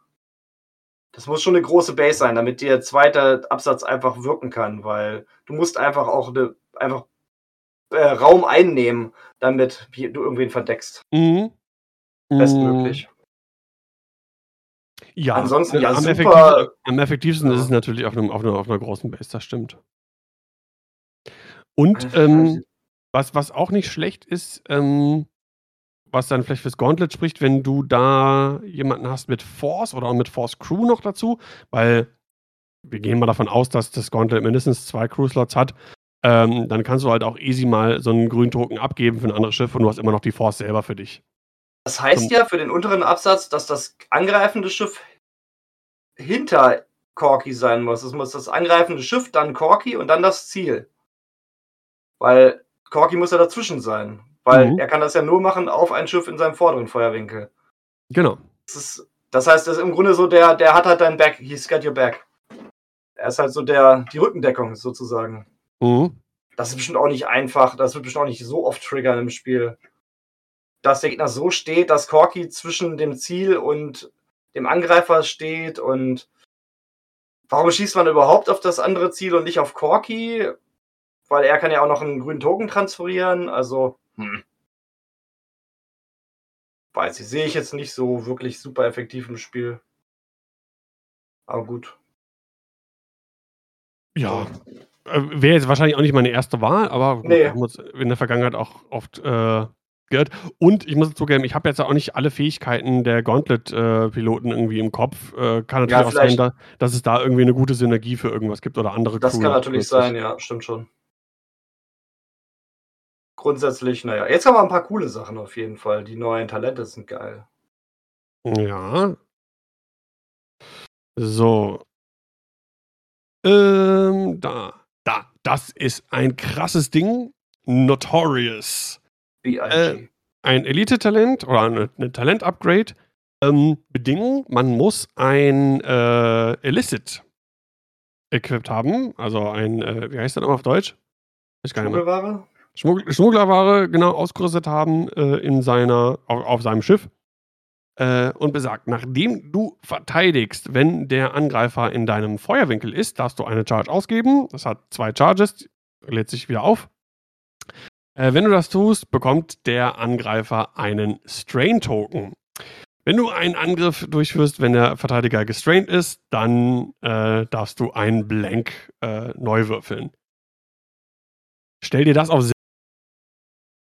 Das muss schon eine große Base sein, damit der zweite Absatz einfach wirken kann, weil du musst einfach auch eine, einfach äh, Raum einnehmen, damit du irgendwen verdeckst. Mhm. Bestmöglich. Ja, Ansonsten, ja, am, super. effektivsten, am effektivsten Ja. ist es natürlich auf, einem, auf, einer, auf einer großen Base, das stimmt. Und Äh, ähm, was, was auch nicht schlecht ist, ähm, was dann vielleicht fürs Gauntlet spricht, wenn du da jemanden hast mit Force oder auch mit Force Crew noch dazu, weil wir gehen mal davon aus, dass das Gauntlet mindestens zwei Crew-Slots hat, ähm, dann kannst du halt auch easy mal so einen grünen Token abgeben für ein anderes Schiff und du hast immer noch die Force selber für dich. Das heißt Und- ja für den unteren Absatz, dass das angreifende Schiff hinter Corky sein muss. Es muss das angreifende Schiff, dann Corky und dann das Ziel. Weil Corky muss ja dazwischen sein. Weil Mhm. er kann das ja nur machen auf ein Schiff in seinem vorderen Feuerwinkel. Genau. Das, ist, das heißt, das ist im Grunde so, der, der hat halt dein Back, he's got your back. Er ist halt so der, die Rückendeckung sozusagen. Mhm. Das ist bestimmt auch nicht einfach, das wird bestimmt auch nicht so oft triggern im Spiel. Dass der Gegner so steht, dass Corky zwischen dem Ziel und dem Angreifer steht und warum schießt man überhaupt auf das andere Ziel und nicht auf Corky? Weil er kann ja auch noch einen grünen Token transferieren, also hm. weiß ich, sehe ich jetzt nicht so wirklich super effektiv im Spiel. Aber gut. Ja, äh, wäre jetzt wahrscheinlich auch nicht meine erste Wahl, aber Nee. haben uns in der Vergangenheit auch oft äh, gehört. Und ich muss zugeben, ich habe jetzt auch nicht alle Fähigkeiten der Gauntlet-Piloten irgendwie im Kopf. Äh, kann natürlich Ja, auch sein, da, dass es da irgendwie eine gute Synergie für irgendwas gibt oder andere Das Crew kann natürlich sein, ja, stimmt schon. Grundsätzlich, naja, jetzt haben wir ein paar coole Sachen auf jeden Fall. Die neuen Talente sind geil. Ja. So. Ähm, da. Da. Das ist ein krasses Ding. Notorious. BIG. Äh, ein Elite-Talent oder ein, ein Talent-Upgrade. Ähm, Bedingung, man muss ein äh, Illicit equipped haben. Also ein, äh, wie heißt das nochmal auf Deutsch? Ich gar nicht mehr. Schmuggl Schmugglerware genau ausgerüstet haben äh, in seiner, auf, auf seinem Schiff. Äh, und besagt, nachdem du verteidigst, wenn der Angreifer in deinem Feuerwinkel ist, darfst du eine Charge ausgeben. Das hat zwei Charges, lädt sich wieder auf. Äh, wenn du das tust, bekommt der Angreifer einen Strain-Token. Wenn du einen Angriff durchführst, wenn der Verteidiger gestrained ist, dann äh, darfst du einen Blank äh, neu würfeln. Stell dir das auf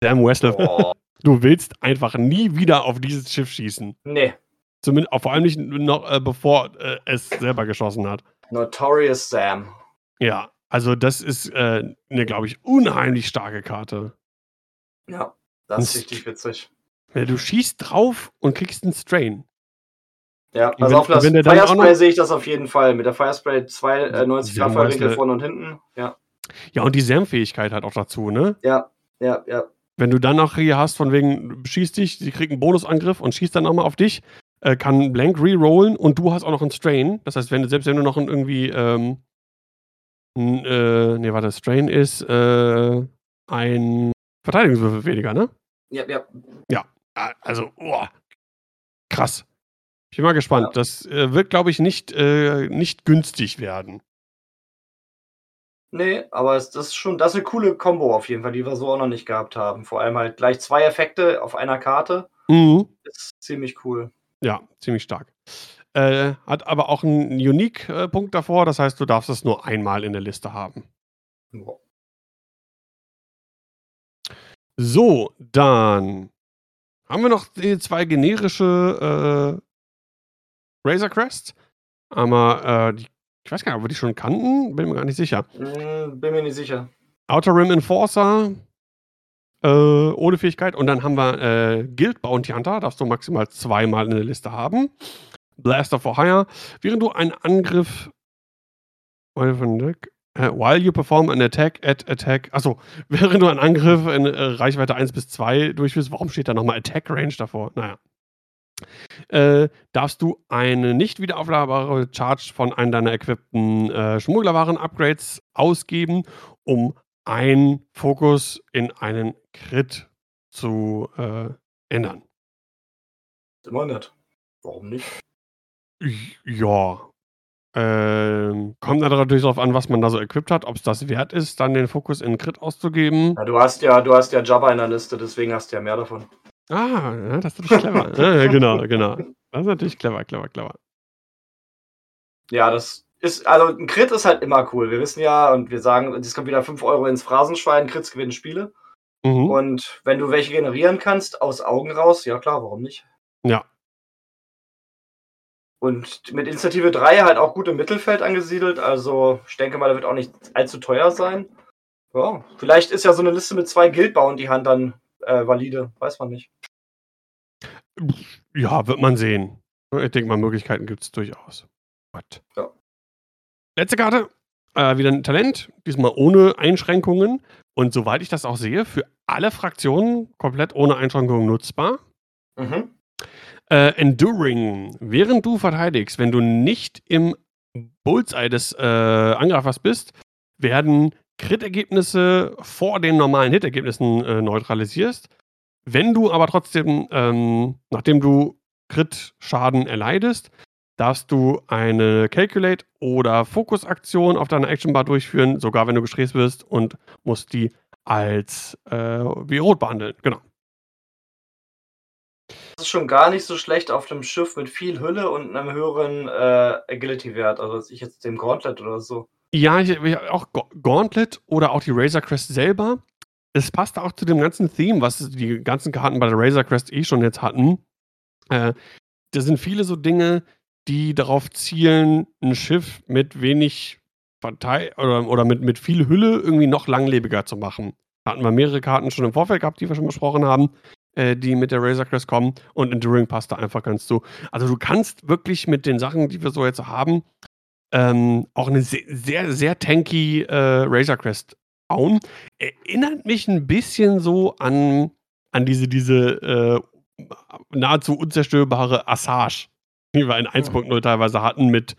Sam Wessel. Oh, Du willst einfach nie wieder auf dieses Schiff schießen. nee. Zumindest, vor allem nicht noch äh, bevor äh, es selber geschossen hat. Notorious Sam. Ja, also das ist äh, eine, glaube ich, unheimlich starke Karte. Ja, das ist richtig witzig. Ja, du schießt drauf und kriegst einen Strain. Ja, Und also auf das Firespray sehe ich das auf jeden Fall. Mit der Firespray zwei, äh, 90 Ja, Grad Feuerwinkel vorne und hinten. Ja, Ja, und die SAM-Fähigkeit halt auch dazu, ne? ja, ja, ja. Wenn du dann noch hier hast, von wegen, schießt dich, sie kriegt einen Bonusangriff und schießt dann nochmal auf dich, äh, kann Blank rerollen und du hast auch noch einen Strain. Das heißt, wenn du, selbst wenn du noch ein, irgendwie, ähm, äh, nee, warte, Strain ist äh, ein Verteidigungswürfel weniger, ne? Ja, ja. Ah, Also, oh, krass. Ich bin mal gespannt. Ja. Das äh, wird, glaube ich, nicht, äh, nicht günstig werden. Nee, aber es, das ist schon, das ist eine coole Combo auf jeden Fall, die wir so auch noch nicht gehabt haben. Vor allem halt gleich zwei Effekte auf einer Karte. Mhm. Ist ziemlich cool. Ja, ziemlich stark. Äh, hat aber auch einen Unique-Punkt davor, das heißt, du darfst es nur einmal in der Liste haben. Ja. So, dann haben wir noch die zwei generische äh, Razor Crest. Aber äh, die, ich weiß gar nicht, ob wir die schon kannten, bin mir gar nicht sicher. Hm, bin mir nicht sicher. Outer Rim Enforcer äh, ohne Fähigkeit. Und dann haben wir äh, Guild Bounty Hunter, darfst du maximal zweimal in der Liste haben. Blaster for Hire. Während du einen Angriff. Uh, while you perform an attack at attack. Achso, während du einen Angriff in äh, Reichweite 1 bis 2 durchführst, warum steht da nochmal Attack Range davor? Naja. Äh, darfst du eine nicht wiederaufladbare Charge von einem deiner equipten äh, Schmugglerwaren-Upgrades ausgeben, um einen Fokus in einen Crit zu äh, ändern. Immer nett. Warum nicht? Ja. Ähm, kommt natürlich darauf an, was man da so equipped hat, ob es das wert ist, dann den Fokus in Crit auszugeben. Ja, du hast ja, du hast ja Jabba in der Liste, deswegen hast du ja mehr davon. Ah, ja, das ist natürlich clever. ja, genau, genau. Das ist natürlich clever, clever, clever. Ja, das ist, also ein Crit ist halt immer cool. Wir wissen ja und wir sagen, es kommt wieder 5 Euro ins Phrasenschwein, Crits gewinnen Spiele. Mhm. Und wenn du welche generieren kannst, aus Augen raus, ja klar, warum nicht? Ja. Und mit Initiative 3 halt auch gut im Mittelfeld angesiedelt. Also ich denke mal, der wird auch nicht allzu teuer sein. Ja, vielleicht ist ja so eine Liste mit zwei Guildbauen die Hand dann äh, valide. Weiß man nicht. Ja, wird man sehen. Ich denke mal, Möglichkeiten gibt es durchaus. What? Ja. Letzte Karte. Äh, wieder ein Talent. Diesmal ohne Einschränkungen. Und soweit ich das auch sehe, für alle Fraktionen komplett ohne Einschränkungen nutzbar. Mhm. Äh, Enduring. Während du verteidigst, wenn du nicht im Bullseye des äh, Angreifers bist, werden Crit-Ergebnisse vor den normalen Hit-Ergebnissen äh, neutralisierst. Wenn du aber trotzdem, ähm, nachdem du Crit-Schaden erleidest, darfst du eine Calculate- oder Fokus-Aktion auf deiner Actionbar durchführen, sogar wenn du gestresst wirst und musst die als äh, wie rot behandeln. Genau. Das ist schon gar nicht so schlecht auf dem Schiff mit viel Hülle und einem höheren äh, Agility-Wert. Also ich jetzt dem Gauntlet oder so. Ja, ich, auch Gauntlet oder auch die Razor Crest selber. Es passt auch zu dem ganzen Theme, was die ganzen Karten bei der Razor Crest eh schon jetzt hatten. Äh, da sind viele so Dinge, die darauf zielen, ein Schiff mit wenig Partei oder, oder mit, mit viel Hülle irgendwie noch langlebiger zu machen. Da hatten wir mehrere Karten schon im Vorfeld gehabt, die wir schon besprochen haben, äh, die mit der Razor Crest kommen und Enduring passt da einfach ganz zu. Also du kannst wirklich mit den Sachen, die wir so jetzt haben, ähm, auch eine sehr, sehr, sehr tanky äh, Razor Crest bauen. Erinnert mich ein bisschen so an, an diese, diese äh, nahezu unzerstörbare Assage, die wir in 1.0 teilweise hatten mit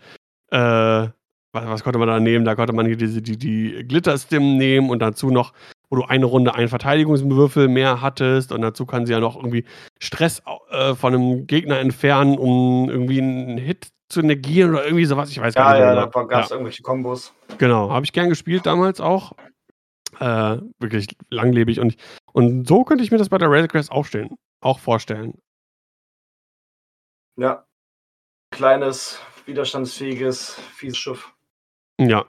äh, was, was, konnte man da nehmen? Da konnte man hier diese, die, die Glitter-Stim nehmen und dazu noch, wo du eine Runde einen Verteidigungswürfel mehr hattest und dazu kann sie ja noch irgendwie Stress äh, von einem Gegner entfernen, um irgendwie einen Hit zu negieren oder irgendwie sowas. Ich weiß ja, gar nicht. Ja, ja, da gab es ja. irgendwelche Kombos. Genau, habe ich gern gespielt damals auch. Äh, wirklich langlebig und, und so könnte ich mir das bei der Razor Crest auch, auch vorstellen. Ja. Kleines, widerstandsfähiges, fieses Schiff. Ja.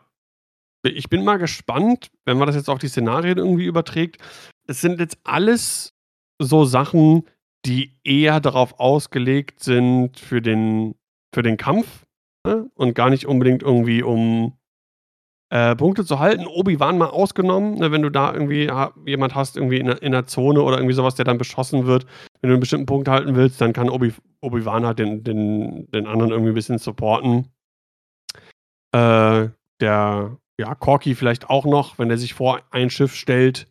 Ich bin mal gespannt, wenn man das jetzt auf die Szenarien irgendwie überträgt. Es sind jetzt alles so Sachen, die eher darauf ausgelegt sind für den, für den Kampf ne? und gar nicht unbedingt irgendwie um äh, Punkte zu halten. Obi-Wan mal ausgenommen, ne? wenn du da irgendwie ha jemand hast, irgendwie in, in der Zone oder irgendwie sowas, der dann beschossen wird. Wenn du einen bestimmten Punkt halten willst, dann kann Obi- Obi-Wan halt den, den, den anderen irgendwie ein bisschen supporten. Äh, der, ja, Corky vielleicht auch noch, wenn er sich vor ein Schiff stellt,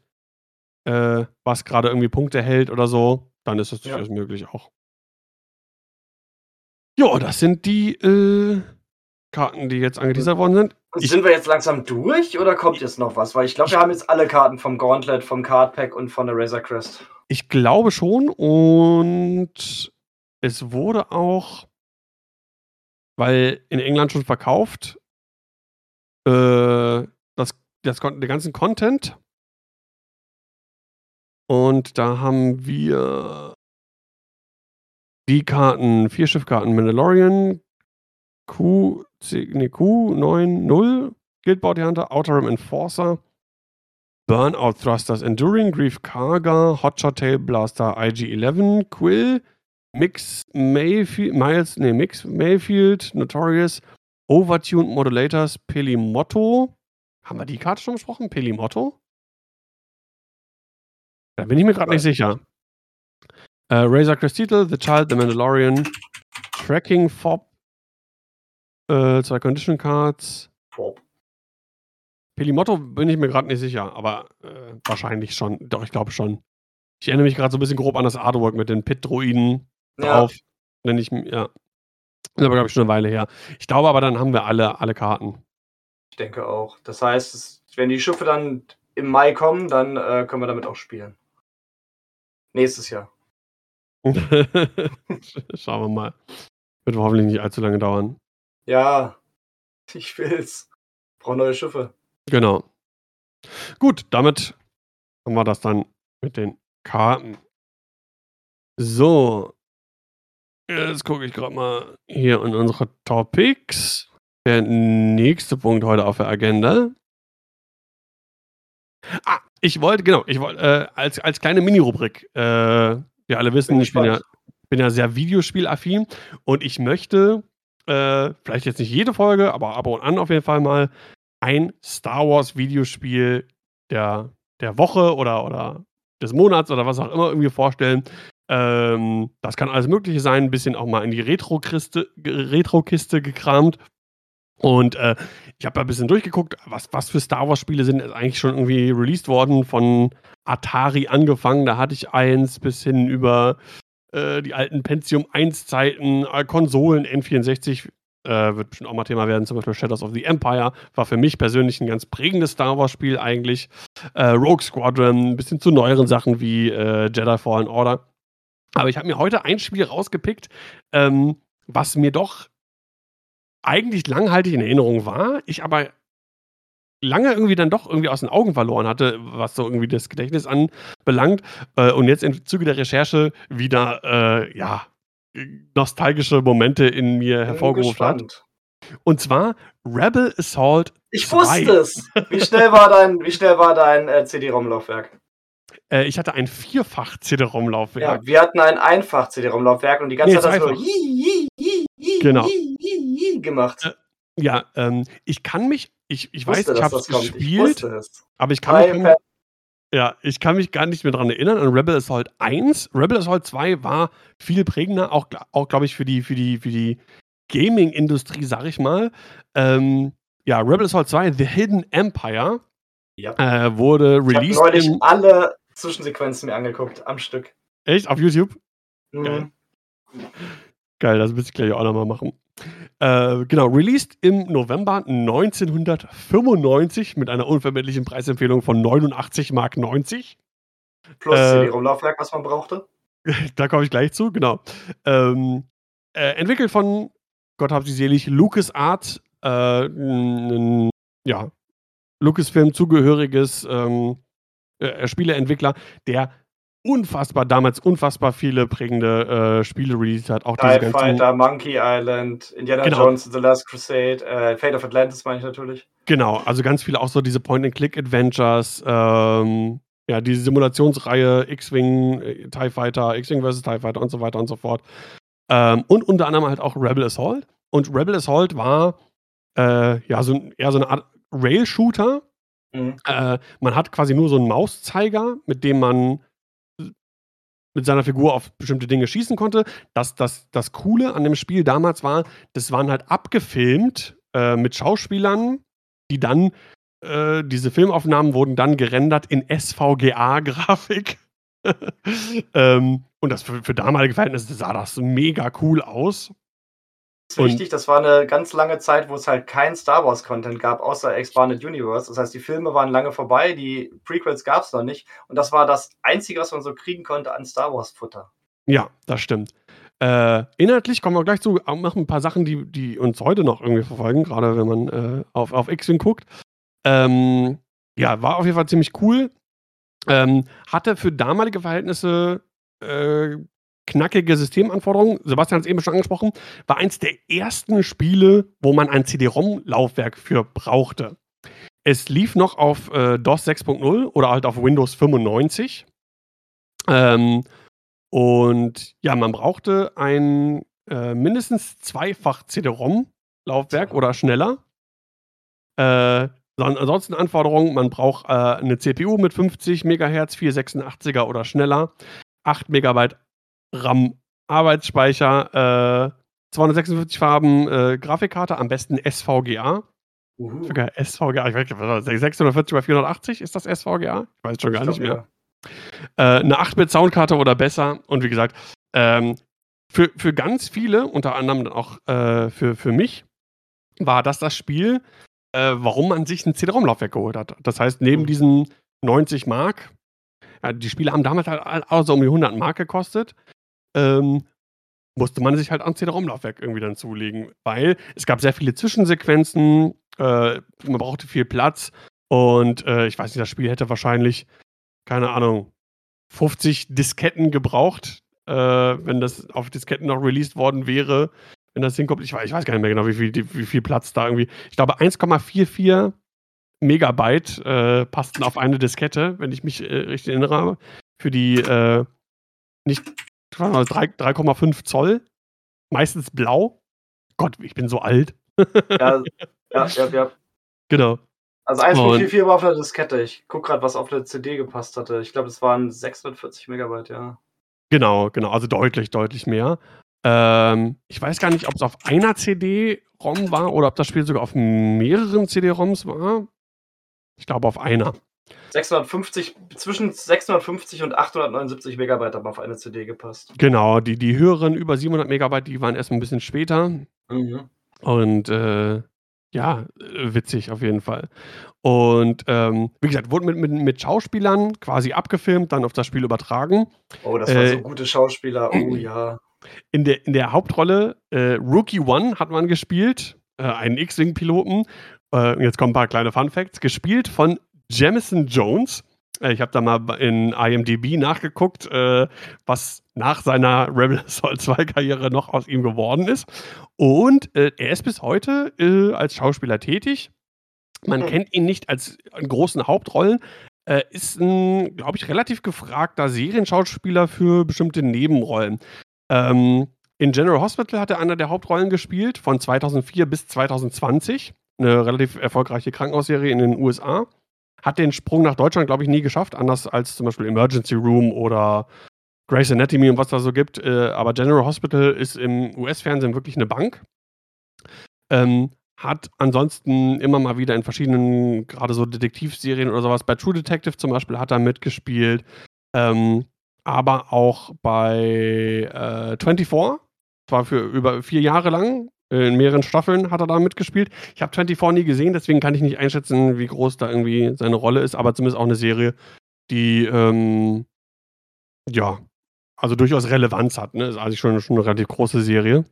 äh, was gerade irgendwie Punkte hält oder so, dann ist das Ja. durchaus möglich auch. Ja, das sind die äh, Karten, die jetzt angeteasert worden sind. Ich- Sind wir jetzt langsam durch oder kommt jetzt noch was? Weil ich glaube, wir haben jetzt alle Karten vom Gauntlet, vom Cardpack und von der Razor Crest. Ich glaube schon und es wurde auch, weil in England schon verkauft, äh, das, das, den ganzen Content. Und da haben wir die Karten, vier Schiffkarten Mandalorian, Q, nee, Q90, Guild Bounty Hunter, Outer Rim Enforcer, Burnout Thrusters Enduring, Grief Karga, Hotshot Tail Blaster IG-11, Quill, Mix Mayfield, Miles, nee, Mix Mayfield, Notorious, Overtuned Modulators, Pelimotto. Haben wir die Karte schon besprochen? Pelimotto? Da bin ich mir gerade nicht sicher. Äh, Razor Crestital, The Child, The Mandalorian, Tracking Fob, äh, zwei Condition Cards. Fob. Pelimotto bin ich mir gerade nicht sicher, aber äh, wahrscheinlich schon. Doch, ich glaube schon. Ich erinnere mich gerade so ein bisschen grob an das Artwork mit den Pit-Droiden drauf. Ja. Wenn ich, ja. Das ist aber, glaube ich, schon eine Weile her. Ich glaube aber, dann haben wir alle, alle Karten. Ich denke auch. Das heißt, wenn die Schiffe dann im Mai kommen, dann äh, können wir damit auch spielen. Nächstes Jahr. Schauen wir mal. Wird hoffentlich nicht allzu lange dauern. Ja, ich will's. Brauche neue Schiffe. Genau. Gut, damit haben wir das dann mit den Karten. So. Jetzt gucke ich gerade mal hier in unsere Topics. Der nächste Punkt heute auf der Agenda. Ah, ich wollte, genau, ich wollte, äh, als, als kleine Mini-Rubrik, äh, wir alle wissen, bin ich bin ja, bin ja sehr videospielaffin und ich möchte, äh, vielleicht jetzt nicht jede Folge, aber ab und an auf jeden Fall mal ein Star Wars Videospiel der, der Woche oder, oder des Monats oder was auch immer irgendwie vorstellen. Ähm, das kann alles Mögliche sein, ein bisschen auch mal in die Retro-Kiste Retro gekramt. Und äh, ich habe ein bisschen durchgeguckt, was, was für Star Wars-Spiele sind eigentlich schon irgendwie released worden, von Atari angefangen. Da hatte ich eins bis hin über äh, die alten Pentium 1-Zeiten, äh, Konsolen, N64, äh, wird bestimmt auch mal Thema werden, zum Beispiel Shadows of the Empire, war für mich persönlich ein ganz prägendes Star Wars-Spiel eigentlich. Äh, Rogue Squadron, ein bisschen zu neueren Sachen wie äh, Jedi Fallen Order. Aber ich habe mir heute ein Spiel rausgepickt, ähm, was mir doch eigentlich langhaltig in Erinnerung war, ich aber lange irgendwie dann doch irgendwie aus den Augen verloren hatte, was so irgendwie das Gedächtnis anbelangt. Äh, und jetzt im Zuge der Recherche wieder, äh, ja, nostalgische Momente in mir hervorgerufen hat. Und zwar Rebel Assault. Ich 2. wusste es. Wie schnell war dein, wie schnell war dein äh, CD-ROM-Laufwerk? Äh, ich hatte ein vierfach CD-ROM-Laufwerk. Ja, wir hatten ein einfach CD-ROM-Laufwerk und die ganze nee, Zeit hast du genau. gemacht. Äh, ja, ähm, ich kann mich, ich, ich weiß, ich habe es gespielt, aber ich kann mich, ja, ich kann mich gar nicht mehr daran erinnern an Rebel Assault 1. Rebel Assault 2 war viel prägender, auch, auch glaube ich, für die, für die, für die Gaming-Industrie, sag ich mal. Ähm, ja, Rebel Assault 2, The Hidden Empire, ja. äh, wurde released. Ich habe neulich alle Zwischensequenzen mir angeguckt, am Stück. Echt? Auf YouTube? Mhm. Geil. Geil, das müsste ich gleich auch nochmal machen. Äh, genau, released im November 1995 mit einer unvermittlichen Preisempfehlung von 89 Mark 90. Plus äh, CD-ROM-Laufwerk, was man brauchte. da komme ich gleich zu, genau. Ähm, äh, entwickelt von, Gott hab sie selig, LucasArts, äh, n, ja, Lucasfilm zugehöriges ähm, äh, Spieleentwickler, der unfassbar, damals unfassbar viele prägende äh, Spiele released hat. Auch TIE Fighter, Monkey Island, Indiana genau. Jones The Last Crusade, äh, Fate of Atlantis meine ich natürlich. Genau, also ganz viele auch so diese Point-and-Click-Adventures, ähm, ja, diese Simulationsreihe X-Wing, äh, TIE Fighter, X-Wing vs. TIE Fighter und so weiter und so fort. Ähm, und unter anderem halt auch Rebel Assault. Und Rebel Assault war äh, ja so, eher so eine Art Rail-Shooter. Mhm. Äh, man hat quasi nur so einen Mauszeiger, mit dem man mit seiner Figur auf bestimmte Dinge schießen konnte. Das, das, das Coole an dem Spiel damals war, das waren halt abgefilmt äh, mit Schauspielern, die dann, äh, diese Filmaufnahmen wurden dann gerendert in SVGA-Grafik. ähm, und das für, für damalige Verhältnisse sah das mega cool aus. Ist richtig, das war eine ganz lange Zeit, wo es halt kein Star Wars-Content gab, außer Expanded Universe. Das heißt, die Filme waren lange vorbei, die Prequels gab es noch nicht. Und das war das Einzige, was man so kriegen konnte an Star Wars-Futter. Ja, das stimmt. Äh, inhaltlich kommen wir gleich zu, machen ein paar Sachen, die, die uns heute noch irgendwie verfolgen, gerade wenn man äh, auf, auf X-Wing guckt. Ähm, ja, war auf jeden Fall ziemlich cool. Ähm, hatte für damalige Verhältnisse äh, knackige Systemanforderungen. Sebastian hat es eben schon angesprochen. War eins der ersten Spiele, wo man ein CD-ROM-Laufwerk für brauchte. Es lief noch auf äh, DOS 6.0 oder halt auf Windows 95. Ähm, und ja, man brauchte ein äh, mindestens zweifach CD-ROM-Laufwerk oder schneller. Äh, ansonsten Anforderungen, man braucht äh, eine CPU mit 50 MHz, 486er oder schneller, 8 MB RAM Arbeitsspeicher, 256 äh, Farben äh, Grafikkarte, am besten SVGA. Uhu. Sogar SVGA, ich weiß, 640 bei 480 ist das SVGA? Ich weiß schon gar ich nicht mehr. Ja. Äh, eine 8-Bit Soundkarte oder besser und wie gesagt, ähm, für, für ganz viele, unter anderem auch äh, für, für mich, war das das Spiel, äh, warum man sich ein CD-ROM-Laufwerk geholt hat. Das heißt, neben mhm. diesen 90 Mark, ja, die Spiele haben damals halt auch so um die 100 Mark gekostet, ähm, musste man sich halt ein CD-ROM-Laufwerk irgendwie dann zulegen, weil es gab sehr viele Zwischensequenzen, äh, man brauchte viel Platz und äh, ich weiß nicht, das Spiel hätte wahrscheinlich, keine Ahnung, 50 Disketten gebraucht, äh, wenn das auf Disketten noch released worden wäre, wenn das hinkommt. Ich weiß, ich weiß gar nicht mehr genau, wie viel, wie viel Platz da irgendwie. Ich glaube, 1,44 Megabyte äh, passten auf eine Diskette, wenn ich mich äh, richtig erinnere. Für die äh, nicht 3,5 Zoll. Meistens blau. Gott, ich bin so alt. ja, ja, ja, ja. Genau. Also 1,44 war auf der Diskette. Ich gucke gerade, was auf der CD gepasst hatte. Ich glaube, es waren 640 Megabyte, ja. Genau, genau. Also deutlich, deutlich mehr. Ähm, ich weiß gar nicht, ob es auf einer CD-ROM war oder ob das Spiel sogar auf mehreren CD-ROMs war. Ich glaube auf einer. 650, zwischen 650 und 879 Megabyte haben auf eine CD gepasst. Genau, die, die höheren über 700 Megabyte, die waren erst ein bisschen später. Mhm. Und äh, ja, witzig auf jeden Fall. Und ähm, wie gesagt, wurde mit, mit, mit, Schauspielern quasi abgefilmt, dann auf das Spiel übertragen. Oh, das waren äh, so gute Schauspieler. Oh ja. In der, in der Hauptrolle äh, Rookie One hat man gespielt, äh, einen X-Wing-Piloten. Äh, jetzt kommen ein paar kleine Fun Facts. Gespielt von Jamison Jones. Äh, ich habe da mal in IMDb nachgeguckt, äh, was nach seiner Rebel Assault 2 Karriere noch aus ihm geworden ist. Und äh, er ist bis heute äh, als Schauspieler tätig. Man mhm. kennt ihn nicht als großen Hauptrollen. Ist ein, glaube ich, relativ gefragter Serienschauspieler für bestimmte Nebenrollen. Ähm, in General Hospital hat er einer der Hauptrollen gespielt, von 2004 bis 2020. Eine relativ erfolgreiche Krankenhausserie in den USA. Hat den Sprung nach Deutschland, glaube ich, nie geschafft, anders als zum Beispiel Emergency Room oder Grey's Anatomy und was da so gibt. Äh, aber General Hospital ist im US-Fernsehen wirklich eine Bank. Ähm, hat ansonsten immer mal wieder in verschiedenen, gerade so Detektivserien oder sowas, bei True Detective zum Beispiel hat er mitgespielt. Ähm, aber auch bei äh, 24, zwar für über vier Jahre lang, in mehreren Staffeln hat er da mitgespielt. Ich habe 24 nie gesehen, deswegen kann ich nicht einschätzen, wie groß da irgendwie seine Rolle ist, aber zumindest auch eine Serie, die ähm, ja, also durchaus Relevanz hat. Ne? Ist also schon, schon eine relativ große Serie.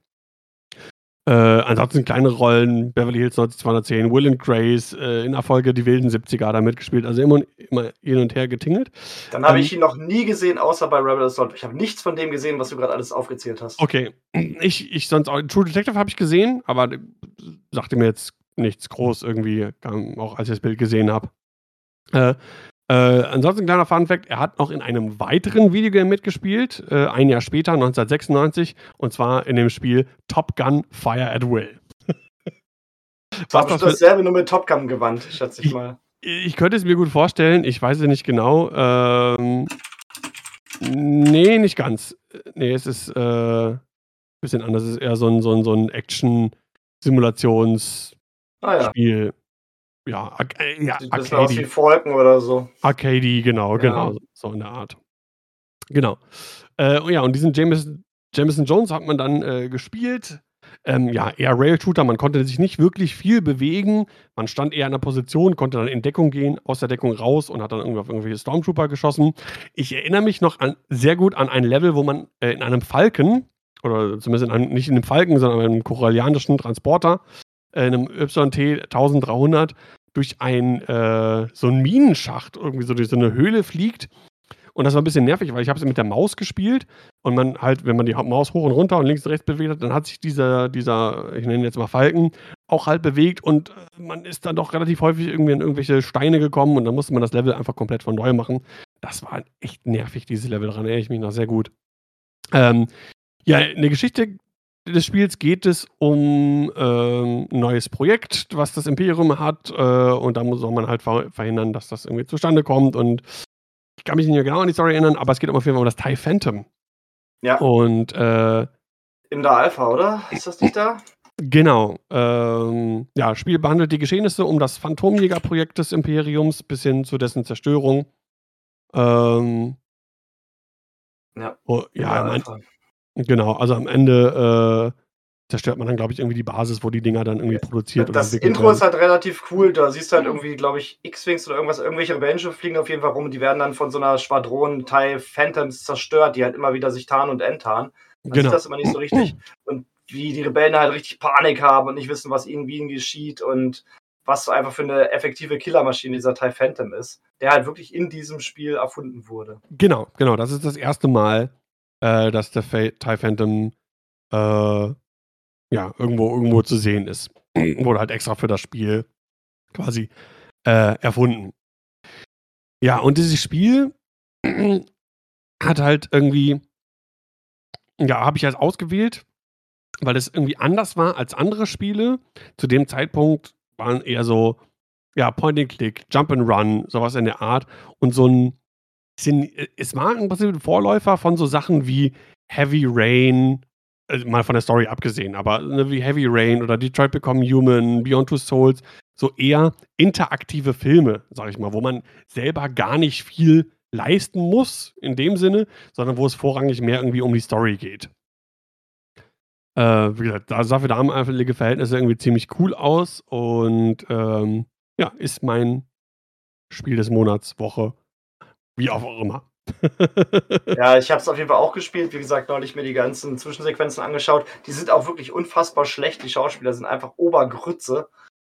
Äh, ansonsten kleine Rollen, Beverly Hills 90210, Will and Grace, äh, in der Folge Die wilden 70er da mitgespielt, also immer, immer hin und her getingelt. Dann habe ähm, ich ihn noch nie gesehen, außer bei Rebel Assault. Ich habe nichts von dem gesehen, was du gerade alles aufgezählt hast. Okay, ich, ich sonst auch, True Detective habe ich gesehen, aber sagte mir jetzt nichts groß irgendwie, auch als ich das Bild gesehen habe. Äh, äh, ansonsten kleiner Fun Fact: Er hat noch in einem weiteren Videogame mitgespielt, äh, ein Jahr später, 1996, und zwar in dem Spiel Top Gun Fire at Will. Was das dasselbe nur mit Top Gun gewandt, schätze ich mal. Ich, ich, könnte es mir gut vorstellen, ich weiß es nicht genau. Ähm, nee, nicht ganz. Nee, es ist äh, ein bisschen anders. Es ist eher so ein, so ein, so ein Action-Simulationsspiel. Ah, ja ja, äh, ja Sieht Arcady. aus wie Falken oder so. Arcady, genau, ja. genau, so in der Art. Genau. Äh, ja, und diesen Jameson, Jameson Jones hat man dann äh, gespielt. Ähm, ja, eher Rail-Shooter, man konnte sich nicht wirklich viel bewegen. Man stand eher in der Position, konnte dann in Deckung gehen, aus der Deckung raus und hat dann irgendwie auf irgendwelche Stormtrooper geschossen. Ich erinnere mich noch an, sehr gut an ein Level, wo man äh, in einem Falken, oder zumindest in einem, nicht in einem Falken, sondern in einem korallianischen Transporter, einem YT 1300 durch ein, äh, so einen Minenschacht, irgendwie so durch so eine Höhle fliegt Und das war ein bisschen nervig, weil ich habe es mit der Maus gespielt und man halt, wenn man die Maus hoch und runter und links und rechts bewegt hat, dann hat sich dieser, dieser, ich nenne ihn jetzt mal Falken, auch halt bewegt und äh, man ist dann doch relativ häufig irgendwie in irgendwelche Steine gekommen und dann musste man das Level einfach komplett von neu machen. Das war echt nervig, dieses Level, daran erinnere ich mich noch sehr gut. Ähm, ja, eine Geschichte des Spiels geht es um ähm, ein neues Projekt, was das Imperium hat. Äh, und da soll man halt verhindern, dass das irgendwie zustande kommt. Und ich kann mich nicht mehr genau an die Story erinnern, aber es geht auf jeden Fall um das TIE Phantom. Ja. Und äh, in der Alpha, oder? Ist das nicht da? Genau. Ähm, ja, Spiel behandelt die Geschehnisse um das Phantomjäger-Projekt des Imperiums bis hin zu dessen Zerstörung. Ähm, ja. Oh, ja, am Ende, genau. Also am Ende äh, zerstört man dann, glaube ich, irgendwie die Basis, wo die Dinger dann irgendwie produziert Das Intro ist halt relativ cool. Da siehst du halt irgendwie, glaube ich, X-Wings oder irgendwas, irgendwelche Rebellenschiffe fliegen auf jeden Fall rum und die werden dann von so einer Schwadron Teil Phantoms zerstört, die halt immer wieder sich tarnen und enttarnen. Man genau. sieht das immer nicht so richtig. Und wie die Rebellen halt richtig Panik haben und nicht wissen, was ihnen wie ihnen geschieht und was einfach für eine effektive Killermaschine dieser TIE Phantom ist, der halt wirklich in diesem Spiel erfunden wurde. Genau, genau. Das ist das erste Mal, äh, dass der TIE Phantom äh, ja, irgendwo, irgendwo zu sehen ist. Wurde halt extra für das Spiel quasi äh, erfunden. Ja, und dieses Spiel hat halt irgendwie, ja, habe ich halt ausgewählt, weil es irgendwie anders war als andere Spiele. Zu dem Zeitpunkt waren eher so, ja, Point and Click, Jump and Run, sowas in der Art. Und so ein, es war im Prinzip ein Vorläufer von so Sachen wie Heavy Rain also mal von der Story abgesehen, aber ne, wie Heavy Rain oder Detroit Become Human, Beyond Two Souls, so eher interaktive Filme, sag ich mal, wo man selber gar nicht viel leisten muss in dem Sinne, sondern wo es vorrangig mehr irgendwie um die Story geht. Äh, wie gesagt, da sah für damalige Verhältnisse irgendwie ziemlich cool aus und ähm, ja, ist mein Spiel des Monats, Woche, wie auch immer. ja, ich habe es auf jeden Fall auch gespielt. Wie gesagt, neulich mir die ganzen Zwischensequenzen angeschaut. Die sind auch wirklich unfassbar schlecht. Die Schauspieler sind einfach Obergrütze.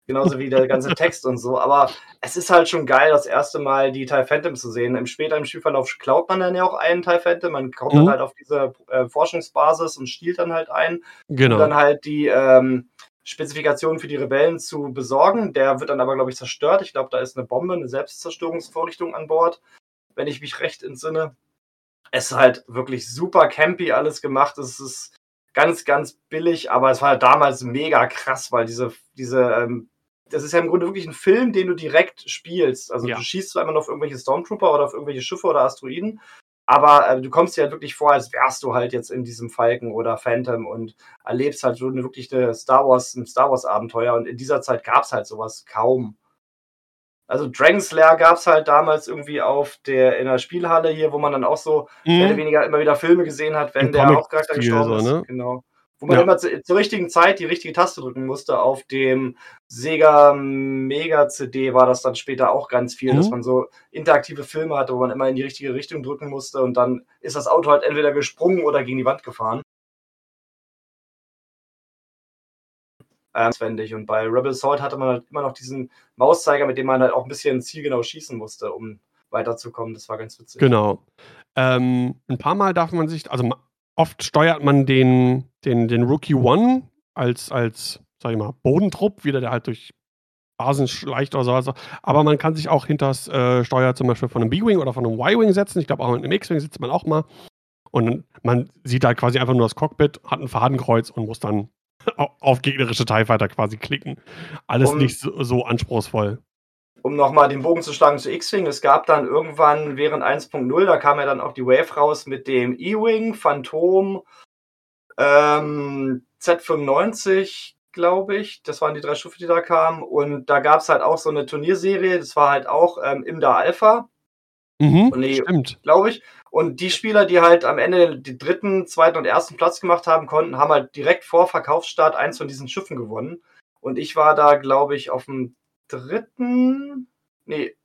Genauso wie der ganze Text und so. Aber es ist halt schon geil, das erste Mal die TIE Phantom zu sehen. Im späteren Spielverlauf klaut man dann ja auch einen TIE Phantom. Man kommt mhm. dann halt auf diese äh, Forschungsbasis und stiehlt dann halt ein. Genau. Um dann halt die ähm, Spezifikationen für die Rebellen zu besorgen. Der wird dann aber, glaube ich, zerstört. Ich glaube, da ist eine Bombe, eine Selbstzerstörungsvorrichtung an Bord wenn ich mich recht entsinne. Es ist halt wirklich super campy alles gemacht. Es ist ganz, ganz billig, aber es war halt damals mega krass, weil diese, diese, ähm, das ist ja im Grunde wirklich ein Film, den du direkt spielst. Also ja. du schießt zwar immer noch auf irgendwelche Stormtrooper oder auf irgendwelche Schiffe oder Asteroiden, aber äh, du kommst dir halt wirklich vor, als wärst du halt jetzt in diesem Falken oder Phantom und erlebst halt so eine wirklich eine Star Wars, ein Star Wars Abenteuer und in dieser Zeit gab es halt sowas kaum. Also Dragon's Lair gab es halt damals irgendwie auf der, in der Spielhalle hier, wo man dann auch so mhm. mehr oder weniger immer wieder Filme gesehen hat, wenn Im der Hauptcharakter gestorben so, ne? ist. Genau. Wo man ja. immer zu, zur richtigen Zeit die richtige Taste drücken musste. Auf dem Sega Mega CD war das dann später auch ganz viel, mhm. dass man so interaktive Filme hatte, wo man immer in die richtige Richtung drücken musste und dann ist das Auto halt entweder gesprungen oder gegen die Wand gefahren. Auswendig. Und bei Rebel Assault hatte man halt immer noch diesen Mauszeiger, mit dem man halt auch ein bisschen zielgenau schießen musste, um weiterzukommen. Das war ganz witzig. Genau. Ähm, ein paar Mal darf man sich, also oft steuert man den, den, den Rookie One als, als, sag ich mal, Bodentrupp, wieder der halt durch Basen schleicht oder sowas. Aber man kann sich auch hinter das äh, Steuer zum Beispiel von einem B-Wing oder von einem Y-Wing setzen. Ich glaube, auch in einem X-Wing sitzt man auch mal. Und man sieht halt quasi einfach nur das Cockpit, hat ein Fadenkreuz und muss dann auf gegnerische TIE Fighter quasi klicken. Alles um, nicht so, so, anspruchsvoll. Um nochmal den Bogen zu schlagen zu X-Wing, es gab dann irgendwann während 1.0, da kam ja dann auch die Wave raus mit dem E-Wing, Phantom, ähm, Z95, glaube ich. Das waren die drei Schiffe, die da kamen. Und da gab es halt auch so eine Turnierserie, das war halt auch ähm, Imda Alpha. Mhm, nee, stimmt. Glaube ich. Und die Spieler, die halt am Ende den dritten, zweiten und ersten Platz gemacht haben konnten, haben halt direkt vor Verkaufsstart eins von diesen Schiffen gewonnen. Und ich war da, glaube ich, auf dem dritten. Nee.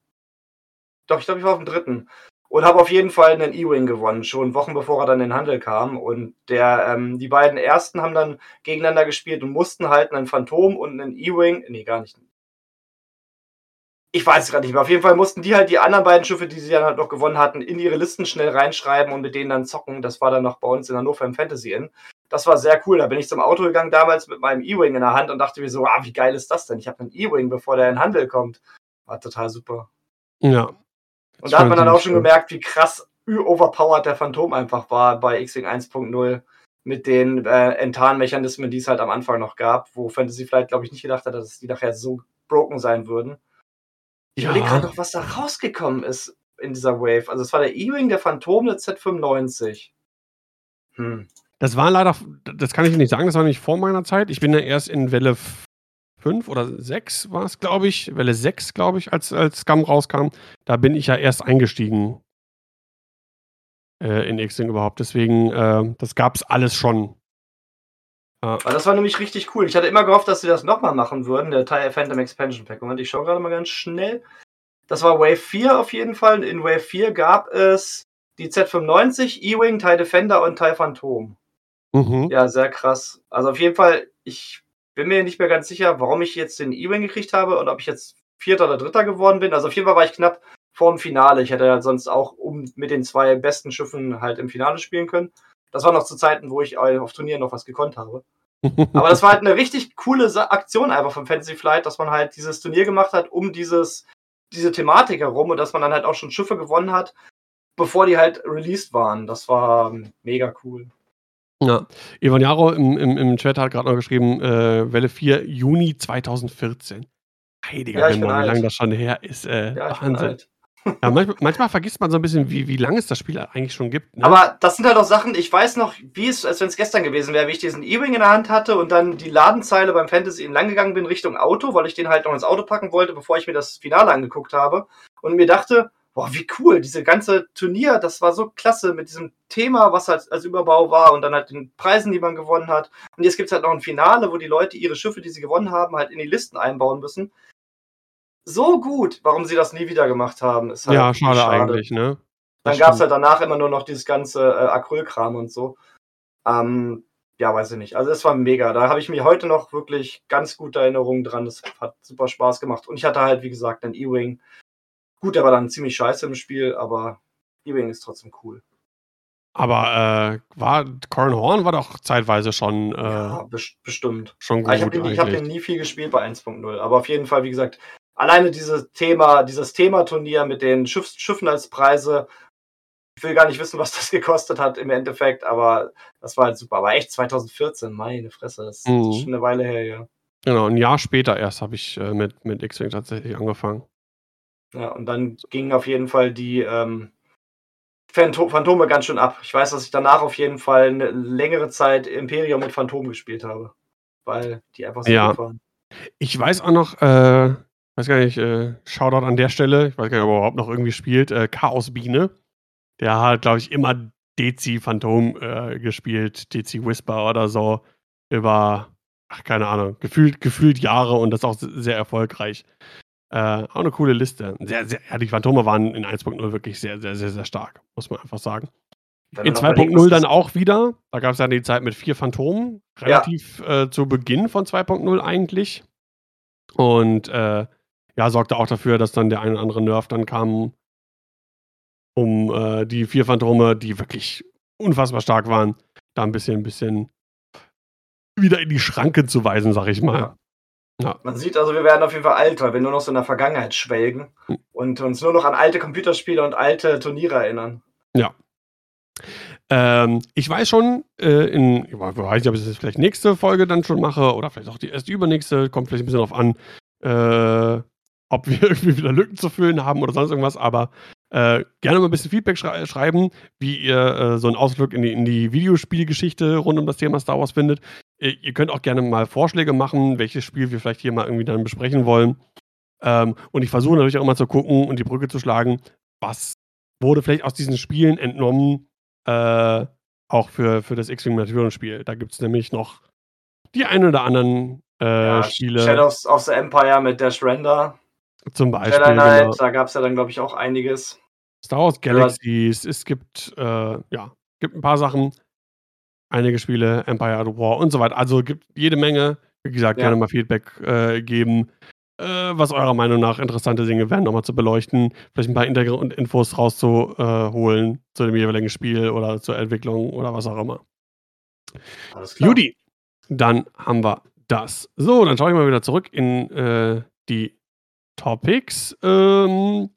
Doch, ich glaube, ich war auf dem dritten. Und habe auf jeden Fall einen E-Wing gewonnen, schon Wochen bevor er dann in den Handel kam. Und der, ähm, die beiden ersten haben dann gegeneinander gespielt und mussten halt einen Phantom und einen E-Wing, nee, gar nicht, ich weiß es gerade nicht mehr. Auf jeden Fall mussten die halt die anderen beiden Schiffe, die sie dann halt noch gewonnen hatten, in ihre Listen schnell reinschreiben und mit denen dann zocken. Das war dann noch bei uns in Hannover im Fantasy Inn. Das war sehr cool. Da bin ich zum Auto gegangen damals mit meinem E-Wing in der Hand und dachte mir so, ah, wie geil ist das denn? Ich habe einen E-Wing, bevor der in Handel kommt. War total super. Ja. Und da hat man dann auch schon gemerkt, wie krass overpowered der Phantom einfach war bei X-Wing 1.0 mit den äh, Enttarnmechanismen, die es halt am Anfang noch gab, wo Fantasy vielleicht, glaube ich, nicht gedacht hat, dass die nachher so broken sein würden. Ich ja. überlege gerade noch, was da rausgekommen ist in dieser Wave. Also es war der E-Wing, der Phantom, der Z95. Hm. Das war leider, das kann ich nicht sagen, das war nicht vor meiner Zeit. Ich bin ja erst in Welle 5 oder 6 war es, glaube ich. Welle 6, glaube ich, als, als Scum rauskam. Da bin ich ja erst eingestiegen äh, in X-Wing überhaupt. Deswegen, äh, das gab es alles schon. Ja. Das war nämlich richtig cool. Ich hatte immer gehofft, dass sie das nochmal machen würden, der TIE Phantom Expansion Pack. Moment, ich schaue gerade mal ganz schnell. Das war Wave 4 auf jeden Fall. In Wave 4 gab es die Z95, E-Wing, TIE Defender und TIE Phantom. Mhm. Ja, sehr krass. Also auf jeden Fall, ich bin mir nicht mehr ganz sicher, warum ich jetzt den E-Wing gekriegt habe und ob ich jetzt Vierter oder Dritter geworden bin. Also auf jeden Fall war ich knapp vor dem Finale. Ich hätte ja sonst auch um mit den zwei besten Schiffen halt im Finale spielen können. Das war noch zu Zeiten, wo ich auf Turnieren noch was gekonnt habe. Aber das war halt eine richtig coole Aktion einfach von Fantasy Flight, dass man halt dieses Turnier gemacht hat um dieses, diese Thematik herum und dass man dann halt auch schon Schiffe gewonnen hat, bevor die halt released waren. Das war mega cool. Ja, Ivan Jaro im, im, im Chat hat gerade noch geschrieben, äh, Welle 4, Juni 2014. Heiliger ja, Himmel, wie lange das schon her ist. Äh, ja, Wahnsinn. Ja, manchmal, manchmal, vergisst man so ein bisschen, wie, wie lange es das Spiel eigentlich schon gibt. Ne? Aber das sind halt auch Sachen, ich weiß noch, wie es, als wenn es gestern gewesen wäre, wie ich diesen E-Wing in der Hand hatte und dann die Ladenzeile beim Fantasy lang gegangen bin Richtung Auto, weil ich den halt noch ins Auto packen wollte, bevor ich mir das Finale angeguckt habe. Und mir dachte, boah, wie cool, diese ganze Turnier, das war so klasse mit diesem Thema, was halt als Überbau war und dann halt den Preisen, die man gewonnen hat. Und jetzt gibt es halt noch ein Finale, wo die Leute ihre Schiffe, die sie gewonnen haben, halt in die Listen einbauen müssen so gut, warum sie das nie wieder gemacht haben. Ist halt ja, schade, schade, eigentlich, ne? Das Dann gab es halt danach immer nur noch dieses ganze äh, Acrylkram und so. Ähm, ja, weiß ich nicht. Also es war mega. Da habe ich mir heute noch wirklich ganz gute Erinnerungen dran. Das hat super Spaß gemacht. Und ich hatte halt, wie gesagt, einen E-Wing. Gut, der war dann ziemlich scheiße im Spiel, aber E-Wing ist trotzdem cool. Aber äh, war Corin Horn war doch zeitweise schon. Äh, ja, bestimmt. Schon gut. Ich habe den, hab den nie viel gespielt bei 1.0. Aber auf jeden Fall, wie gesagt, alleine dieses Thema, dieses Thematurnier mit den Schiff, Schiffen als Preise, ich will gar nicht wissen, was das gekostet hat im Endeffekt, aber das war halt super. Aber echt 2014, meine Fresse, das mhm. ist schon eine Weile her, ja. Genau, ein Jahr später erst habe ich äh, mit, mit X-Wing tatsächlich angefangen. Ja, und dann gingen auf jeden Fall die ähm, Phantome ganz schön ab. Ich weiß, dass ich danach auf jeden Fall eine längere Zeit Imperium mit Phantom gespielt habe. Weil die einfach so ja. gut waren. Ich weiß auch noch, äh, weiß gar nicht, äh, Shoutout an der Stelle, ich weiß gar nicht, ob er überhaupt noch irgendwie spielt, äh, Chaosbiene. Der hat, glaube ich, immer Dezi Phantom äh, gespielt, Dezi Whisper oder so, über, ach, keine Ahnung, gefühlt, gefühlt Jahre und das auch sehr erfolgreich. Äh, auch eine coole Liste. Sehr, sehr, ja, die Phantome waren in 1.0 wirklich sehr, sehr, sehr, sehr stark, muss man einfach sagen. Wenn in 2.0 dann auch wieder. Da gab es ja die Zeit mit vier Phantomen, relativ ja. äh, zu Beginn von 2.0 eigentlich. Und äh, ja, sorgte auch dafür, dass dann der ein oder andere Nerf dann kam, um äh, die vier Phantome, die wirklich unfassbar stark waren, da ein bisschen, ein bisschen wieder in die Schranke zu weisen, sag ich mal. Ja. Ja. Man sieht also, wir werden auf jeden Fall alt, weil wir nur noch so in der Vergangenheit schwelgen hm. und uns nur noch an alte Computerspiele und alte Turniere erinnern. Ja. Ähm, ich weiß schon, äh, in, ich weiß nicht, ob ich das vielleicht nächste Folge dann schon mache oder vielleicht auch die erste übernächste, kommt vielleicht ein bisschen drauf an, äh, ob wir irgendwie wieder Lücken zu füllen haben oder sonst irgendwas, aber äh, gerne mal ein bisschen Feedback schrei schreiben, wie ihr äh, so einen Ausflug in die, in die Videospielgeschichte rund um das Thema Star Wars findet. Ihr, ihr, könnt auch gerne mal Vorschläge machen, welches Spiel wir vielleicht hier mal irgendwie dann besprechen wollen. Ähm, und ich versuche natürlich auch mal zu gucken und die Brücke zu schlagen, was wurde vielleicht aus diesen Spielen entnommen, äh, auch für, für das X-Wing Maturen-Spiel. Da gibt es nämlich noch die ein oder anderen äh, ja, Spiele. Shadows of the Empire mit Dash Render. Zum Beispiel. Jedi Knight, genau. da gab es ja dann, glaube ich, auch einiges. Star Wars Galaxies, ja. es gibt, äh, ja, gibt ein paar Sachen, einige Spiele, Empire at War und so weiter. Also gibt jede Menge. Wie gesagt, ja. gerne mal Feedback äh, geben. äh, was eurer Meinung nach interessante Dinge wären, nochmal zu beleuchten. Vielleicht ein paar Hintergrundinfos rauszuholen zu dem jeweiligen Spiel oder zur Entwicklung oder was auch immer. Alles klar. Judy, dann haben wir das. So, dann schaue ich mal wieder zurück in äh, die Topics. Ähm,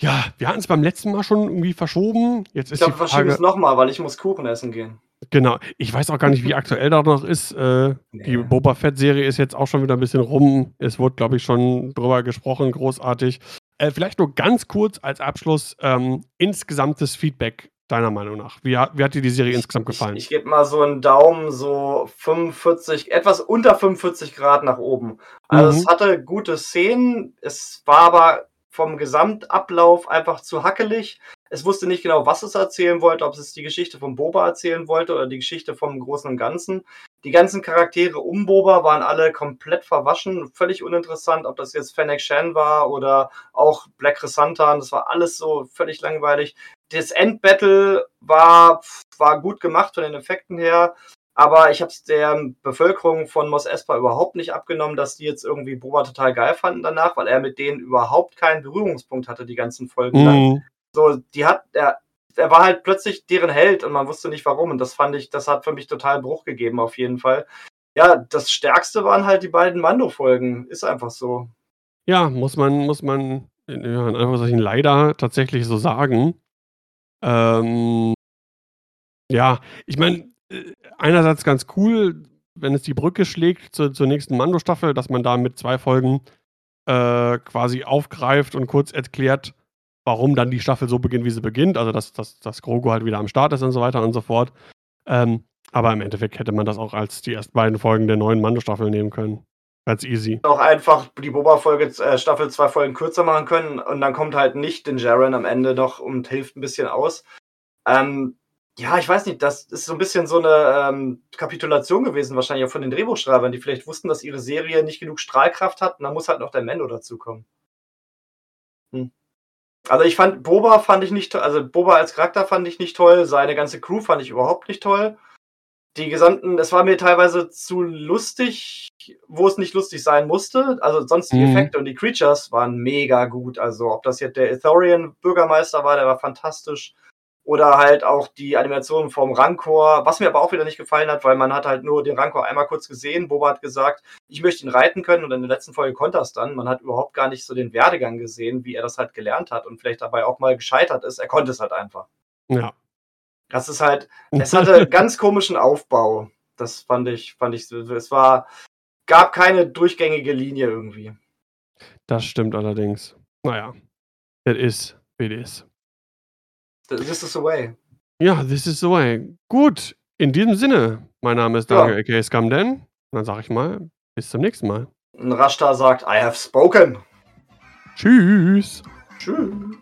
ja, wir hatten es beim letzten Mal schon irgendwie verschoben. Jetzt Ich ist glaube, die wir verschieben es nochmal, weil ich muss Kuchen essen gehen. Genau. Ich weiß auch gar nicht, wie aktuell da noch ist. Äh, Die Nee. Boba Fett-Serie ist jetzt auch schon wieder ein bisschen rum. Es wurde, glaube ich, schon drüber gesprochen, großartig. Äh, vielleicht nur ganz kurz als Abschluss ähm, insgesamtes Feedback deiner Meinung nach. Wie, hat- wie hat dir die Serie insgesamt gefallen? Ich, ich gebe mal so einen Daumen, so 45, etwas unter 45 Grad nach oben. Also Mhm. es hatte gute Szenen, es war aber vom Gesamtablauf einfach zu hackelig. Es wusste nicht genau, was es erzählen wollte, ob es die Geschichte von Boba erzählen wollte oder die Geschichte vom Großen und Ganzen. Die ganzen Charaktere um Boba waren alle komplett verwaschen, völlig uninteressant, ob das jetzt Fennec Shan war oder auch Black Chrysanthemum, das war alles so völlig langweilig. Das Endbattle war, war gut gemacht von den Effekten her, aber ich habe es der Bevölkerung von Mos Espa überhaupt nicht abgenommen, dass die jetzt irgendwie Boba total geil fanden danach, weil er mit denen überhaupt keinen Berührungspunkt hatte, die ganzen Folgen lang. Mhm. So, die hat, er, er war halt plötzlich deren Held und man wusste nicht warum. Und das fand ich, das hat für mich total Bruch gegeben, auf jeden Fall. Ja, das Stärkste waren halt die beiden Mando-Folgen. Ist einfach so. Ja, muss man, muss man ja, in Anführungszeichen leider tatsächlich so sagen. Ähm, ja, ich meine, äh, einerseits ganz cool, wenn es die Brücke schlägt zur, zur nächsten Mando-Staffel, dass man da mit zwei Folgen äh, quasi aufgreift und kurz erklärt, warum dann die Staffel so beginnt, wie sie beginnt. Also, dass, dass, dass Grogu halt wieder am Start ist und so weiter und so fort. Ähm, aber im Endeffekt hätte man das auch als die ersten beiden Folgen der neuen Mando-Staffel nehmen können. Ganz easy. Auch einfach die Boba-Folge, äh, Staffel zwei Folgen kürzer machen können und dann kommt halt nicht den Jaren am Ende noch und hilft ein bisschen aus. Ähm, ja, ich weiß nicht, das ist so ein bisschen so eine ähm, Kapitulation gewesen, wahrscheinlich auch von den Drehbuchschreibern, die vielleicht wussten, dass ihre Serie nicht genug Strahlkraft hat und dann muss halt noch der Mando dazukommen. Hm. Also ich fand, Boba fand ich nicht toll, also Boba als Charakter fand ich nicht toll, seine ganze Crew fand ich überhaupt nicht toll. Die gesamten, es war mir teilweise zu lustig, wo es nicht lustig sein musste. Also sonst die Mhm. Effekte und die Creatures waren mega gut. Also ob das jetzt der Ethorian Bürgermeister war, der war fantastisch. Oder halt auch die Animation vom Rancor, was mir aber auch wieder nicht gefallen hat, weil man hat halt nur den Rancor einmal kurz gesehen. Boba hat gesagt, ich möchte ihn reiten können und in der letzten Folge konnte er es dann. Man hat überhaupt gar nicht so den Werdegang gesehen, wie er das halt gelernt hat und vielleicht dabei auch mal gescheitert ist. Er konnte es halt einfach. Ja. Das ist halt, es hatte ganz komischen Aufbau. Das fand ich, fand ich, es war, gab keine durchgängige Linie irgendwie. Das stimmt allerdings. Naja, it is, it is. This is the way. Ja, this is the way. Gut, in diesem Sinne, mein Name ist Ja. Daniel, aka Scamden. Und dann sage ich mal, bis zum nächsten Mal. Rashta sagt, I have spoken. Tschüss. Tschüss.